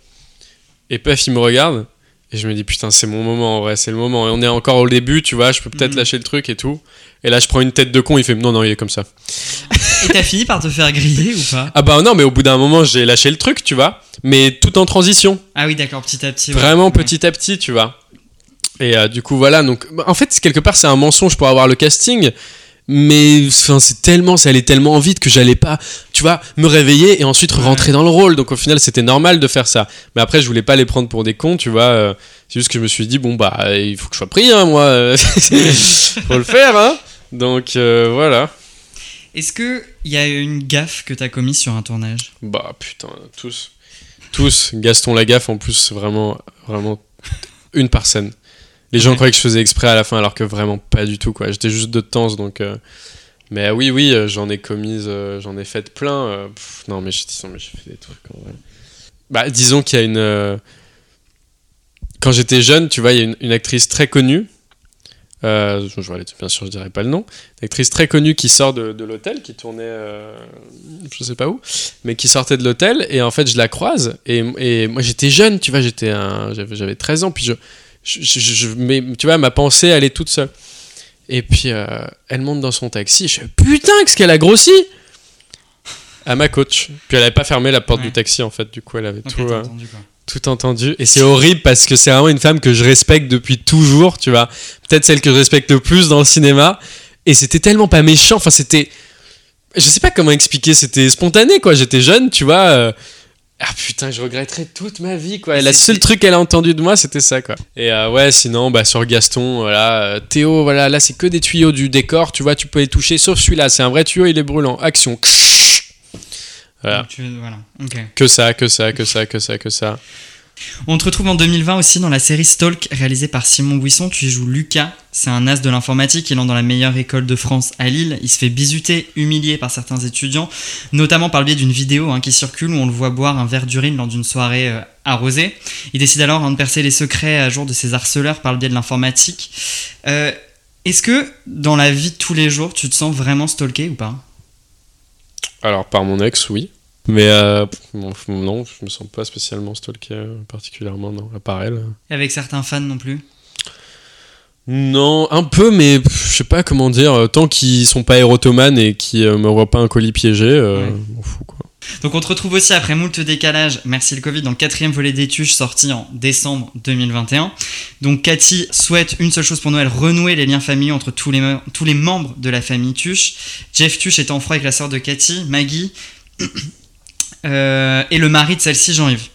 Et paf, il me regarde. Et je me dis putain, c'est mon moment en vrai, c'est le moment. Et on est encore au début, tu vois, je peux peut-être Mhm. lâcher le truc et tout. Et là, je prends une tête de con, il fait non, non, il est comme ça. Et t'as fini par te faire griller ou pas? Ah bah non, mais au bout d'un moment, j'ai lâché le truc, tu vois. Mais tout en transition. Ah oui, d'accord, petit à petit. ouais. Vraiment petit à petit, tu vois. Et euh, du coup, voilà. Donc, bah, en fait, quelque part, c'est un mensonge pour avoir le casting. Mais enfin, c'est tellement, ça allait tellement vite que j'allais pas, tu vois, me réveiller et ensuite rentrer dans le rôle. Donc au final, c'était normal de faire ça. Mais après, je voulais pas les prendre pour des cons, tu vois. euh, c'est juste que je me suis dit, bon bah, il faut que je sois pris, hein, moi. euh, faut le faire, hein. Donc euh, voilà. Est-ce que il y a une gaffe que t'as commise sur un tournage? Bah putain, tous. Tous. Gaston Lagaffe en plus, vraiment, vraiment une par scène. Les gens Ouais. croyaient que je faisais exprès à la fin alors que vraiment pas du tout quoi. J'étais juste de temps donc. euh, Mais euh, oui, oui, euh, j'en ai commise, j'en ai fait plein. pff, non mais j'ai fait des trucs en vrai. Bah disons qu'il y a une. Quand j'étais jeune, tu vois, il y a une, une actrice très connue. Euh, je, je- bien sûr, je dirais pas le nom. Une actrice très connue qui sort de, de l'hôtel, qui tournait, euh, je sais pas où, mais qui sortait de l'hôtel et en fait je la croise et, et moi j'étais jeune, tu vois, j'étais j'avais 13 ans puis je, je, je- je- mais tu vois ma pensée elle est toute seule. Et puis euh, elle monte dans son taxi, je fais putain qu'est-ce qu'elle a grossi à ma coach. Puis elle avait pas fermé la porte Ouais. du taxi en fait, du coup elle avait tout. euh, entendu tout entendu. Et c'est horrible parce que c'est vraiment une femme que je respecte depuis toujours, tu vois. Peut-être celle que je respecte le plus dans le cinéma. Et c'était tellement pas méchant. Enfin, c'était. Je sais pas comment expliquer. C'était spontané, quoi. J'étais jeune, tu vois. Ah putain, je regretterai toute ma vie, quoi. Et Et le c'est- seul truc qu'elle a entendu de moi, c'était ça, quoi. Et euh, ouais, sinon, bah, sur Gaston, voilà. euh, Théo, voilà. Là, c'est que des tuyaux du décor, tu vois. Tu peux les toucher, sauf celui-là. C'est un vrai tuyau, il est brûlant. Action. Voilà. Donc, tu- voilà. Ok. Que ça, que ça, que ça, que ça, que ça. On te retrouve en 2020 aussi dans la série Stalk réalisée par Simon Buisson. Tu y joues Lucas. C'est un as de l'informatique. Il entre dans la meilleure école de France à Lille. Il se fait bisuter, humilié par certains étudiants, notamment par le biais d'une vidéo hein, qui circule où on le voit boire un verre d'urine lors d'une soirée euh, arrosée. Il décide alors hein, de percer les secrets à jour de ses harceleurs par le biais de l'informatique. Euh, Est-ce que dans la vie de tous les jours, tu te sens vraiment stalké ou pas? Alors, par mon ex, oui. Mais euh, non, je me sens pas spécialement stalké euh, particulièrement, non, à part elle. Et avec certains fans non plus? Non, un peu, mais je sais pas comment dire. euh, Tant qu'ils sont pas érotomanes et qu'ils me voient pas un colis piégé, euh, Ouais. m'en fous quoi. Donc on te retrouve aussi après moult décalage, merci le Covid, dans le quatrième volet des Tuches sorti en décembre 2021. Donc Cathy souhaite une seule chose pour Noël, renouer les liens familiaux entre tous les, tous les membres de la famille Tuche. Jeff Tuche est en froid avec la sœur de Cathy, Maggie, euh, et le mari de celle-ci, Jean-Yves.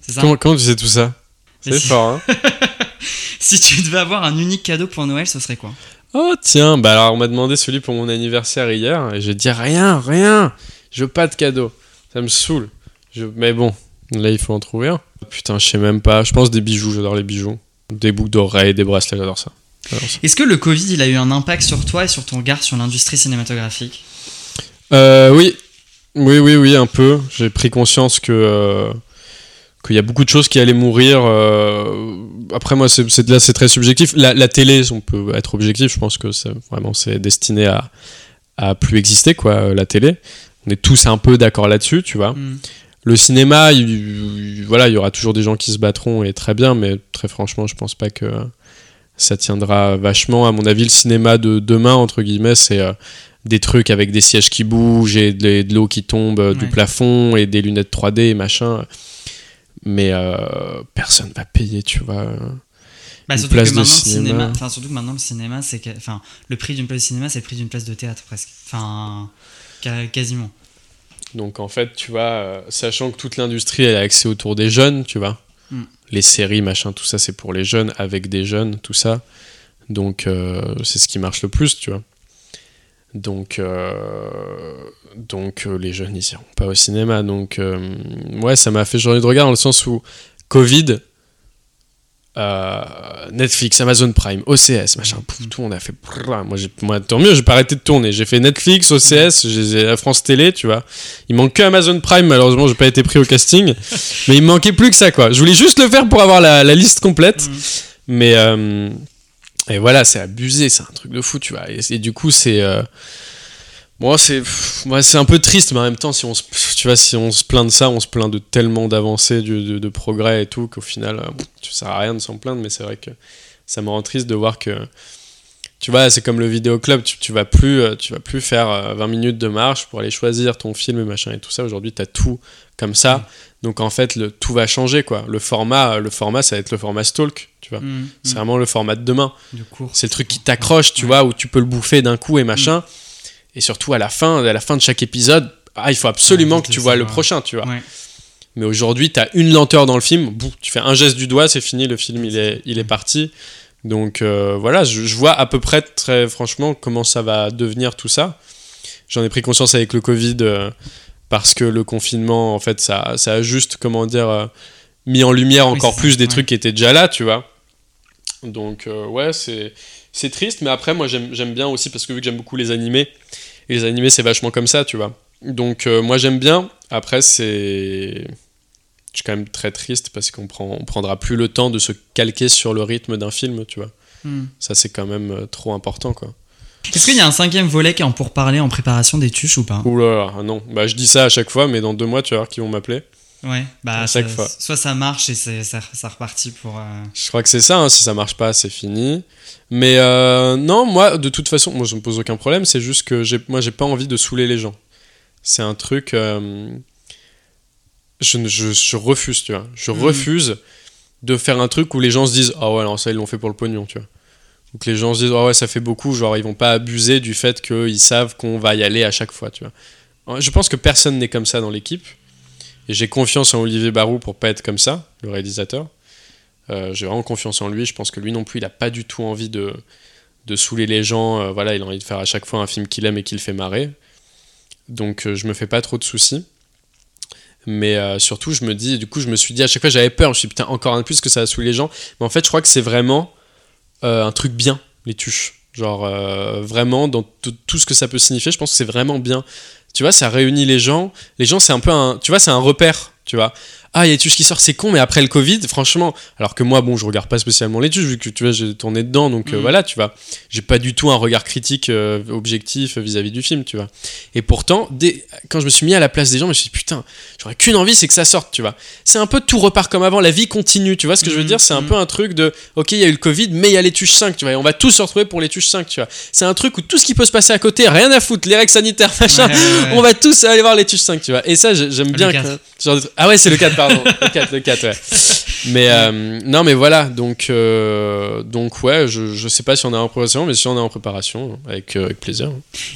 C'est ça Comment, comment tu sais tout ça? C'est si- fort, hein Si tu devais avoir un unique cadeau pour Noël, ce serait quoi? Oh tiens, bah alors on m'a demandé celui pour mon anniversaire hier et j'ai dit rien, rien. Je veux pas de cadeau. Ça me saoule. Je... Mais bon, là il faut en trouver un. Putain, je sais même pas. Je pense des bijoux, j'adore les bijoux. Des boucles d'oreilles, des bracelets, j'adore ça. J'adore ça. Est-ce que le Covid, il a eu un impact sur toi et sur ton regard sur l'industrie cinématographique? Euh, oui, oui, oui, oui, un peu. J'ai pris conscience que euh, qu'il y a beaucoup de choses qui allaient mourir. euh, Après, moi, c'est là, c'est très subjectif. La, la télé, on peut être objectif. Je pense que c'est vraiment c'est destiné à à plus exister, quoi. La télé. On est tous un peu d'accord là-dessus, tu vois. Hmm. Le cinéma, il, il- voilà, il y aura toujours des gens qui se battront et très bien, mais très franchement, je pense pas que ça tiendra vachement. À mon avis, le cinéma de demain, entre guillemets, c'est euh, des trucs avec des sièges qui bougent et de, de l'eau qui tombe euh, du plafond et des lunettes 3D et machin. Mais euh, personne va payer, tu vois. Bah, Une surtout place que de maintenant, le cinéma. cinéma, enfin, surtout que maintenant, le cinéma, c'est enfin, le prix d'une place de cinéma, c'est le prix d'une place de théâtre presque. Enfin, quasiment. Donc en fait, tu vois, euh, sachant que toute l'industrie elle a accès autour des jeunes, tu vois, Mm. les séries, machin, tout ça c'est pour les jeunes, avec des jeunes, tout ça. Donc euh, c'est ce qui marche le plus, tu vois. Donc, euh, donc euh, les jeunes ils iront pas au cinéma. Donc euh, ouais, ça m'a fait changer de regard dans le sens où Covid Netflix, Amazon Prime, OCS, machin, Mm. pouf, tout, on a fait. brrr. Moi, j'ai- moi, tant mieux, j'ai pas arrêté de tourner. J'ai fait Netflix, OCS, j'ai la France Télé, tu vois. Il manque que Amazon Prime, malheureusement, j'ai pas été pris au casting. mais il me manquait plus que ça, quoi. Je voulais juste le faire pour avoir la, la liste complète. Mm. Mais. Et voilà, c'est abusé, c'est un truc de fou, tu vois. Et, du coup, c'est. euh, Bon, c'est un peu triste, mais en même temps, si on se, tu vois, si on se plaint de ça, on se plaint de tellement d'avancées, de, progrès et tout, qu'au final, euh, ça sert à rien de s'en plaindre. Mais c'est vrai que ça me rend triste de voir que, tu vois, c'est comme le vidéoclub, tu, tu vas plus, euh, tu vas plus faire euh, 20 minutes de marche pour aller choisir ton film et machin et tout ça. Aujourd'hui, t'as tout comme ça. Donc en fait, le, tout va changer, quoi. Le format, le format, ça va être le format stalk, tu vois. Mm, C'est mm. vraiment le format de demain. C'est le truc qui t'accroche, tu Ouais. vois, où tu peux le bouffer d'un coup et machin. Et surtout à la fin, à la fin de chaque épisode, ah, il faut absolument Ouais, que tu vois le prochain, tu vois. Ouais. Mais aujourd'hui, t'as une lenteur dans le film, boum, tu fais un geste du doigt, c'est fini, le film il est, il est parti. Donc euh, voilà, je, je vois à peu près très franchement comment ça va devenir tout ça. J'en ai pris conscience avec le Covid euh, parce que le confinement, en fait, ça, ça a juste, comment dire, euh, mis en lumière Oui, encore ça, plus des ouais. trucs qui étaient déjà là, tu vois. Donc euh, ouais, c'est c'est triste, mais après moi j'aime j'aime bien aussi parce que vu que j'aime beaucoup les animés et les animés c'est vachement comme ça, tu vois. Donc euh, moi j'aime bien. Après c'est je suis quand même très triste parce qu'on prend on prendra plus le temps de se calquer sur le rythme d'un film, tu vois. Mm. Ça c'est quand même trop important quoi. Est-ce qu'il y a un cinquième volet qui est en pourparler en préparation des tuches ou pas? Là, non. Bah je dis ça à chaque fois, mais dans deux mois tu vas voir qui vont m'appeler. Ouais, bah À chaque ça- fois. soit ça marche et c'est ça, ça repartit pour. euh, Je crois que c'est ça, hein, si ça marche pas, c'est fini. Mais euh, non, moi, de toute façon, moi, je me pose aucun problème, c'est juste que moi, j'ai pas envie de saouler les gens. C'est un truc. euh, je, ne- je, je refuse, tu vois. Je Mhm. refuse de faire un truc où les gens se disent Ah ouais, non, ça, ils l'ont fait pour le pognon, tu vois. Que les gens se disent Ah ouais, ça fait beaucoup, genre, ils vont pas abuser du fait qu'ils savent qu'on va y aller à chaque fois. Je pense que personne n'est comme ça dans l'équipe. Et j'ai confiance en Olivier Barou pour pas être comme ça, le réalisateur. Euh, j'ai vraiment confiance en lui. Je pense que lui non plus, il a pas du tout envie de, de saouler les gens. Euh, voilà, il a envie de faire à chaque fois un film qu'il aime et qui le fait marrer. Donc euh, je me fais pas trop de soucis. Mais surtout, je me dis, du coup, je me suis dit à chaque fois, j'avais peur. Je me suis dit, putain, encore un plus que ça va saouler les gens. Mais en fait, je crois que c'est vraiment euh, un truc bien, les tuches. Genre, euh, vraiment, dans tout- ce que ça peut signifier, je pense que c'est vraiment bien. Tu vois, ça réunit les gens. Les gens, c'est un peu un. Tu vois, c'est un repère, tu vois. Ah, il y a les tuches qui sortent, c'est con, mais après le Covid, franchement. Alors que moi, bon, je regarde pas spécialement les tuches, vu que tu vois, j'ai tourné dedans, donc euh, Mhm. voilà, tu vois. J'ai pas du tout un regard critique, euh, objectif euh, vis-à-vis du film, tu vois. Et pourtant, dès, quand je me suis mis à la place des gens, je me suis dit, putain, j'aurais qu'une envie, c'est que ça sorte, tu vois. C'est un peu tout repart comme avant, la vie continue, tu vois ce que je veux Mhm, dire? C'est un mhm. peu un truc de, ok, il y a eu le Covid, mais il y a les tuches 5, tu vois, et on va tous se retrouver pour les tuches 5, tu vois. C'est un truc où tout ce qui peut se passer à côté, rien à foutre, les règles sanitaires, machin, ouais, ouais, ouais. on va tous aller voir les tuches 5, tu vois. Et ça, j'ai- j'aime Le bien. que- genre. Ah ouais, c'est le 4, pardon. le 4, le 4, ouais. Mais euh, non, mais voilà, donc, euh, donc ouais, je, je sais pas si on est en préparation, mais si on est en préparation, avec, euh, avec plaisir.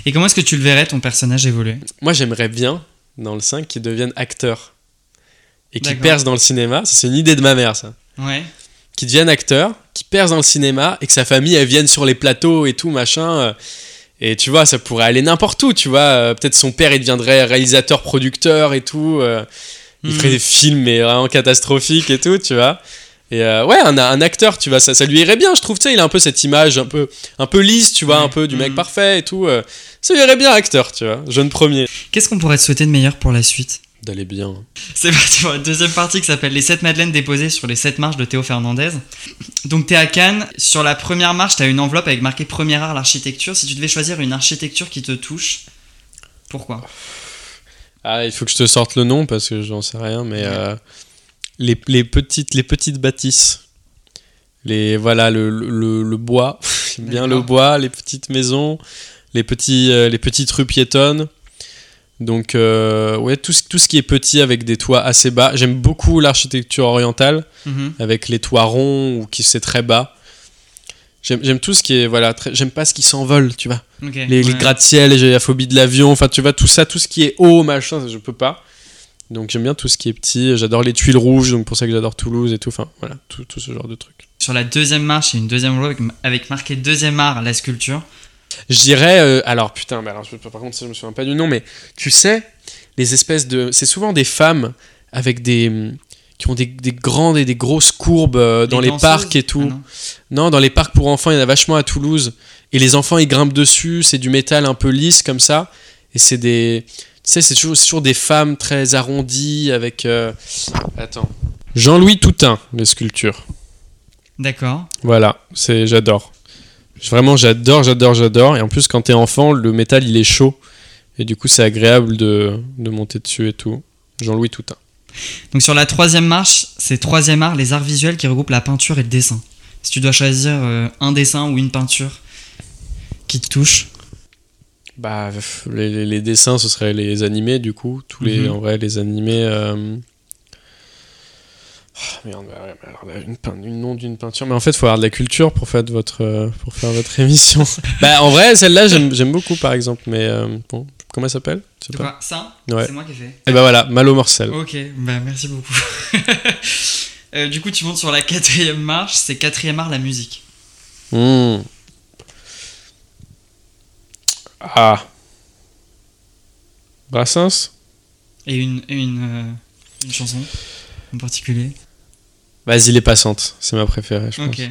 Et comment est-ce que tu le verrais ton personnage évoluer? Moi, j'aimerais bien, dans le 5, qu'il devienne acteur. Et qu'il perce dans le cinéma. C'est une idée de ma mère, ça. Ouais. Qu'il devienne acteur, qu'il perce dans le cinéma, et que sa famille, elle vienne sur les plateaux et tout, machin. euh, Et tu vois, ça pourrait aller n'importe où, tu vois. Peut-être son père, il deviendrait réalisateur, producteur et tout. Il Mhm. ferait des films, mais vraiment catastrophiques et tout, tu vois. Et euh, ouais, un, un acteur, tu vois, ça, ça lui irait bien, je trouve. Tu sais, il a un peu cette image un peu, un peu lisse, tu vois, Ouais. un peu du mec Mhm. parfait et tout. euh, ça lui irait bien, acteur, tu vois. Jeune premier. Qu'est-ce qu'on pourrait te souhaiter de meilleur pour la suite? D'aller bien. C'est parti pour la deuxième partie qui s'appelle Les 7 madeleines déposées sur les 7 marches de Théo Fernandez. Donc t'es à Cannes, sur la première marche t'as une enveloppe avec marqué Premier art l'architecture. Si tu devais choisir une architecture qui te touche, pourquoi? Ah, il faut que je te sorte le nom parce que j'en sais rien, mais Ouais. euh, les, les, petites, les petites bâtisses. Les, voilà, le, le, le bois. J'aime bien le bois, les petites maisons, les, petits, euh, les petites rues piétonnes. Donc, euh, ouais, tout, ce- tout ce qui est petit avec des toits assez bas. J'aime beaucoup l'architecture orientale Mhm. avec les toits ronds ou qui c'est très bas. J'aime tout ce qui est. Voilà, j'aime pas ce qui s'envole, tu vois les, les ouais. gratte-ciel, j'ai la phobie de l'avion, enfin tu vois, tout ça, tout ce qui est haut, machin, je peux pas. Donc j'aime bien tout ce qui est petit, j'adore les tuiles rouges, donc pour ça que j'adore Toulouse et tout, enfin voilà, tout, tout ce genre de trucs. Sur la deuxième marche, il y a une deuxième roue avec, avec marqué deuxième art la sculpture. Je dirais, euh, alors putain, alors, je- par contre, ça, je me souviens pas du nom, mais tu sais, les espèces de. C'est souvent des femmes avec des. Qui ont des, des grandes et des grosses courbes euh, dans les, parcs et tout. Ah non. non. dans les parcs pour enfants, il y en a vachement à Toulouse. Et les enfants, ils grimpent dessus. C'est du métal un peu lisse comme ça. Et c'est des. Tu sais, c'est toujours, c'est toujours des femmes très arrondies avec. euh, Attends. Jean-Louis Toutain, les sculptures. D'accord. Voilà, c'est j'adore. Vraiment, j'adore, j'adore, j'adore. Et en plus, quand t'es enfant, le métal, il est chaud. Et du coup, c'est agréable de, de monter dessus et tout. Jean-Louis Toutain. Donc sur la troisième marche, c'est troisième art, les arts visuels qui regroupent la peinture et le dessin. Si tu dois choisir euh, un dessin ou une peinture qui te touche, Bah, les, les- les dessins, ce serait les animés, du coup. Tous les, Mhm. en vrai, les animés. euh, ah, merde, bah alors là, une une nom d'une peinture. Mais en fait, il faut avoir de la culture pour faire, votre, euh, pour faire votre émission. bah, en vrai, celle-là, j'aime j'aime beaucoup, par exemple. Mais euh, bon, comment elle s'appelle? De pas. Ça Ouais. C'est moi qui ai fait. Et bah voilà, Malo Morcel. Ok, bah merci beaucoup. Euh, du coup, tu montes sur la quatrième marche, c'est quatrième art, la musique. Hmm. Ah. Brassens? Et une, et une, euh, une chanson en particulier? Vas-y, les passantes. C'est ma préférée, je pense. Ok.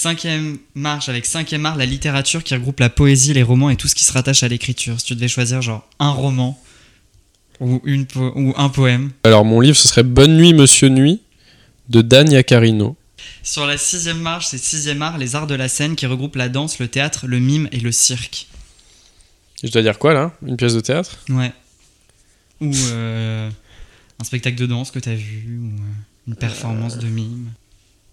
Cinquième marche avec cinquième art, la littérature qui regroupe la poésie, les romans et tout ce qui se rattache à l'écriture. Si tu devais choisir genre un roman ou, une po- ou un poème. Alors, mon livre, ce serait Bonne nuit, monsieur nuit, de Dan Yacarino. Sur la sixième marche, c'est sixième art, les arts de la scène qui regroupent la danse, le théâtre, le mime et le cirque. Je dois dire quoi, là? Une pièce de théâtre? Ouais. Ou euh, un spectacle de danse que t'as vu, ou euh, une performance de mime.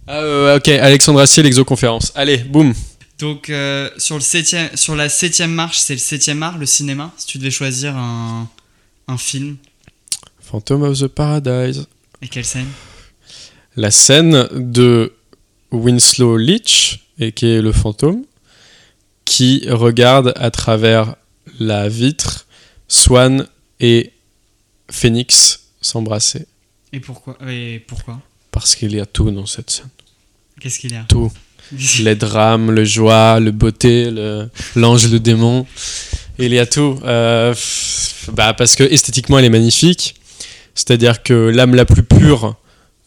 Ah, euh, ok, Alexandre Assier, l'exoconférence. Allez, boum Donc euh, sur, le septième, sur la septième marche, c'est le septième art, le cinéma. Si tu devais choisir un, un film, Phantom of the Paradise. et quelle scène? La scène de Winslow Leach, et qui est le fantôme, qui regarde à travers la vitre Swan et Phoenix s'embrasser. Et pourquoi Et pourquoi? Parce qu'il y a tout dans cette scène. Qu'est-ce qu'il y a? Tout. Les drames, le joie, le beauté, l'ange, le démon. Il y a tout. Euh, bah, parce que esthétiquement, elle est magnifique. C'est-à-dire que l'âme la plus pure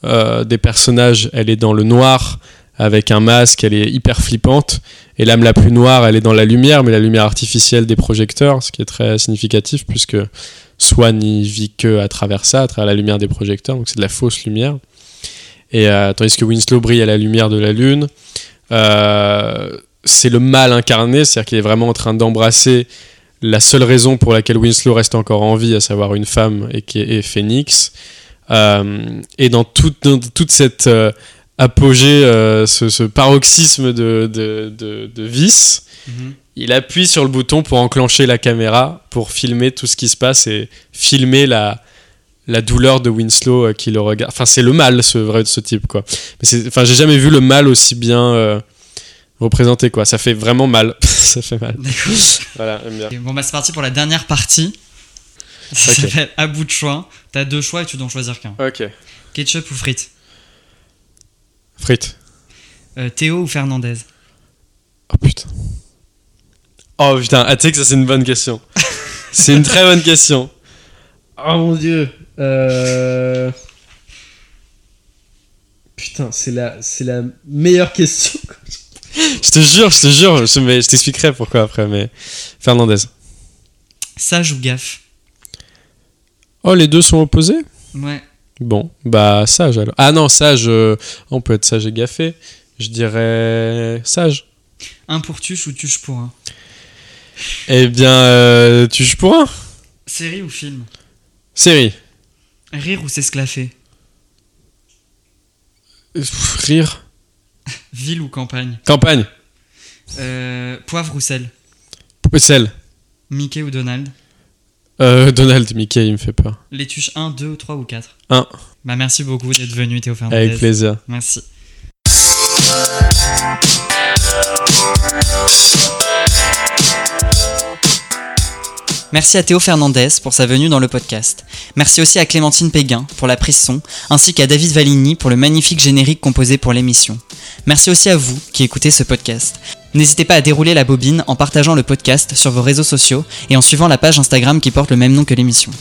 euh, des personnages, elle est dans le noir, avec un masque, elle est hyper flippante. Et l'âme la plus noire, elle est dans la lumière, mais la lumière artificielle des projecteurs, ce qui est très significatif puisque Swan n'y vit que à travers ça, à travers la lumière des projecteurs, donc c'est de la fausse lumière. Et euh, tandis que Winslow brille à la lumière de la lune, euh, c'est le mal incarné, c'est-à-dire qu'il est vraiment en train d'embrasser la seule raison pour laquelle Winslow reste encore en vie, à savoir une femme et qui est, Phoenix. Euh, et dans, toute- dans toute cette apogée, ce, ce paroxysme de, de, de, de vice, il appuie sur le bouton pour enclencher la caméra, pour filmer tout ce qui se passe et filmer la, la douleur de Winslow euh, qui le regarde. Enfin, c'est le mal, ce vrai ce type, quoi. Mais c'est, enfin, j'ai jamais vu le mal aussi bien euh, représenté, quoi. Ça fait vraiment mal. ça fait mal. D'accord. Voilà, j'aime bien. Bon, bah, c'est parti pour la dernière partie. Ça Ok. s'appelle à bout de choix. T'as deux choix et tu dois en choisir qu'un. Ok. Ketchup ou frites? Frites. Euh, Théo ou Fernandez? Oh putain. Oh putain, ah, tu sais que ça c'est une bonne question. c'est une très bonne question. Oh mon dieu. Euh... Putain, c'est la, c'est la meilleure question. je te jure, je te jure, je, mais je t'expliquerai pourquoi après, mais Fernandez. Sage ou gaffe? Oh, les deux sont opposés? Ouais. Bon, bah sage alors. Ah non, sage, euh, on peut être sage et gaffé. Je dirais sage. Un pour tuche ou tuche pour un? Eh bien, euh, tu joues pour un Série ou film? Série. Rire ou s'esclaffer? Pff, Rire. Ville ou campagne? Campagne. Euh, Poivre ou sel? Sel. Mickey ou Donald? Euh, Donald Mickey, il me fait peur. Les tuches 1, 2, 3 ou 4 Un. Bah merci beaucoup d'être venu Théo Fernandez. Avec plaisir. Merci. Merci à Théo Fernandez pour sa venue dans le podcast. Merci aussi à Clémentine Péguin pour la prise son, ainsi qu'à David Valigny pour le magnifique générique composé pour l'émission. Merci aussi à vous qui écoutez ce podcast. N'hésitez pas à dérouler la bobine en partageant le podcast sur vos réseaux sociaux et en suivant la page Instagram qui porte le même nom que l'émission.